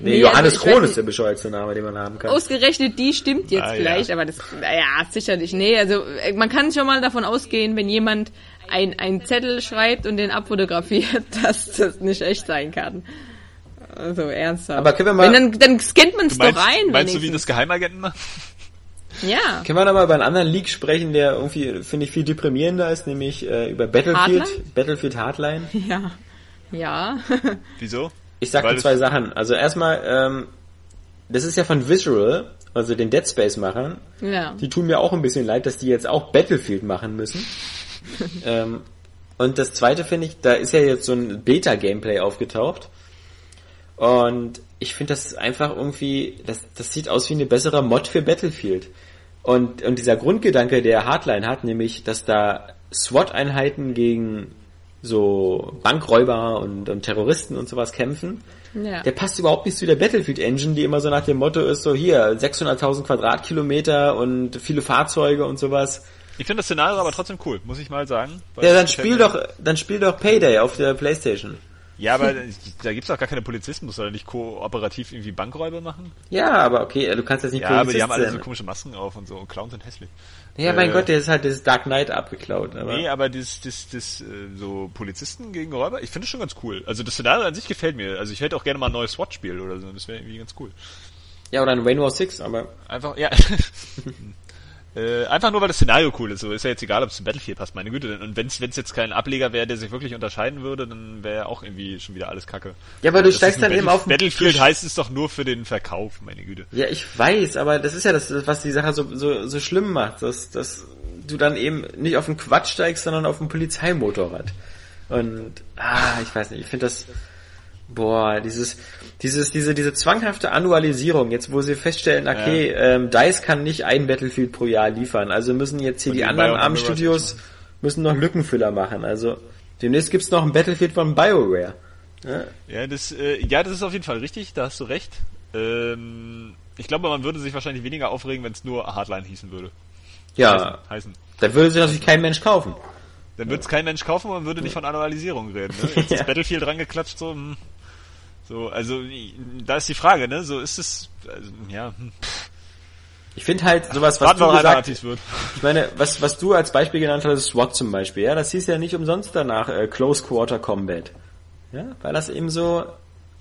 Nee, nee Johannes also Kron ist der bescheuerste Name, den man haben kann. Ausgerechnet die stimmt jetzt ah, vielleicht, ja. aber das, naja, sicherlich. Nee, also äh, man kann schon mal davon ausgehen, wenn jemand ein, ein Zettel schreibt und den abfotografiert, dass das nicht echt sein kann. Also ernsthaft. Aber können wir mal. Wenn, dann, dann scannt man es doch rein. Meinst wenigstens. du, wie das Geheimagenten macht? Ja. Können wir da mal über einen anderen Leak sprechen, der irgendwie, finde ich, viel deprimierender ist, nämlich äh, über Battlefield, Hardline? Battlefield Hardline. Ja. Ja. Wieso? Ich sag dir zwei Sachen. Also erstmal, ähm, das ist ja von Visual, also den Dead Space Machern. Ja. Die tun mir auch ein bisschen leid, dass die jetzt auch Battlefield machen müssen. ähm, und das zweite finde ich, da ist ja jetzt so ein Beta-Gameplay aufgetaucht. Und ich finde das einfach irgendwie, das, das sieht aus wie eine bessere Mod für Battlefield. Und, und dieser Grundgedanke, der Hardline hat, nämlich, dass da SWAT-Einheiten gegen so Bankräuber und, und Terroristen und sowas kämpfen, ja. der passt überhaupt nicht zu der Battlefield Engine, die immer so nach dem Motto ist, so hier, 600.000 Quadratkilometer und viele Fahrzeuge und sowas. Ich finde das Szenario aber trotzdem cool, muss ich mal sagen. Ja, dann spiel doch, dann spiel doch Payday auf der Playstation. Ja, aber da gibt's auch gar keine Polizisten, muss er nicht kooperativ irgendwie Bankräuber machen? Ja, aber okay, du kannst jetzt nicht Ja, Polizist aber die haben alle so komische Masken auf und so und Clowns sind hässlich. Ja, mein äh, Gott, der ist halt das Dark Knight abgeklaut. Aber nee, aber das, das, das, äh, so Polizisten gegen Räuber, ich finde es schon ganz cool. Also das Szenario an sich gefällt mir. Also ich hätte auch gerne mal ein neues SWAT-Spiel oder so, das wäre irgendwie ganz cool. Ja, oder ein Rainbow Six, aber... Einfach, ja. Äh, einfach nur, weil das Szenario cool ist. So ist ja jetzt egal, ob es zu Battlefield passt, meine Güte. Und wenn es jetzt kein Ableger wäre, der sich wirklich unterscheiden würde, dann wäre auch irgendwie schon wieder alles kacke. Ja, aber du das steigst dann eben auf... Battlefield heißt es doch nur für den Verkauf, meine Güte. Ja, ich weiß, aber das ist ja das, was die Sache so, so, so schlimm macht, dass, dass du dann eben nicht auf den Quatsch steigst, sondern auf ein Polizeimotorrad. Und, ah, ich weiß nicht, ich finde das Boah, dieses, dieses, diese, diese zwanghafte Annualisierung, jetzt wo sie feststellen, okay, ja. ähm, DICE kann nicht ein Battlefield pro Jahr liefern, also müssen jetzt hier Und die anderen Armstudios müssen noch Lückenfüller machen. Also demnächst gibt's noch ein Battlefield von BioWare. Ja, ja das, äh, ja, das ist auf jeden Fall richtig, da hast du recht. Ähm, ich glaube, man würde sich wahrscheinlich weniger aufregen, wenn es nur Hardline hießen würde. Ja. Heißen. heißen. Dann würde sich natürlich kein Mensch kaufen. Dann würde es kein Mensch kaufen und man würde nicht von Annualisierung reden. Ne? Jetzt ja. ist Battlefield rangeklatscht, so, hm. So, also da ist die Frage, ne? So ist es, also, ja. Hm. Ich finde halt sowas, was Warten du gesagt wird. Ich meine, was, was du als Beispiel genannt hast, SWAT zum Beispiel, ja, das hieß ja nicht umsonst danach äh, Close Quarter Combat. Ja, weil das eben so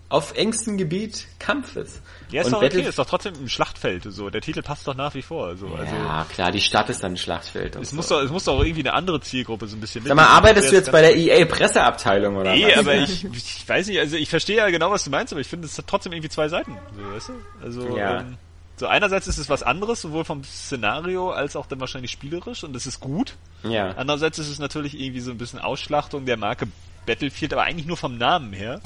auf engstem Gebiet Kampf ist. Ja, ist und doch okay, ist doch trotzdem im Schlachtfeld so. Der Titel passt doch nach wie vor. So. Also, ja, klar, die Stadt ist dann ein Schlachtfeld. Es, so. muss doch, es muss doch irgendwie eine andere Zielgruppe so ein bisschen Sag mal, arbeitest du jetzt bei der EA Presseabteilung oder nee, was? aber ich, ich weiß nicht, also ich verstehe ja genau, was du meinst, aber ich finde, es hat trotzdem irgendwie zwei Seiten. So, weißt du? Also, ja. ähm, so einerseits ist es was anderes, sowohl vom Szenario als auch dann wahrscheinlich spielerisch und das ist gut. Ja. Andererseits ist es natürlich irgendwie so ein bisschen Ausschlachtung der Marke Battlefield, aber eigentlich nur vom Namen her.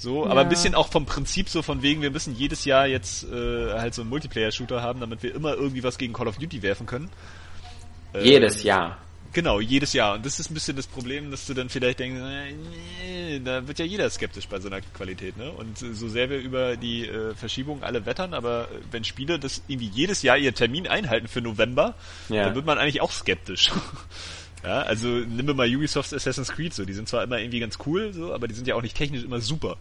So, ja. aber ein bisschen auch vom Prinzip so von wegen, wir müssen jedes Jahr jetzt äh, halt so einen Multiplayer-Shooter haben, damit wir immer irgendwie was gegen Call of Duty werfen können. Jedes ähm, Jahr. Genau, jedes Jahr. Und das ist ein bisschen das Problem, dass du dann vielleicht denkst, äh, nee, da wird ja jeder skeptisch bei so einer Qualität, ne? Und so sehr wir über die äh, Verschiebung alle wettern, aber wenn Spiele das irgendwie jedes Jahr ihr Termin einhalten für November, ja. dann wird man eigentlich auch skeptisch. Ja, also nimm mir mal Ubisofts Assassin's Creed so, die sind zwar immer irgendwie ganz cool, so, aber die sind ja auch nicht technisch immer super.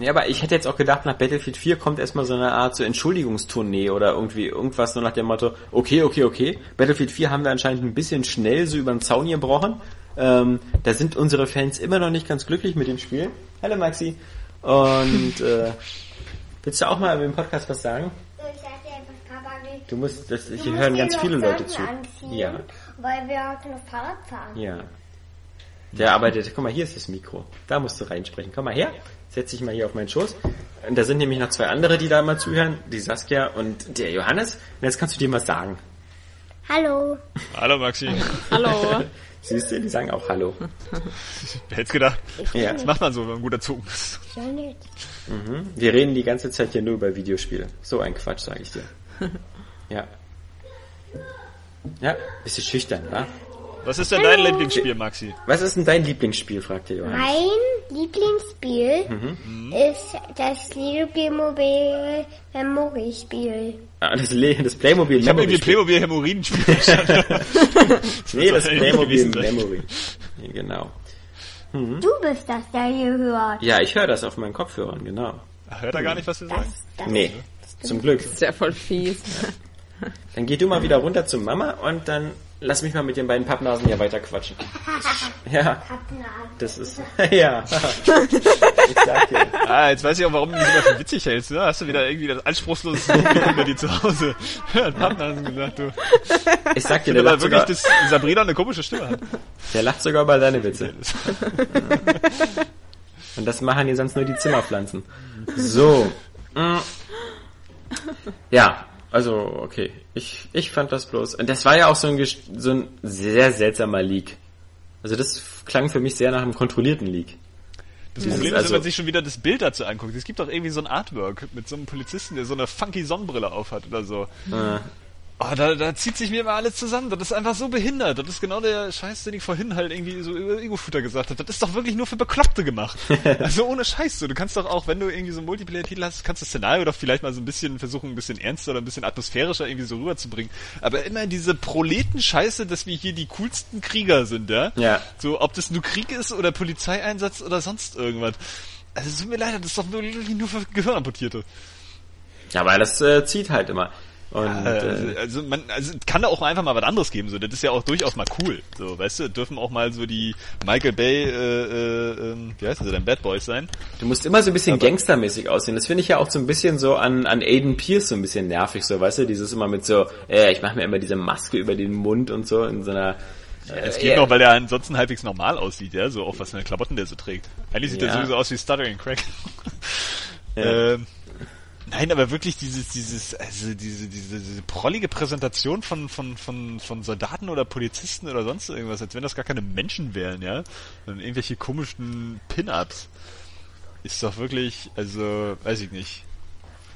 Ja, aber ich hätte jetzt auch gedacht, nach Battlefield 4 kommt erstmal so eine Art so Entschuldigungstournee oder irgendwie irgendwas so nach dem Motto, okay, okay, okay, Battlefield 4 haben wir anscheinend ein bisschen schnell so über den Zaun gebrochen. Ähm, da sind unsere Fans immer noch nicht ganz glücklich mit dem Spiel. Hallo Maxi. Und äh, willst du auch mal im Podcast was sagen? Du musst, das, hier hören ganz viele Leute zu. Ja weil wir heute noch Fahrrad fahren. Ja. Der arbeitet, guck mal, hier ist das Mikro. Da musst du reinsprechen. Komm mal her, setz dich mal hier auf meinen Schoß. Und da sind nämlich noch zwei andere, die da mal zuhören, die Saskia und der Johannes. Und jetzt kannst du dir mal sagen. Hallo. Hallo Maxi. Hallo. Siehst du, die sagen auch Hallo. Wer hätte gedacht? Ja. Das macht man so, wenn man gut erzogen ist. Mhm. Wir reden die ganze Zeit hier nur über Videospiele. So ein Quatsch, sage ich dir. Ja. Ja, bist du schüchtern, wa? Was ist denn dein Lieblingsspiel, Maxi? Was ist denn dein Lieblingsspiel, fragte Johannes. Mein Lieblingsspiel mhm. ist das Playmobil Memory Spiel. Ah, das, Le das Playmobil Ich habe irgendwie Playmobil Hämorrhoiden-Spiel Nee, das Playmobil Memory. Genau. Mhm. Du bist das, der hier hört. Ja, ich höre das auf meinen Kopfhörern, genau. Hört er gar nicht, was sagen? Das, Nee, zum Glück. ist ja voll fies. Dann geh du mal wieder runter zu Mama und dann lass mich mal mit den beiden Pappnasen hier weiter quatschen. Ja, das ist, ja. Ich sag dir. Ah, jetzt weiß ich auch, warum du mich immer für witzig hältst. Ne? Hast du wieder irgendwie das anspruchslose bei dir zu Hause. Hast gesagt, du. Ich sag dir, Ich der lacht, wirklich, sogar, dass Sabrina eine komische Stimme hat. der lacht sogar über deine Witze. Und das machen hier sonst nur die Zimmerpflanzen. So. mm. Ja, also, okay. Ich, ich fand das bloß. Und das war ja auch so ein, so ein sehr seltsamer Leak. Also das klang für mich sehr nach einem kontrollierten Leak. Das Problem ist, also- wenn man sich schon wieder das Bild dazu anguckt. Es gibt doch irgendwie so ein Artwork mit so einem Polizisten, der so eine funky Sonnenbrille aufhat oder so. Oh, da, da zieht sich mir immer alles zusammen. Das ist einfach so behindert. Das ist genau der Scheiß, den ich vorhin halt irgendwie so über Ego-Futter gesagt habe. Das ist doch wirklich nur für Bekloppte gemacht. also ohne Scheiß. So. Du kannst doch auch, wenn du irgendwie so einen Multiplayer-Titel hast, kannst das Szenario doch vielleicht mal so ein bisschen versuchen, ein bisschen ernster oder ein bisschen atmosphärischer irgendwie so rüberzubringen. Aber immer diese Proleten-Scheiße, dass wir hier die coolsten Krieger sind, ja? Ja. So, ob das nur Krieg ist oder Polizeieinsatz oder sonst irgendwas. Also es tut mir leid, das ist doch wirklich nur für Gehirnamputierte. ja, weil das äh, zieht halt immer. Und Äh, also, äh, also man, also es kann da auch einfach mal was anderes geben, so das ist ja auch durchaus mal cool, so weißt du, dürfen auch mal so die Michael Bay, äh, äh, ähm, wie heißt das denn, Bad Boys sein? du musst immer so ein bisschen gangstermäßig aussehen. Das finde ich ja auch so ein bisschen so an, an Aiden Pierce so ein bisschen nervig, so weißt du, dieses immer mit so, äh, ich mache mir immer diese Maske über den Mund und so in so einer Es äh, geht ja. noch, weil er ansonsten halbwegs normal aussieht, ja, so auch was für eine Klamotten der so trägt. Eigentlich sieht Ja. er sowieso aus wie Stuttering Crack. Ja. ähm, nein, aber wirklich dieses, dieses, also diese, diese, diese prollige Präsentation von, von, von, von Soldaten oder Polizisten oder sonst irgendwas, als wenn das gar keine Menschen wären, ja, sondern irgendwelche komischen Pin-Ups. Ist doch wirklich, also, weiß ich nicht.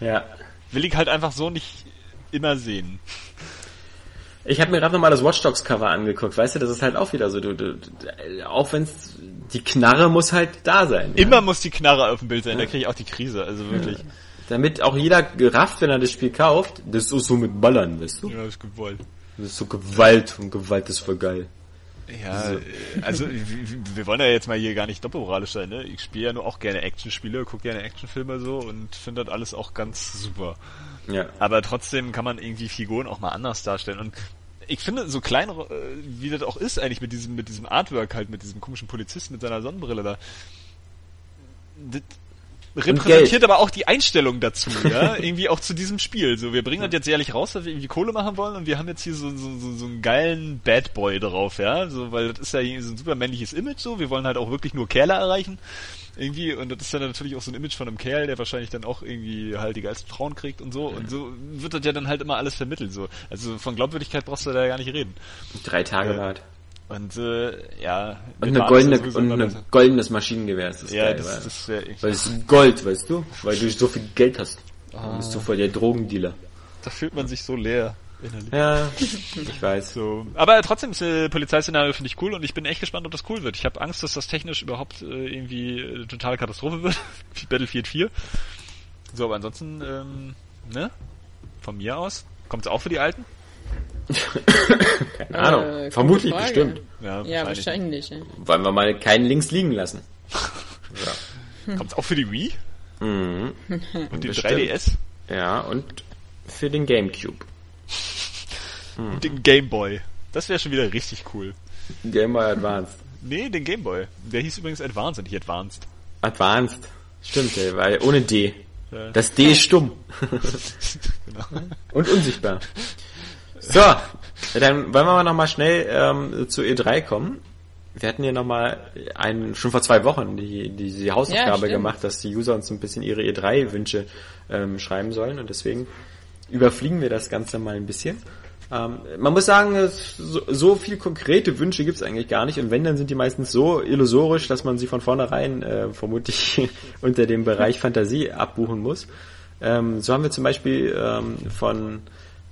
Ja. Will ich halt einfach so nicht immer sehen. Ich habe mir gerade nochmal das Watch Dogs Cover angeguckt, weißt du, das ist halt auch wieder so, du, du, auch wenn's die Knarre muss halt da sein. Ja? Immer muss die Knarre auf dem Bild sein, da kriege ich auch die Krise, also wirklich. Damit auch jeder gerafft, wenn er das Spiel kauft, das ist so mit Ballern, weißt du? Ja, ist gewollt. Das ist so Gewalt und Gewalt ist voll geil. Ja, also wir wollen ja jetzt mal hier gar nicht doppelmoralisch sein, ne? Ich spiele ja nur auch gerne Actionspiele, gucke gerne Actionfilme so und finde das alles auch ganz super. Ja. Aber trotzdem kann man irgendwie Figuren auch mal anders darstellen und ich finde, so klein äh, wie das auch ist eigentlich mit diesem mit diesem Artwork halt, mit diesem komischen Polizisten mit seiner Sonnenbrille da, das repräsentiert aber auch die Einstellung dazu, ja, irgendwie auch zu diesem Spiel. So, wir bringen das jetzt jährlich raus, weil wir irgendwie Kohle machen wollen und wir haben jetzt hier so, so, so, so einen geilen Bad Boy drauf, ja, so, weil das ist ja so ein super männliches Image, so, wir wollen halt auch wirklich nur Kerle erreichen, irgendwie, und das ist dann natürlich auch so ein Image von einem Kerl, der wahrscheinlich dann auch irgendwie halt die geilsten Frauen kriegt und so, und so wird das ja dann halt immer alles vermittelt, so. Also von Glaubwürdigkeit brauchst du da ja gar nicht reden. Drei Tage Ja. wart. Und, äh, ja. Und eine goldene, das und ein goldenes Maschinengewehr ist das Ja, geil, das, weil, das wäre ich. weil es ist Gold, weißt du? Weil du so viel Geld hast. Ah. Du bist so voll der Drogendealer. Da fühlt man sich so leer innerlich. Ja, ich weiß. So. Aber trotzdem ist äh, Polizeiszenario finde ich cool und ich bin echt gespannt, ob das cool wird. Ich habe Angst, dass das technisch überhaupt äh, irgendwie äh, totale Katastrophe wird, wie Battlefield 4. So, aber ansonsten, ähm, ne? Von mir aus. Kommt's auch für die Alten? Keine Ahnung. Äh, Vermutlich Frage. bestimmt. Ja, wahrscheinlich. Ne? Wollen wir mal keinen links liegen lassen. Kommt's auch für die Wii? Mhm. Und den Bestimmt. 3DS? Ja, und für den Gamecube. Und den Game Boy. Das wäre schon wieder richtig cool. Game Boy Advanced. Nee, den Game Boy. Der hieß übrigens Advanced und nicht Advanced. Advanced. Stimmt, ey, weil ohne D. Ja. Das D ist stumm. Genau. Und unsichtbar. So, dann wollen wir mal nochmal schnell ähm, zu E3 kommen. Wir hatten ja nochmal einen, schon vor zwei Wochen die, die, die Hausaufgabe stimmt. gemacht, dass die User uns ein bisschen ihre E3-Wünsche ähm, schreiben sollen und deswegen überfliegen wir das Ganze mal ein bisschen. Ähm, man muss sagen, es, so, so viel konkrete Wünsche gibt's eigentlich gar nicht und wenn, dann sind die meistens so illusorisch, dass man sie von vornherein äh, vermutlich unter dem Bereich Fantasie abbuchen muss. Ähm, so haben wir zum Beispiel ähm, von,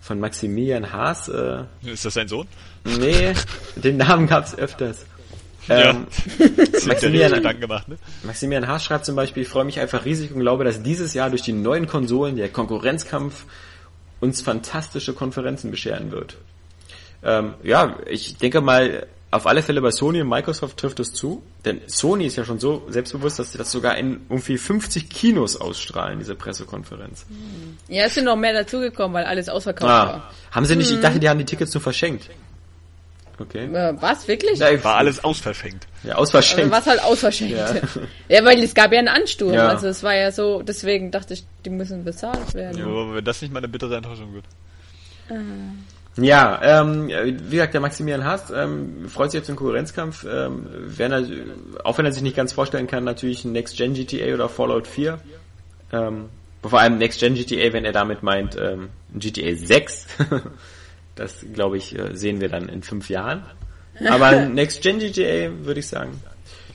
von Maximilian Haas, äh, Ist das sein Sohn? nee, den Namen gab's öfters. Ähm, ja. Maximilian gemacht, ne? Maximilian Haas schreibt zum Beispiel, ich freue mich einfach riesig und glaube, dass dieses Jahr durch die neuen Konsolen der Konkurrenzkampf uns fantastische Konferenzen bescheren wird. Ähm, ja, ich denke mal, auf alle Fälle bei Sony und Microsoft trifft es zu, denn Sony ist ja schon so selbstbewusst, dass sie das sogar in irgendwie 50 Kinos ausstrahlen, diese Pressekonferenz. Ja, es sind noch mehr dazugekommen, weil alles ausverkauft Ah, war. haben sie nicht, ich dachte, die haben die Tickets nur verschenkt. Okay. Äh, was, wirklich? Ja, War alles ausverschenkt. ja, ausverschenkt. Also was halt ausverschenkt. Ja. Ja. weil es gab ja einen Ansturm. Ja. Also es war ja so, deswegen dachte ich, die müssen bezahlt werden. Aber wenn das nicht mal eine bittere Enttäuschung wird. Ja, ähm, wie gesagt, der Maximilian Haas ähm, freut sich auf den Konkurrenzkampf. Ähm, wenn er, auch wenn er sich nicht ganz vorstellen kann, natürlich ein Next-Gen GTA oder Fallout 4. Ähm, vor allem Next-Gen GTA, wenn er damit meint ähm, ein GTA 6. das, glaube ich, äh, sehen wir dann in fünf Jahren. Aber ein Next-Gen GTA würde ich sagen.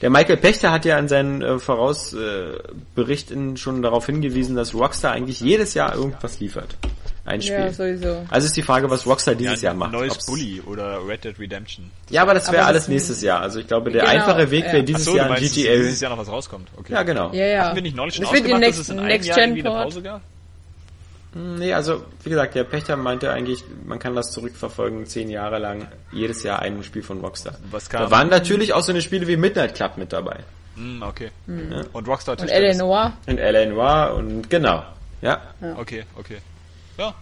Der Michael Pechter hat ja in seinen äh, Vorausberichten schon darauf hingewiesen, dass Rockstar eigentlich jedes Jahr irgendwas liefert. Ein Spiel. Ja, sowieso. Also ist die Frage, was Rockstar dieses ja, Jahr macht. Neues Ob's- Bully oder Red Dead Redemption. Ja, aber das wäre alles das- nächstes Jahr. Also ich glaube, der Genau, einfache Weg ja. wäre dieses Achso, Jahr ein dass GTA. dieses Jahr noch was rauskommt. Okay. Ja, genau. Ja, ja. Hatten wir nicht neulich schon Das ausgemacht, Next, dass es in einem Next Jahr Gen irgendwie eine. Pause gab? Nee, also wie gesagt, der Pechter meinte eigentlich, man kann das zurückverfolgen, zehn Jahre lang, jedes Jahr ein Spiel von Rockstar. Was kam? Da waren natürlich auch so eine Spiele wie Midnight Club mit dabei. Hm, okay. Und Rockstar Und Tischtennis. Eleanor. Und L.A. Noir und genau. Ja, Okay, okay. Ja,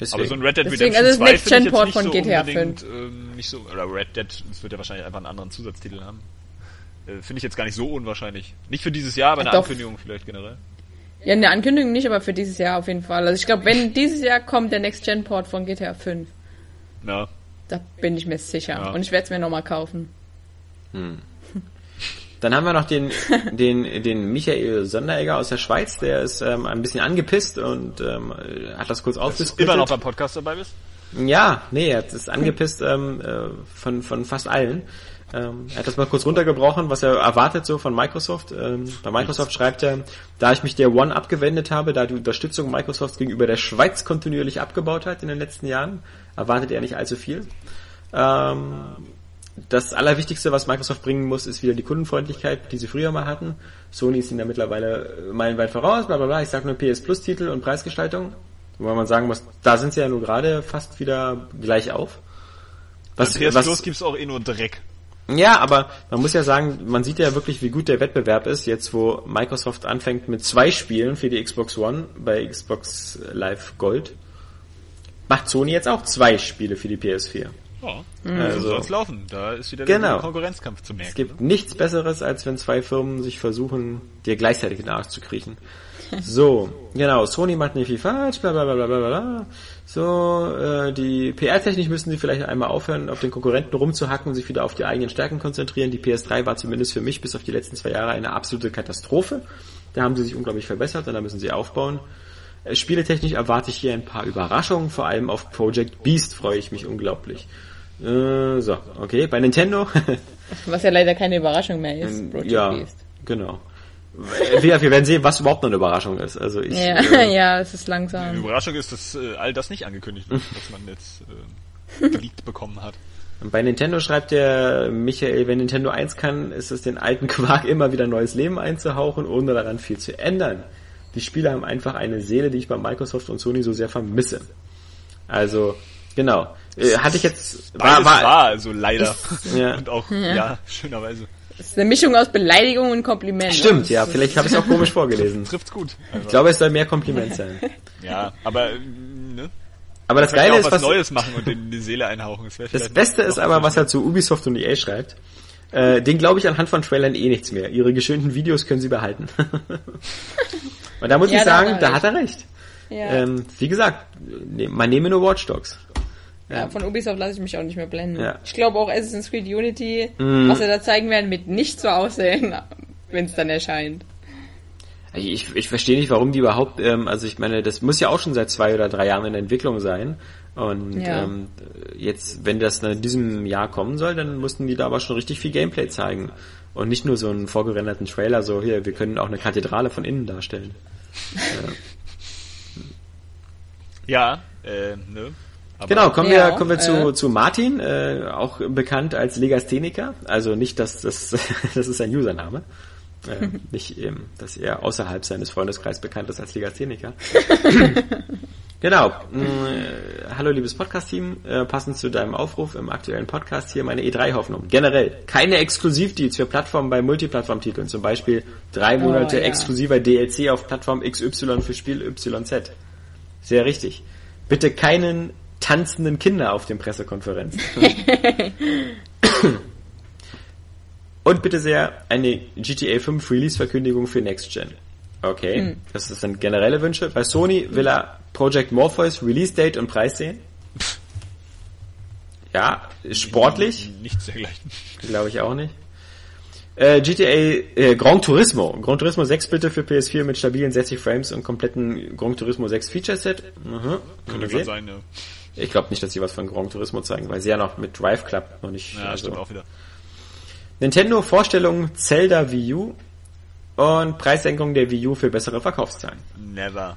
deswegen. aber so ein Red Dead Deswegen, Redemption also das 2 Next Gen jetzt Port nicht von so GTA unbedingt, ähm, nicht so, oder Red Dead, das wird ja wahrscheinlich einfach einen anderen Zusatztitel haben. Äh, finde ich jetzt gar nicht so unwahrscheinlich. Nicht für dieses Jahr, aber eine Doch. Ankündigung vielleicht generell. Ja, eine Ankündigung nicht, aber für dieses Jahr auf jeden Fall. Also ich glaube, wenn dieses Jahr kommt der Next Gen Port von GTA 5, Ja. da bin ich mir sicher. Ja. Und ich werde es mir nochmal kaufen. Dann haben wir noch den, den, den Michael Sonderegger aus der Schweiz, der ist ähm, ein bisschen angepisst und ähm, hat das kurz aufgesplittet. Immer noch beim Podcast dabei bist? Ja, nee, er ist angepisst ähm, äh, von, von fast allen. Ähm, er hat das mal kurz runtergebrochen, was er erwartet so von Microsoft. Ähm, bei Microsoft schreibt er, da ich mich der One abgewendet habe, da die Unterstützung Microsofts gegenüber der Schweiz kontinuierlich abgebaut hat in den letzten Jahren, erwartet er nicht allzu viel. Ähm, das Allerwichtigste, was Microsoft bringen muss, ist wieder die Kundenfreundlichkeit, die sie früher mal hatten. Sony ist ihnen da mittlerweile äh, meilenweit voraus, bla bla bla. Ich sage nur PS Plus Titel und Preisgestaltung. Wobei man sagen muss, da sind sie ja nur gerade fast wieder gleich auf. Was, Bei PS was, Plus gibt's auch eh nur Dreck. ja, aber man muss ja sagen, man sieht ja wirklich, wie gut der Wettbewerb ist, jetzt wo Microsoft anfängt mit zwei Spielen für die Xbox One bei Xbox Live Gold. Macht Sony jetzt auch zwei Spiele für die PS4. Ja, Also- so soll's laufen. Da ist wieder Genau. der Konkurrenzkampf zu merken. Es gibt nichts Besseres, als wenn zwei Firmen sich versuchen, dir gleichzeitig in den Arsch zu kriechen. So, genau, Sony macht nicht viel falsch, bla bla bla bla bla. So, äh, die PR-technisch müssen sie vielleicht einmal aufhören, auf den Konkurrenten rumzuhacken und sich wieder auf die eigenen Stärken konzentrieren. Die PS3 war zumindest für mich bis auf die letzten zwei Jahre eine absolute Katastrophe. Da haben sie sich unglaublich verbessert und da müssen sie aufbauen. Äh, Spieletechnisch erwarte ich hier ein paar Überraschungen, vor allem auf Project Beast freue ich mich unglaublich. Äh, so, okay, bei Nintendo Was ja leider keine Überraschung mehr ist. Project Ähm, ja, Beast. genau. Wir, wir werden sehen, was überhaupt noch eine Überraschung ist. Also ich, Ja, äh, ja, es ist Die langsam. Überraschung ist, dass äh, all das nicht angekündigt wird, was man jetzt äh, geleakt bekommen hat. bei Nintendo schreibt der Michael, wenn Nintendo eins kann, ist es den alten Quark immer wieder neues Leben einzuhauchen, ohne daran viel zu ändern. Die Spiele haben einfach eine Seele, die ich bei Microsoft und Sony so sehr vermisse. Also, genau. Äh, hatte ich jetzt, war, war, war also leider. Ja. Und auch, ja, schönerweise. Es ist eine Mischung aus Beleidigung und Kompliment. stimmt, ja, vielleicht habe ich es auch komisch vorgelesen. Trifft's gut. Ich glaube, es soll mehr Kompliment sein. Ja, aber, ähm, ne? Aber das ja Geile auch ist, was was, Neues machen und in die Seele einhauchen. Das, Das Beste ist aber, was was er zu Ubisoft und EA schreibt. Äh, den glaube ich anhand von Trailern eh nichts mehr. Ihre geschönten Videos können sie behalten. und da muss Ja, ich da sagen, hat er da recht. hat er recht. Ja. Ähm, wie gesagt, ne, man nehme nur Watch Dogs. Ja, von Ubisoft lasse ich mich auch nicht mehr blenden. Ja. Ich glaube auch Assassin's Creed Unity, Mhm. was sie da zeigen werden, wird nicht so aussehen, wenn es dann erscheint. Ich, ich verstehe nicht, warum die überhaupt, ähm, also ich meine, das muss ja auch schon seit zwei oder drei Jahren in Entwicklung sein. Und Ja. ähm, jetzt, wenn das in diesem Jahr kommen soll, dann mussten die da aber schon richtig viel Gameplay zeigen. Und nicht nur so einen vorgerenderten Trailer, so hier, wir können auch eine Kathedrale von innen darstellen. Ja, äh, ne? Aber Genau, kommen Ja, wir, kommen wir zu, äh. zu Martin, äh, auch bekannt als Legastheniker. Also nicht, dass das, das ist sein Username. Äh, nicht, ähm, dass er außerhalb seines Freundeskreises bekannt ist als Legastheniker. Genau. Äh, hallo liebes Podcast-Team. Äh, passend zu deinem Aufruf im aktuellen Podcast hier meine E3-Hoffnung. Generell keine Exklusivdeals für Plattformen bei Multiplattform-Titeln. Zum Beispiel drei Monate oh, ja. exklusiver DLC auf Plattform XY für Spiel YZ. Sehr richtig. Bitte keinen tanzenden Kinder auf den Pressekonferenzen. Und bitte sehr eine GTA 5 Release-Verkündigung für Next Gen. Okay, hm. das sind generelle Wünsche. Bei Sony will er Project Morpheus Release Date und Preis sehen. Ja, sportlich. Nichts dergleichen. Glaube ich auch nicht. Äh, GTA äh, Gran Turismo. Gran Turismo 6 bitte für PS4 mit stabilen 60 Frames und kompletten Gran Turismo 6 Feature Set. Mhm. Könnte gerade sein, ja. Ich glaube nicht, dass sie was von Gran Turismo zeigen, weil sie ja noch mit Drive Club noch nicht. Ja, also stimmt auch wieder. Nintendo Vorstellung Zelda Wii U und Preissenkung der Wii U für bessere Verkaufszahlen. Never.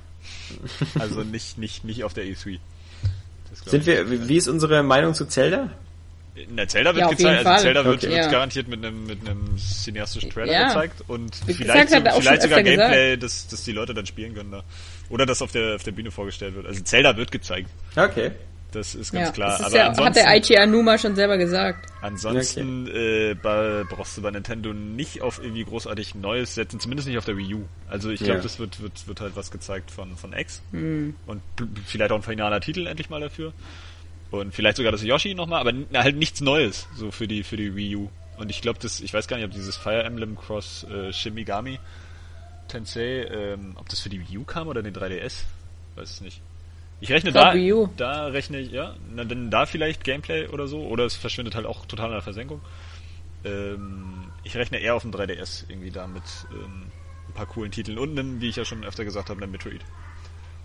Also nicht, nicht, nicht auf der E3. Sind wir, wie ist unsere Meinung zu Zelda? Na, Zelda wird ja, gezeigt, also Zelda wird, okay. wird ja. garantiert mit einem, mit einem cineastischen Trailer ja. gezeigt und Wie vielleicht, gesagt, so, vielleicht sogar Gameplay, dass, dass die Leute dann spielen können da. Oder dass auf der, auf der Bühne vorgestellt wird. Also Zelda wird gezeigt. Okay. Das ist ganz ja, klar. Ist Aber ja, hat der Aichi Anuma schon selber gesagt. Ansonsten okay. äh, brauchst du bei Nintendo nicht auf irgendwie großartig Neues setzen, zumindest nicht auf der Wii U. Also ich glaube, ja. das wird, wird, wird halt was gezeigt von, von X. Mhm. Und vielleicht auch ein finaler Titel endlich mal dafür. Und vielleicht sogar das Yoshi nochmal, aber halt nichts Neues, so für die, für die Wii U. Und ich glaube, das, ich weiß gar nicht, ob dieses Fire Emblem Cross äh, Shimigami Tensei, ähm, ob das für die Wii U kam oder den 3DS? Weiß es nicht. Ich rechne da, da rechne ich, ja, na, denn da vielleicht Gameplay oder so, oder es verschwindet halt auch total in der Versenkung. Ähm, ich rechne eher auf dem 3DS irgendwie da mit ähm, ein paar coolen Titeln und einem, wie ich ja schon öfter gesagt habe, einem Metroid.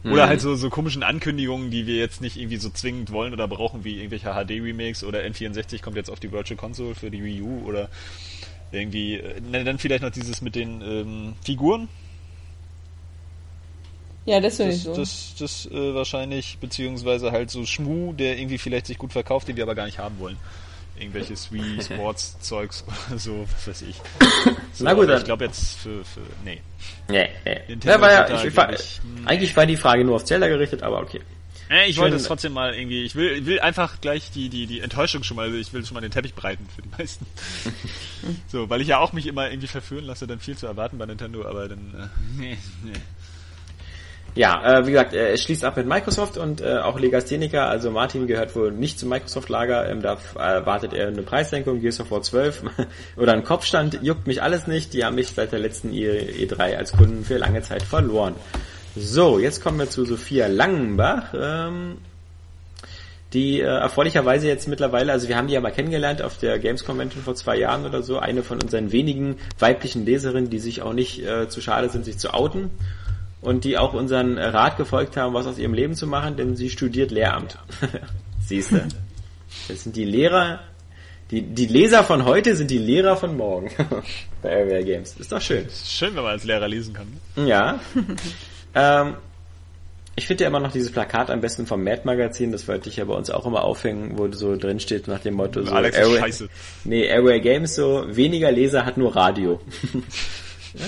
Oder mhm. halt so, so komischen Ankündigungen, die wir jetzt nicht irgendwie so zwingend wollen oder brauchen, wie irgendwelche HD-Remakes oder N64 kommt jetzt auf die Virtual Console für die Wii U oder irgendwie, äh, dann vielleicht noch dieses mit den ähm, Figuren, ja, das finde ich so. Das, das äh, wahrscheinlich, beziehungsweise halt so Schmu, der irgendwie vielleicht sich gut verkauft, den wir aber gar nicht haben wollen. Irgendwelches Wii Sports Zeugs oder so, was weiß ich. So, Na gut, dann. Ich glaube jetzt für, für, nee. Nee, nee. ja, war ja, ich, ich war, ich, eigentlich war die Frage nur auf Zelda gerichtet, aber okay. Äh, ich wollte es trotzdem mal irgendwie, ich will, ich will einfach gleich die, die, die Enttäuschung schon mal, ich will schon mal den Teppich breiten für die meisten. so, weil ich ja auch mich immer irgendwie verführen lasse, dann viel zu erwarten bei Nintendo, aber dann, äh, nee, nee. Ja, äh, wie gesagt, äh, es schließt ab mit Microsoft und äh, auch Legastheniker, also Martin gehört wohl nicht zum Microsoft-Lager, ähm, da äh, wartet er eine Preissenkung, Gears of War 12 oder ein Kopfstand, juckt mich alles nicht, die haben mich seit der letzten E3 als Kunden für lange Zeit verloren. So, jetzt kommen wir zu Sophia Langenbach, ähm, die äh, erfreulicherweise jetzt mittlerweile, also wir haben die ja mal kennengelernt auf der Games Convention vor zwei Jahren oder so, eine von unseren wenigen weiblichen Leserinnen, die sich auch nicht äh, zu schade sind, sich zu outen und die auch unseren Rat gefolgt haben, was aus ihrem Leben zu machen, denn sie studiert Lehramt. Siehst du? Das sind die Lehrer, die, die Leser von heute sind die Lehrer von morgen bei Area Games. Ist doch schön. Ist schön, wenn man als Lehrer lesen kann. Ne? Ja. ähm, ich finde ja immer noch dieses Plakat am besten vom Mad Magazin, das wollte ich ja bei uns auch immer aufhängen, wo so drin steht nach dem Motto so Alex Airway, scheiße. Nee, Area Games so, weniger Leser hat nur Radio. ja,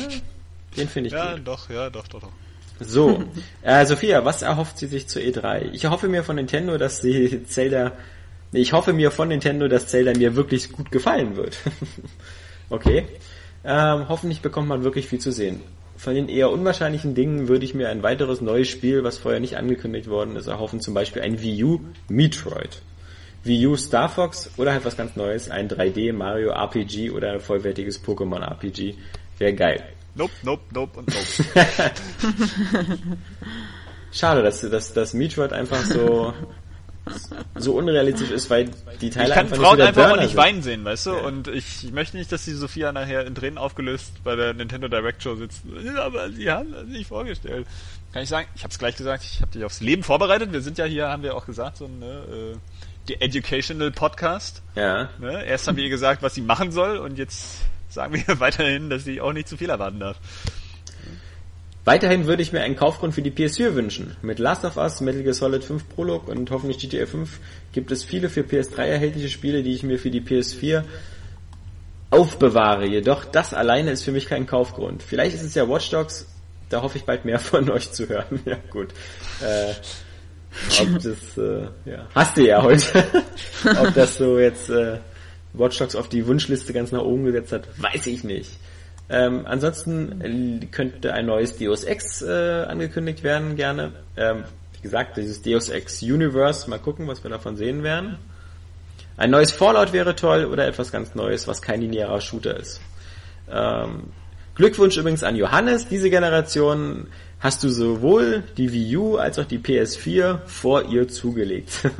den finde ich ja, gut. Ja, doch, ja, doch, doch, doch. So, äh, Sophia, was erhofft sie sich zur E3? Ich hoffe mir von Nintendo, dass sie Zelda, ich hoffe mir von Nintendo, dass Zelda mir wirklich gut gefallen wird. okay. Ähm, hoffentlich bekommt man wirklich viel zu sehen. Von den eher unwahrscheinlichen Dingen würde ich mir ein weiteres neues Spiel, was vorher nicht angekündigt worden ist, erhoffen. Zum Beispiel ein Wii U Metroid. Wii U Star Fox oder halt was ganz Neues, ein 3D Mario RPG oder ein vollwertiges Pokémon RPG. Wäre geil. Nope, nope, nope und nope. Schade, dass, dass, dass Metroid einfach so so unrealistisch ist, weil die Teile ich kann einfach Frauen nicht einfach auch nicht sind. weinen sehen, weißt du? Ja. Und ich möchte nicht, dass die Sophia nachher in Tränen aufgelöst bei der Nintendo Direct Show sitzt. Aber sie haben das nicht vorgestellt. Kann ich sagen, ich habe es gleich gesagt, ich habe dich aufs Leben vorbereitet. Wir sind ja hier, haben wir auch gesagt, so ein ne, äh, die Educational Podcast. Ja. Ne? Erst haben wir ihr gesagt, was sie machen soll und jetzt sagen wir weiterhin, dass sie auch nicht zu viel erwarten darf. Weiterhin würde ich mir einen Kaufgrund für die PS4 wünschen. Mit Last of Us, Metal Gear Solid 5 Prolog und hoffentlich GTA 5 gibt es viele für PS3 erhältliche Spiele, die ich mir für die PS4 aufbewahre. Jedoch das alleine ist für mich kein Kaufgrund. Vielleicht ist es ja Watch Dogs, da hoffe ich bald mehr von euch zu hören. ja gut. Äh, Ob das, äh, ja, hast du ja heute. Ob das so jetzt äh, Watch Dogs auf die Wunschliste ganz nach oben gesetzt hat, weiß ich nicht. Ähm, ansonsten könnte ein neues Deus Ex äh, angekündigt werden, gerne. Ähm, wie gesagt, dieses Deus Ex Universe, mal gucken, was wir davon sehen werden. Ein neues Fallout wäre toll oder etwas ganz Neues, was kein linearer Shooter ist. Ähm, Glückwunsch übrigens an Johannes. Diese Generation hast du sowohl die Wii U als auch die PS4 vor ihr zugelegt.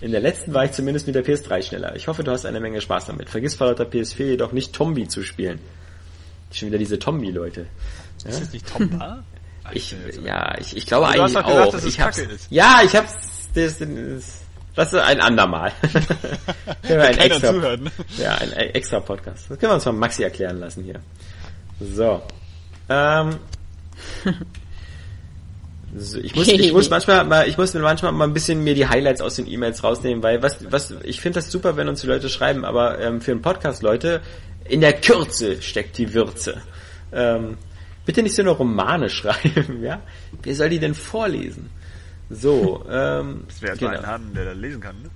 In der letzten war ich zumindest mit der PS3 schneller. Ich hoffe, du hast eine Menge Spaß damit. Vergiss vor lauter PS4 jedoch nicht Tombi zu spielen. Schon wieder diese Tombi-Leute. Ja? Ist das nicht Tomba? Ich, ja, ich, ich glaube eigentlich gesagt, auch. Dass ich hab's, ist. Ja, ich hab's, das, das, das ist ein andermal. können wir ein extra? Ja, ein extra Podcast. Das können wir uns von Maxi erklären lassen hier. So. Ähm. So, ich muss, ich muss manchmal mal, ich muss mir manchmal mal ein bisschen mir die Highlights aus den E-Mails rausnehmen, weil was, was, ich finde das super, wenn uns die Leute schreiben, aber ähm, für einen Podcast, Leute, in der Kürze steckt die Würze. Ähm, bitte nicht so eine Romane schreiben, ja? Wer soll die denn vorlesen? So, ähm, das wäre genau. einen haben, der da lesen kann, ne?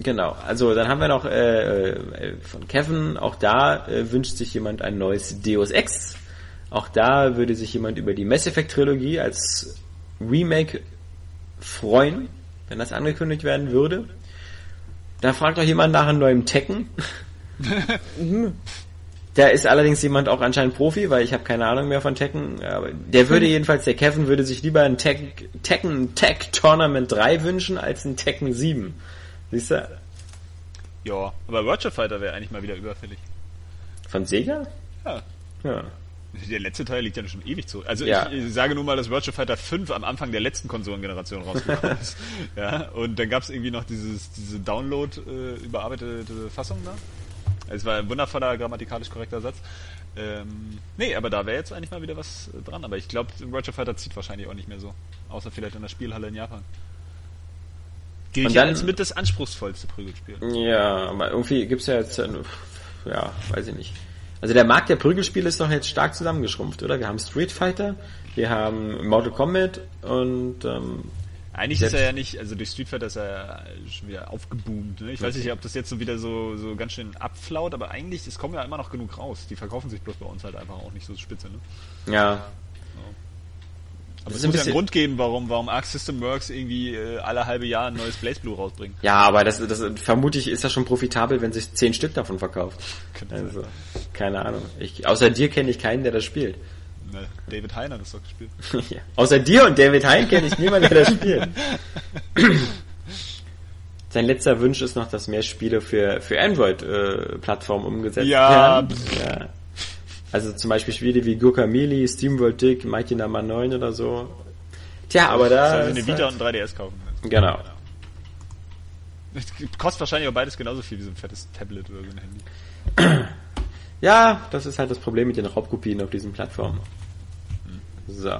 Genau, also dann haben wir noch äh, äh, von Kevin, auch da äh, wünscht sich jemand ein neues Deus Ex. Auch da würde sich jemand über die Mass Effect Trilogie als Remake freuen, wenn das angekündigt werden würde. Da fragt auch jemand nach einem neuen Tekken. Da ist allerdings jemand auch anscheinend Profi, weil ich habe keine Ahnung mehr von Tekken. Aber der würde jedenfalls, der Kevin würde sich lieber ein Tek Tekken Tech Tournament 3 wünschen als ein Tekken 7. Siehst du? Ja, aber Virtua Fighter wäre eigentlich mal wieder überfällig. Von Sega? Ja. Ja. Der letzte Teil liegt ja schon ewig zu. Also ja. ich, ich, sage nur mal, dass Virtua Fighter 5 am Anfang der letzten Konsolengeneration rausgekommen ist. ja, und dann gab es irgendwie noch dieses, diese Download äh, überarbeitete Fassung da. Es war ein wundervoller, grammatikalisch korrekter Satz. Ähm, nee, aber da wäre jetzt eigentlich mal wieder was äh, dran. Aber ich glaube, Virtua Fighter zieht wahrscheinlich auch nicht mehr so. Außer vielleicht in der Spielhalle in Japan. Gilt ja als mit das anspruchsvollste Prügelspiel. Ja, aber irgendwie gibt's ja jetzt, äh, ja, weiß ich nicht. Also der Markt der Prügelspiele ist doch jetzt stark zusammengeschrumpft, oder? Wir haben Street Fighter, wir haben Mortal Kombat und ähm, eigentlich ist er ja nicht, also durch Street Fighter ist er ja schon wieder aufgeboomt. Ne? Ich weiß nicht, ob das jetzt so wieder so, so ganz schön abflaut, aber eigentlich, es kommen ja immer noch genug raus. Die verkaufen sich bloß bei uns halt einfach auch nicht so spitze. Ne? Ja. Aber es muss ja einen Grund geben, warum, warum Arc System Works irgendwie äh, alle halbe Jahr ein neues Blaze Blue rausbringt. Ja, aber das, das vermutlich ist das schon profitabel, wenn sich zehn Stück davon verkauft. Also, keine Ahnung. Ich, außer dir kenne ich keinen, der das spielt. Ne, David Hein hat das doch gespielt. ja. Außer dir und David Hein kenne ich niemanden, der das spielt. Sein letzter Wunsch ist noch, dass mehr Spiele für, für Android-Plattformen äh, umgesetzt ja. werden. Ja. Also zum Beispiel Spiele wie Guacamole, SteamWorld Dick, Mighty Number 9 oder so. Tja, aber da. Sollen sie eine Vita halt und ein 3DS kaufen. Genau. Kostet wahrscheinlich auch beides genauso viel wie so ein fettes Tablet oder so ein Handy. Ja, das ist halt das Problem mit den Raubkopien auf diesen Plattformen. So.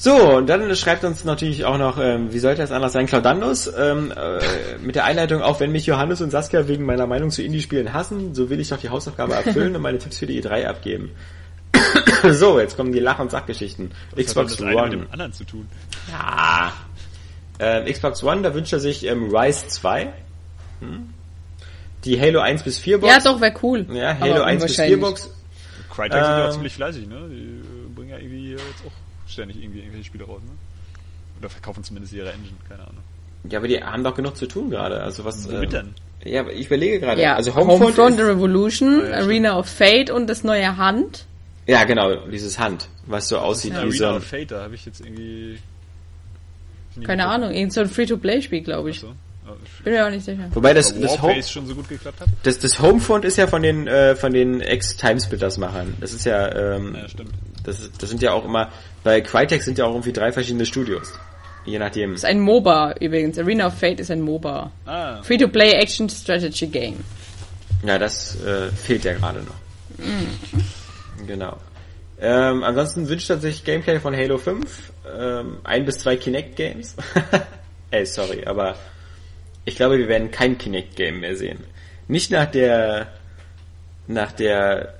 So, und dann schreibt uns natürlich auch noch, ähm, wie sollte es anders sein, Claudandus, ähm, äh, mit der Einleitung, auch wenn mich Johannes und Saskia wegen meiner Meinung zu Indie-Spielen hassen, so will ich doch die Hausaufgabe erfüllen und meine Tipps für die E3 abgeben. so, jetzt kommen die Lach- und Sachgeschichten. Was Xbox hat das One. mit dem anderen zu tun? Ja. Ähm, Xbox One, da wünscht er sich ähm, Rise 2. Hm? Die Halo 1 bis 4 Box. Ja, doch, wäre cool. Ja, Halo 1 bis 4 Box Crytek ähm, sind ja auch ähm, ziemlich fleißig, ne? Die äh, bringen ja irgendwie jetzt auch ständig irgendwie irgendwelche Spiele raus, ne? Oder verkaufen zumindest ihre Engine, keine Ahnung. Ja, aber die haben doch genug zu tun gerade. Also was? Womit ähm, denn? Ja, ich überlege gerade. Ja, also Homefront, Homefront Revolution, ja, Arena of Fate und das neue Hand. Ja, genau, dieses Hand, was so aussieht ja, wie Arena so. Arena of Fate, da habe ich jetzt irgendwie. Keine Ahnung, irgend so ein Free-to-Play-Spiel, glaube ich. So. Bin mir auch nicht sicher. Wobei das, das, Home, schon so gut geklappt hat? Das, das Homefront ist ja von den, äh, von den Ex-Timesplitters-Machern. Das ist ja, ähm, ja stimmt. Das, das sind ja auch immer, bei Crytek sind ja auch irgendwie drei verschiedene Studios. Je nachdem. Das ist ein MOBA übrigens. Arena of Fate ist ein MOBA. Ah. Free-to-Play Action Strategy Game. Ja, das äh, fehlt ja gerade noch. Mhm. Genau. Ähm, ansonsten wünscht er sich Gameplay von Halo 5, ähm, ein bis zwei Kinect Games. Ey, sorry, aber ich glaube, wir werden kein Kinect-Game mehr sehen. Nicht nach der, nach der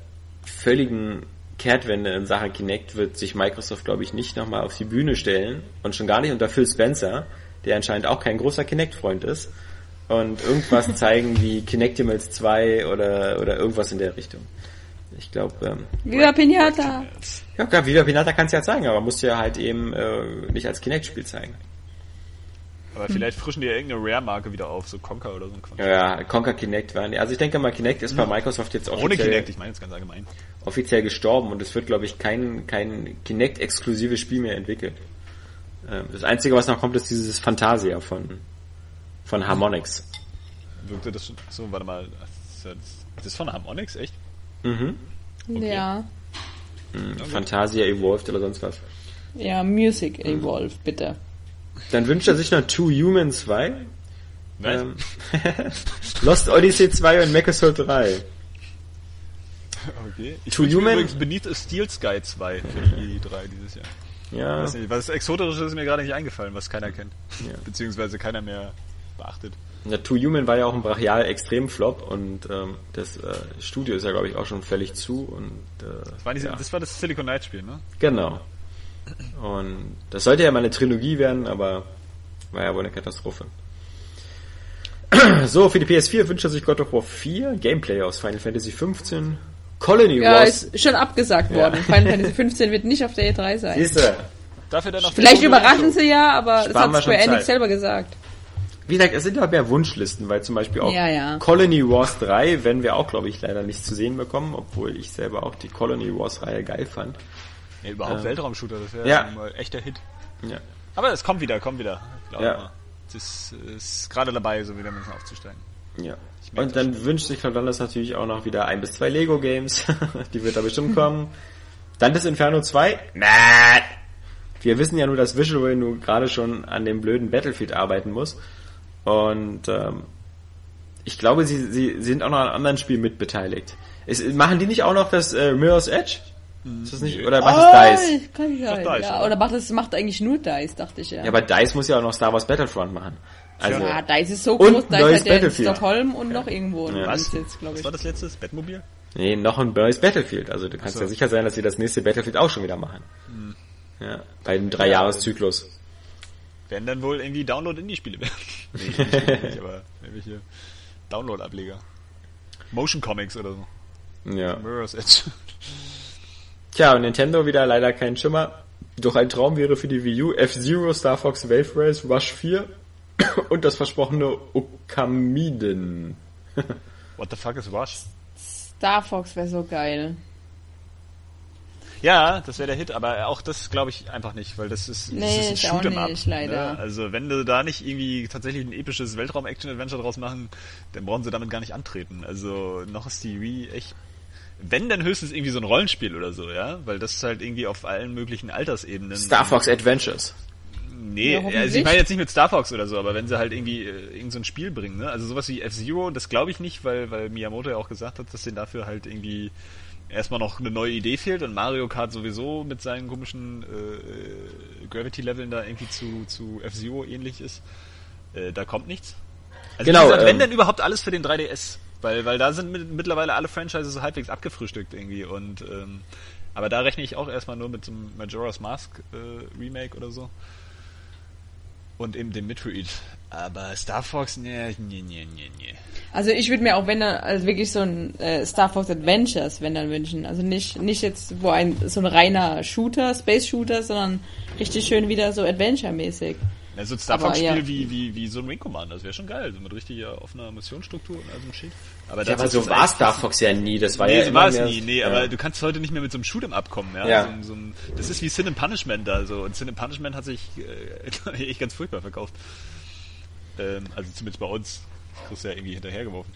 völligen Kehrtwende in Sachen Kinect wird sich Microsoft, glaube ich, nicht nochmal auf die Bühne stellen und schon gar nicht unter Phil Spencer, der anscheinend auch kein großer Kinect-Freund ist und irgendwas zeigen wie Kinectimals 2 oder, oder irgendwas in der Richtung. Ich glaube, ähm, Viva Pinata! ja klar, Viva Pinata kannst du ja zeigen, aber musst du ja halt eben äh, nicht als Kinect-Spiel zeigen. Aber vielleicht frischen die ja irgendeine Rare-Marke wieder auf, so Conker oder so ein Quatsch. Ja, Conker Kinect waren. Also ich denke mal, Kinect ist bei Microsoft jetzt offiziell, Ohne Kinect, ich meine jetzt ganz allgemein. Offiziell gestorben und es wird, glaube ich, kein, kein Kinect-exklusives Spiel mehr entwickelt. Ähm, Das Einzige, was noch kommt, ist dieses Fantasia von, von Harmonix. Wirkte das schon so, warte mal, das ist von Harmonix, echt? Mhm. Ja. Fantasia Evolved oder sonst was. Ja, Music Evolve, bitte. Dann wünscht er sich noch Two Human 2, Nein. ähm, Lost Odyssey 2 und Mechasol 3. okay. Ich To Human- übrigens Beneath a Steel Sky 2 für die E3 dieses Jahr. Ja, Weiß nicht, was Exotisches ist mir gerade nicht eingefallen, was keiner kennt. Ja. Beziehungsweise keiner mehr beachtet. der Two Human war ja auch ein brachial Extremflop und ähm, das äh, Studio ist ja, glaube ich, auch schon völlig zu und äh, Das war, diese, ja. das, war das Silicon Knight Spiel, ne? Genau. Und das sollte ja mal eine Trilogie werden, aber war ja wohl eine Katastrophe. So, für die PS4 wünscht er sich God of War 4, Gameplay aus Final Fantasy 15, Colony Ja, Wars. ist schon abgesagt worden. Final Fantasy 15 wird nicht auf der E3 sein. Siehste, Dafür dann noch Vielleicht überraschen sie ja, aber das Sparen wir hat Square schon Enix selber gesagt. wie gesagt, es sind ja mehr Wunschlisten, weil zum Beispiel auch Ja, ja. Colony Wars 3 werden wir auch, glaube ich, leider nicht zu sehen bekommen, obwohl ich selber auch die Colony Wars Reihe geil fand. Ja, überhaupt Weltraumshooter, das wäre Ja. mal echter Hit. Ja. Aber es kommt wieder, kommt wieder. Glaub Ja. mal. Es ist, ist gerade dabei, so wieder ein bisschen aufzusteigen. Ja. Ich Und dann wünscht sich Cloudlandas natürlich auch noch wieder ein bis zwei Lego Games. Die wird da bestimmt kommen. Dantes Inferno 2. Nein. Wir wissen ja nur, dass Visual nur gerade schon an dem blöden Battlefield arbeiten muss. Und ähm, ich glaube, sie, sie sind auch noch an anderen Spielen mitbeteiligt. Es, machen die nicht auch noch das äh, Mirror's Edge? Ist das nicht? Oder macht es DICE? Oh, kann sein. Doch, DICE, ja, oder? macht das macht eigentlich nur DICE, dachte ich ja. Ja, aber DICE muss ja auch noch Star Wars Battlefront machen. Also, ja, DICE ist so Und groß, hat ja in Battlefield. Stockholm und noch irgendwo Ja. in Was? Glaube Was ich. war das letzte? Das Bettmobil? Nee, noch ein neues Battlefield. Also du kannst so. ja sicher sein, dass sie das nächste Battlefield auch schon wieder machen. Hm. Ja, bei dem Dreijahreszyklus. Werden dann wohl irgendwie Download-Indie-Spiele werden. nee, nicht, aber irgendwelche Download-Ableger. Motion Comics oder so. Ja. Mirror's Edge. Tja, und Nintendo wieder leider kein Schimmer. Doch ein Traum wäre für die Wii U F-Zero, Star Fox Wave Race, Rush 4 und das versprochene Okamiden. What the fuck is Rush? Star Fox wäre so geil. Ja, das wäre der Hit, aber auch das glaube ich einfach nicht, weil das ist, Nee, das ist ein auch Shoot'em Up. nicht, leider. Ne? Also wenn du da nicht irgendwie tatsächlich ein episches Weltraum-Action-Adventure draus machen, dann brauchen sie damit gar nicht antreten. Also noch ist die Wii echt wenn dann höchstens irgendwie so ein Rollenspiel oder so, ja, weil das ist halt irgendwie auf allen möglichen Altersebenen. Star Fox Adventures. Nee, Ja, also ich meine jetzt nicht mit Star Fox oder so, aber wenn sie halt irgendwie äh, irgend so ein Spiel bringen, ne? Also sowas wie F-Zero, das glaube ich nicht, weil, weil Miyamoto ja auch gesagt hat, dass denen dafür halt irgendwie erstmal noch eine neue Idee fehlt und Mario Kart sowieso mit seinen komischen äh, Gravity-Leveln da irgendwie zu, zu F-Zero ähnlich ist. Äh, da kommt nichts. Also Genau, wie gesagt, wenn ähm, denn überhaupt alles für den 3DS. Weil, weil da sind mit, mittlerweile alle Franchises so halbwegs abgefrühstückt irgendwie und ähm, aber da rechne ich auch erstmal nur mit so einem Majora's Mask äh, Remake oder so. Und eben dem Metroid. Aber Star Fox, ne, ne, ne, ne, ne. Also ich würde mir auch, wenn dann, also wirklich so ein äh, Star Fox Adventures, wenn dann wünschen. Also nicht, nicht jetzt wo ein so ein reiner Shooter, Space Shooter, sondern richtig schön wieder so Adventure-mäßig. Also ein Star Fox Spiel ja. wie, wie, wie so ein Ring Commander, das wäre schon geil, so mit richtiger offener Missionsstruktur und all so einem Shit. Aber, Ja, aber so war Star Fox ja nie. Das war Nee, ja so immer war es mehr- nie, nee, ja. aber du kannst heute nicht mehr mit so einem Shoot'em abkommen, ja. Ja. So, so ein, das ist wie Sin and Punishment da so. Und Sin and Punishment hat sich äh, echt ganz furchtbar verkauft. Ähm, also zumindest bei uns. Das kriegst du ja irgendwie hinterhergeworfen.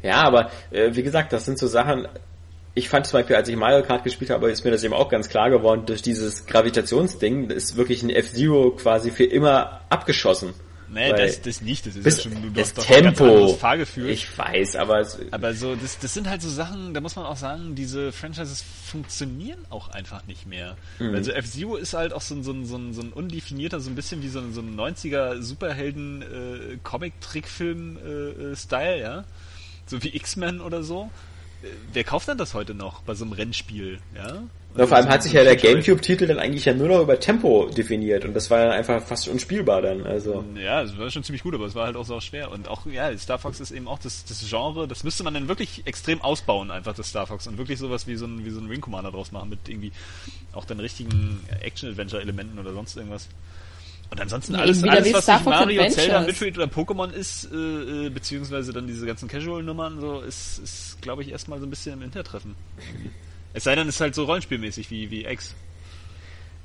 Ja, aber äh, wie gesagt, das sind so Sachen. Ich fand zum Beispiel, als ich Mario Kart gespielt habe, ist mir das eben auch ganz klar geworden, durch dieses Gravitationsding ist wirklich ein F-Zero quasi für immer abgeschossen. Nee, Weil das, das nicht. Das ist ja schon, du das hast Tempo. Fahrgefühl. Ich weiß, aber es, Aber so, das, das sind halt so Sachen, da muss man auch sagen, diese Franchises funktionieren auch einfach nicht mehr. Mhm. Weil so F-Zero ist halt auch so ein, so ein, so ein, so ein undefinierter, so ein bisschen wie so ein, so ein 90er Superhelden äh, Comic-Trickfilm äh, äh, Style, ja. So wie X-Men oder so. Wer kauft denn das heute noch bei so einem Rennspiel? Ja. Na, vor allem hat sich ja der Gamecube-Titel dann eigentlich ja nur noch über Tempo definiert und das war dann einfach fast unspielbar dann. Also ja, es war schon ziemlich gut, aber es war halt auch so schwer und auch ja, Star Fox ist eben auch das, das Genre, das müsste man dann wirklich extrem ausbauen einfach das Star Fox und wirklich sowas wie so ein wie so ein Ring Commander draus machen mit irgendwie auch den richtigen Action Adventure Elementen oder sonst irgendwas. Und ansonsten ja, alles, alles was nicht Mario, Adventures. Zelda, Metroid oder Pokémon ist, äh, äh, beziehungsweise dann diese ganzen Casual-Nummern, so, ist, ist glaube ich, erstmal so ein bisschen im Hintertreffen. Es sei denn, es ist halt so rollenspielmäßig wie, wie X.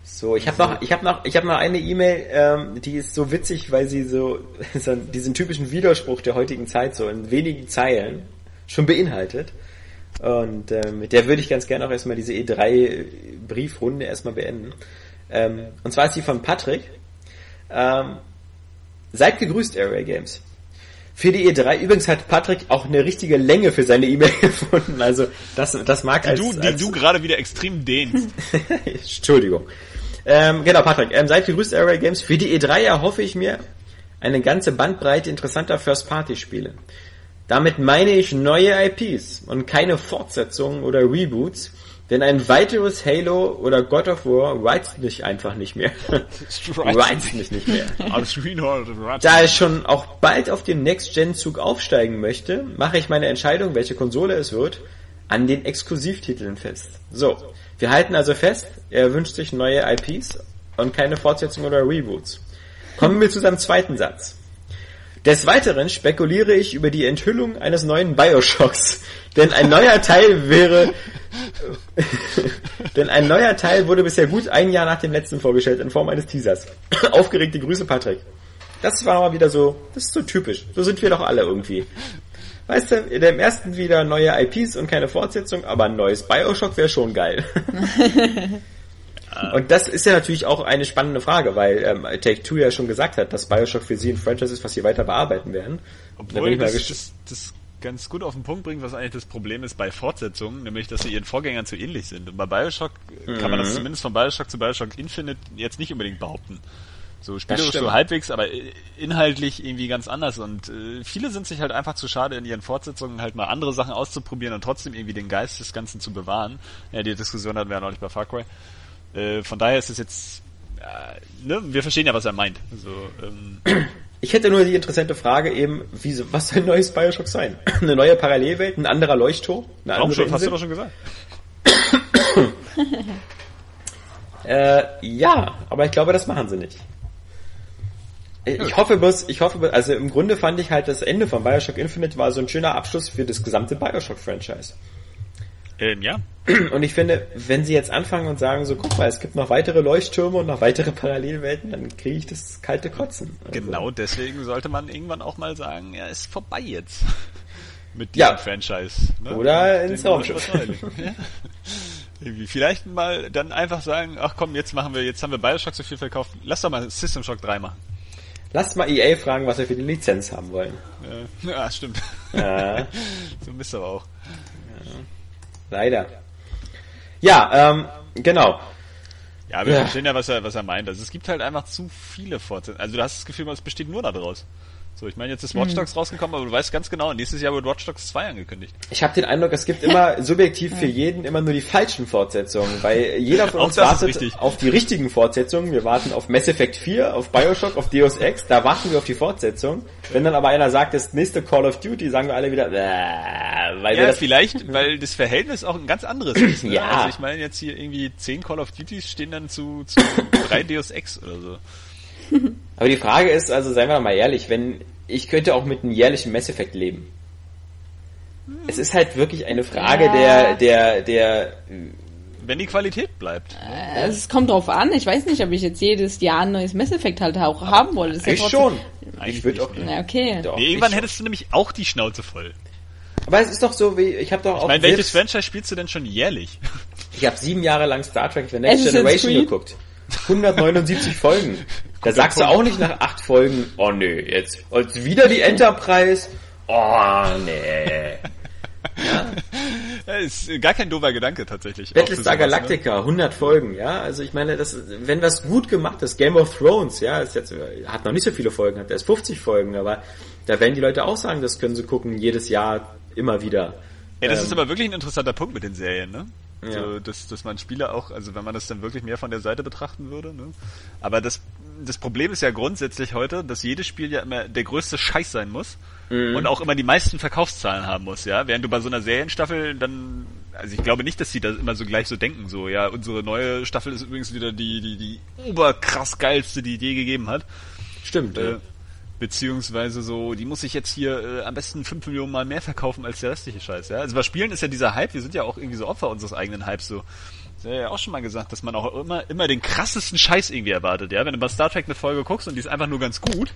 So, ich habe noch, ich habe noch, ich habe noch eine E-Mail, ähm, die ist so witzig, weil sie so, so diesen typischen Widerspruch der heutigen Zeit so in wenigen Zeilen schon beinhaltet. Und ähm, mit der würde ich ganz gerne auch erstmal diese E3-Briefrunde erstmal beenden. Ähm, und zwar ist die von Patrick. Ähm, seid gegrüßt, Area Games. Für die E3, übrigens hat Patrick auch eine richtige Länge für seine E-Mail gefunden. Also das, das mag die als, du, die als, du gerade wieder extrem dehnst. Entschuldigung. Ähm, genau, Patrick, ähm, seid gegrüßt, Area Games. Für die E3 erhoffe ich mir eine ganze Bandbreite interessanter First-Party-Spiele. Damit meine ich neue IPs und keine Fortsetzungen oder Reboots, denn ein weiteres Halo oder God of War reizt mich einfach nicht mehr. reizt mich nicht mehr. da ich schon auch bald auf den Next-Gen-Zug aufsteigen möchte, mache ich meine Entscheidung, welche Konsole es wird, an den Exklusivtiteln fest. So, wir halten also fest, er wünscht sich neue IPs und keine Fortsetzung oder Reboots. Kommen wir zu seinem zweiten Satz. Des Weiteren spekuliere ich über die Enthüllung eines neuen Bioshocks, denn ein neuer Teil wäre, denn ein neuer Teil wurde bisher gut ein Jahr nach dem letzten vorgestellt in Form eines Teasers. Aufgeregte Grüße, Patrick. Das war mal wieder so, das ist so typisch. So sind wir doch alle irgendwie. Weißt du, in dem ersten wieder neue IPs und keine Fortsetzung, aber ein neues Bioshock wäre schon geil. Und das ist ja natürlich auch eine spannende Frage, weil ähm, Take-Two ja schon gesagt hat, dass Bioshock für sie ein Franchise ist, was sie weiter bearbeiten werden. Obwohl da das, das, das ganz gut auf den Punkt bringt, was eigentlich das Problem ist bei Fortsetzungen, nämlich dass sie ihren Vorgängern zu ähnlich sind. Und bei Bioshock mhm. kann man das mhm. zumindest von Bioshock zu Bioshock Infinite jetzt nicht unbedingt behaupten. So spielerisch so halbwegs, aber inhaltlich irgendwie ganz anders. Und äh, viele sind sich halt einfach zu schade, in ihren Fortsetzungen halt mal andere Sachen auszuprobieren und trotzdem irgendwie den Geist des Ganzen zu bewahren. Ja, die Diskussion hatten wir ja neulich bei Far Cry. Äh, von daher ist es jetzt, äh, ne, wir verstehen ja, was er meint. Also, ähm, ich hätte nur die interessante Frage eben, wie, was soll ein neues Bioshock sein? eine neue Parallelwelt, ein anderer Leuchtturm? Eine Raumschiff, hast du doch schon gesagt. äh, ja, aber ich glaube, das machen sie nicht. Ich hoffe bloß, ich hoffe, also im Grunde fand ich halt das Ende von Bioshock Infinite war so ein schöner Abschluss für das gesamte Bioshock-Franchise. Ähm, ja. Und ich finde, wenn sie jetzt anfangen und sagen so, guck mal, es gibt noch weitere Leuchttürme und noch weitere Parallelwelten, dann kriege ich das kalte Kotzen. Also. Genau deswegen sollte man irgendwann auch mal sagen, ja, ist vorbei jetzt. Mit diesem ja. Franchise. Ne? Oder ins Raumschiff. ja. Vielleicht mal dann einfach sagen, ach komm, jetzt machen wir, jetzt haben wir Bioshock so viel verkauft, lass doch mal System Shock 3 machen. Lasst mal EA fragen, was wir für die Lizenz haben wollen. Ja, ja stimmt. Ja. so bist du aber auch. Leider. Ja, ähm, genau. Ja, wir ja. verstehen ja, was er, was er meint. Also es gibt halt einfach zu viele Fortsetzungen. Also du hast das Gefühl, es besteht nur daraus. So, ich meine, jetzt ist Watch mhm. Dogs mhm. rausgekommen, aber du weißt ganz genau, nächstes Jahr wird Watch Dogs 2 angekündigt. Ich habe den Eindruck, es gibt immer subjektiv für jeden immer nur die falschen Fortsetzungen, weil jeder von uns wartet auf die richtigen Fortsetzungen. Wir warten auf Mass Effect 4, auf Bioshock, auf Deus Ex, da warten wir auf die Fortsetzung. Wenn dann aber einer sagt, das nächste Call of Duty, sagen wir alle wieder, äh, weil ja, vielleicht, weil das Verhältnis auch ein ganz anderes ist. Ne? ja. Also ich meine jetzt hier irgendwie 10 Call of Duties stehen dann zu, zu 3 Deus Ex oder so. Aber die Frage ist, also seien wir mal ehrlich, wenn ich könnte auch mit einem jährlichen Mass Effect leben. Es ist halt wirklich eine Frage ja. der, der, der, wenn die Qualität bleibt. Äh, es kommt drauf an. Ich weiß nicht, ob ich jetzt jedes Jahr ein neues Mass Effect halt auch haben wollte. ich ja schon. Ich würde auch. Na, okay. Doch, nee, irgendwann hättest du nämlich auch die Schnauze voll. Aber es ist doch so, wie ich habe doch auch. Ich meine, welches Franchise spielst du denn schon jährlich? Ich habe sieben Jahre lang Star Trek The Next Generation geguckt. 179 Folgen. Da sagst du auch nicht nach acht Folgen, oh nö, jetzt, jetzt wieder die Enterprise. Oh nee. Ja. ja. ist gar kein doofer Gedanke tatsächlich. Battlestar Galactica, ne? 100 Folgen, ja. Also ich meine, das, wenn was gut gemacht ist, Game of Thrones, ja, ist jetzt, hat noch nicht so viele Folgen, hat erst 50 Folgen, aber da werden die Leute auch sagen, das können sie gucken jedes Jahr immer wieder. Ey, das ähm, ist aber wirklich ein interessanter Punkt mit den Serien, ne? Ja. So, dass, dass man Spieler auch, also wenn man das dann wirklich mehr von der Seite betrachten würde, ne? Aber das, das Problem ist ja grundsätzlich heute, dass jedes Spiel ja immer der größte Scheiß sein muss mhm. und auch immer die meisten Verkaufszahlen haben muss, ja? Während du bei so einer Serienstaffel dann, also ich glaube nicht, dass sie das immer so gleich so denken, so, ja, unsere neue Staffel ist übrigens wieder die, die, die oberkrass geilste, die es je gegeben hat. Stimmt, äh, ja beziehungsweise so, die muss ich jetzt hier äh, am besten 5 Millionen Mal mehr verkaufen als der restliche Scheiß, ja. Also bei Spielen ist ja dieser Hype, wir sind ja auch irgendwie so Opfer unseres eigenen Hypes so. Das ja auch schon mal gesagt, dass man auch immer, immer den krassesten Scheiß irgendwie erwartet, ja. Wenn du bei Star Trek eine Folge guckst und die ist einfach nur ganz gut,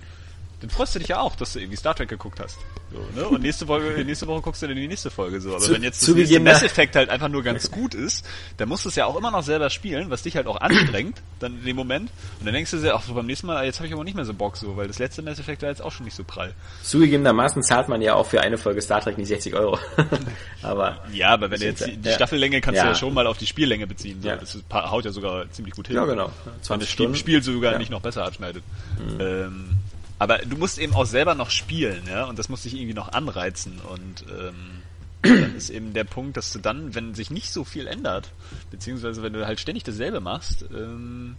dann freust du dich ja auch, dass du irgendwie Star Trek geguckt hast. So, ne? Und nächste Folge, nächste Woche guckst du dann die nächste Folge so. Aber Zu, wenn jetzt das nächste Mass Effect halt einfach nur ganz gut ist, dann musst du es ja auch immer noch selber spielen, was dich halt auch anstrengt, dann in dem Moment. Und dann denkst du dir, ach so beim nächsten Mal, jetzt habe ich aber nicht mehr so Bock so, weil das letzte Mass Effect war jetzt auch schon nicht so prall. Zugegebenermaßen zahlt man ja auch für eine Folge Star Trek nicht 60 Euro. aber ja, aber wenn du jetzt die, die Staffellänge kannst ja. du ja schon mal auf die Spiellänge beziehen. So. Ja. Das haut ja sogar ziemlich gut hin. Ja, genau. 20 wenn das Stunden. Spiel sogar ja. nicht noch besser abschneidet. Mhm. Ähm, aber du musst eben auch selber noch spielen, ja, und das muss dich irgendwie noch anreizen und ähm, dann ist eben der Punkt, dass du dann, wenn sich nicht so viel ändert, beziehungsweise wenn du halt ständig dasselbe machst, ähm,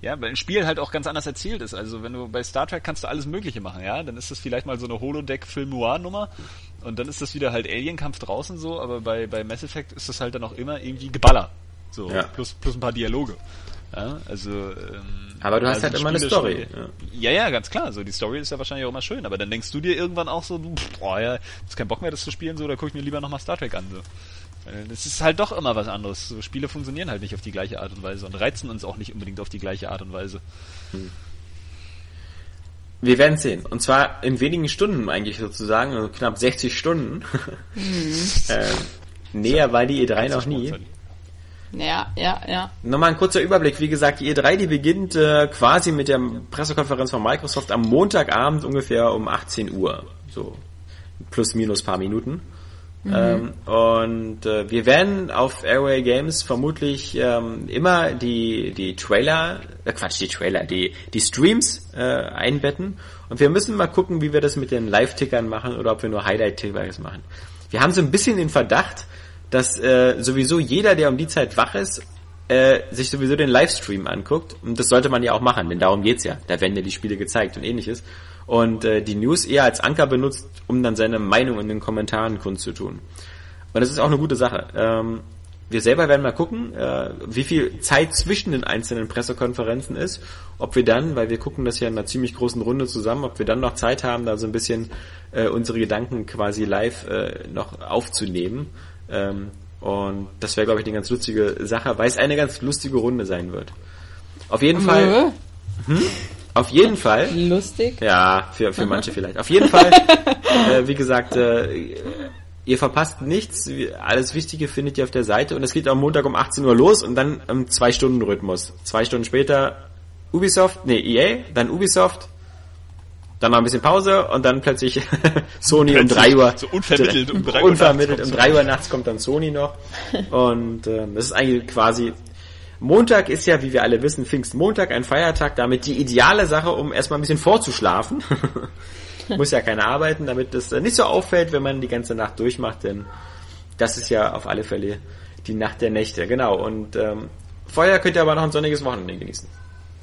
ja, weil ein Spiel halt auch ganz anders erzählt ist. Also wenn du bei Star Trek kannst du alles Mögliche machen, ja, dann ist das vielleicht mal so eine Holodeck-Film-Noir-Nummer und dann ist das wieder halt Alien-Kampf draußen so, aber bei, bei Mass Effect ist das halt dann auch immer irgendwie Geballer. So, ja. plus, plus ein paar Dialoge. Ja, also, ähm, aber du hast also halt immer eine Story. Ja. ja. ja, ganz klar. So die Story ist ja wahrscheinlich auch immer schön. Aber dann denkst du dir irgendwann auch so, boah, ja, ist kein Bock mehr, das zu spielen, so, da guck ich mir lieber nochmal Star Trek an. So. Das ist halt doch immer was anderes. So, Spiele funktionieren halt nicht auf die gleiche Art und Weise und reizen uns auch nicht unbedingt auf die gleiche Art und Weise. Hm. Wir werden sehen. Und zwar in wenigen Stunden eigentlich sozusagen, also knapp 60 Stunden. Mhm. äh, näher war die E3 noch nie. Ja, ja, ja. Nochmal ein kurzer Überblick. Wie gesagt, die E3, die beginnt äh, quasi mit der Pressekonferenz von Microsoft am Montagabend ungefähr um 18 Uhr. So plus minus paar Minuten. Mhm. Ähm, und äh, wir werden auf Airway Games vermutlich ähm, immer die, die Trailer, äh, Quatsch, die Trailer, die, die Streams äh, einbetten. Und wir müssen mal gucken, wie wir das mit den Live-Tickern machen oder ob wir nur Highlight-Tickers machen. Wir haben so ein bisschen den Verdacht, dass äh, sowieso jeder, der um die Zeit wach ist, äh, sich sowieso den Livestream anguckt. Und das sollte man ja auch machen, denn darum geht's ja. Da werden ja die Spiele gezeigt und ähnliches. Und äh, die News eher als Anker benutzt, um dann seine Meinung in den Kommentaren kundzutun. Und das ist auch eine gute Sache. Ähm, wir selber werden mal gucken, äh, wie viel Zeit zwischen den einzelnen Pressekonferenzen ist, ob wir dann, weil wir gucken das ja in einer ziemlich großen Runde zusammen, ob wir dann noch Zeit haben, da so ein bisschen äh, unsere Gedanken quasi live äh, noch aufzunehmen. Ähm, und das wäre, glaube ich, eine ganz lustige Sache, weil es eine ganz lustige Runde sein wird. Auf jeden Fall. Hm? Auf jeden Fall. Lustig. Ja, für, für manche vielleicht. Auf jeden Fall, äh, wie gesagt, äh, ihr verpasst nichts. Alles Wichtige findet ihr auf der Seite und es geht am Montag um 18 Uhr los und dann im zwei Stunden Rhythmus. Zwei Stunden später Ubisoft, nee, EA, dann Ubisoft, dann noch ein bisschen Pause und dann plötzlich Sony plötzlich, um drei Uhr. So unvermittelt um drei Uhr. Unvermittelt um drei Uhr nachts kommt dann Sony noch. Und äh, das ist eigentlich quasi. Montag ist ja, wie wir alle wissen, Pfingstmontag, ein Feiertag, damit die ideale Sache, um erstmal ein bisschen vorzuschlafen. Muss ja keiner arbeiten, damit das nicht so auffällt, wenn man die ganze Nacht durchmacht, denn das ist ja auf alle Fälle die Nacht der Nächte, genau. Und ähm, vorher könnt ihr aber noch ein sonniges Wochenende genießen.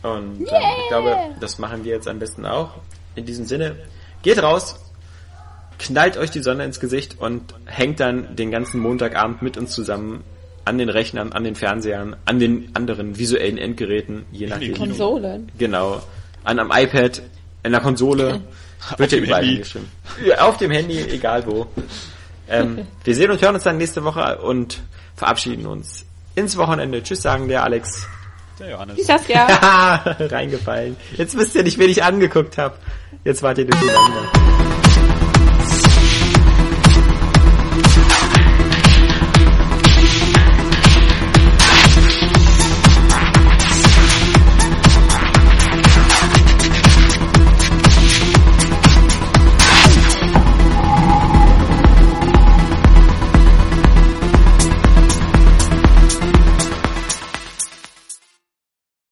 Und ähm, ich glaube, das machen wir jetzt am besten auch in diesem Sinne, geht raus, knallt euch die Sonne ins Gesicht und hängt dann den ganzen Montagabend mit uns zusammen an den Rechnern, an den Fernsehern, an den anderen visuellen Endgeräten, je nachdem. Konsolen. Genau. An am iPad, in der Konsole. Wird ja überall hingeschrieben. Auf dem Handy, egal wo. Ähm, wir sehen und hören uns dann nächste Woche und verabschieden uns ins Wochenende. Tschüss sagen der Alex. Der Johannes. Die Saskia. Reingefallen. Jetzt wisst ihr nicht, wen ich angeguckt habe. Jetzt wart ihr durch die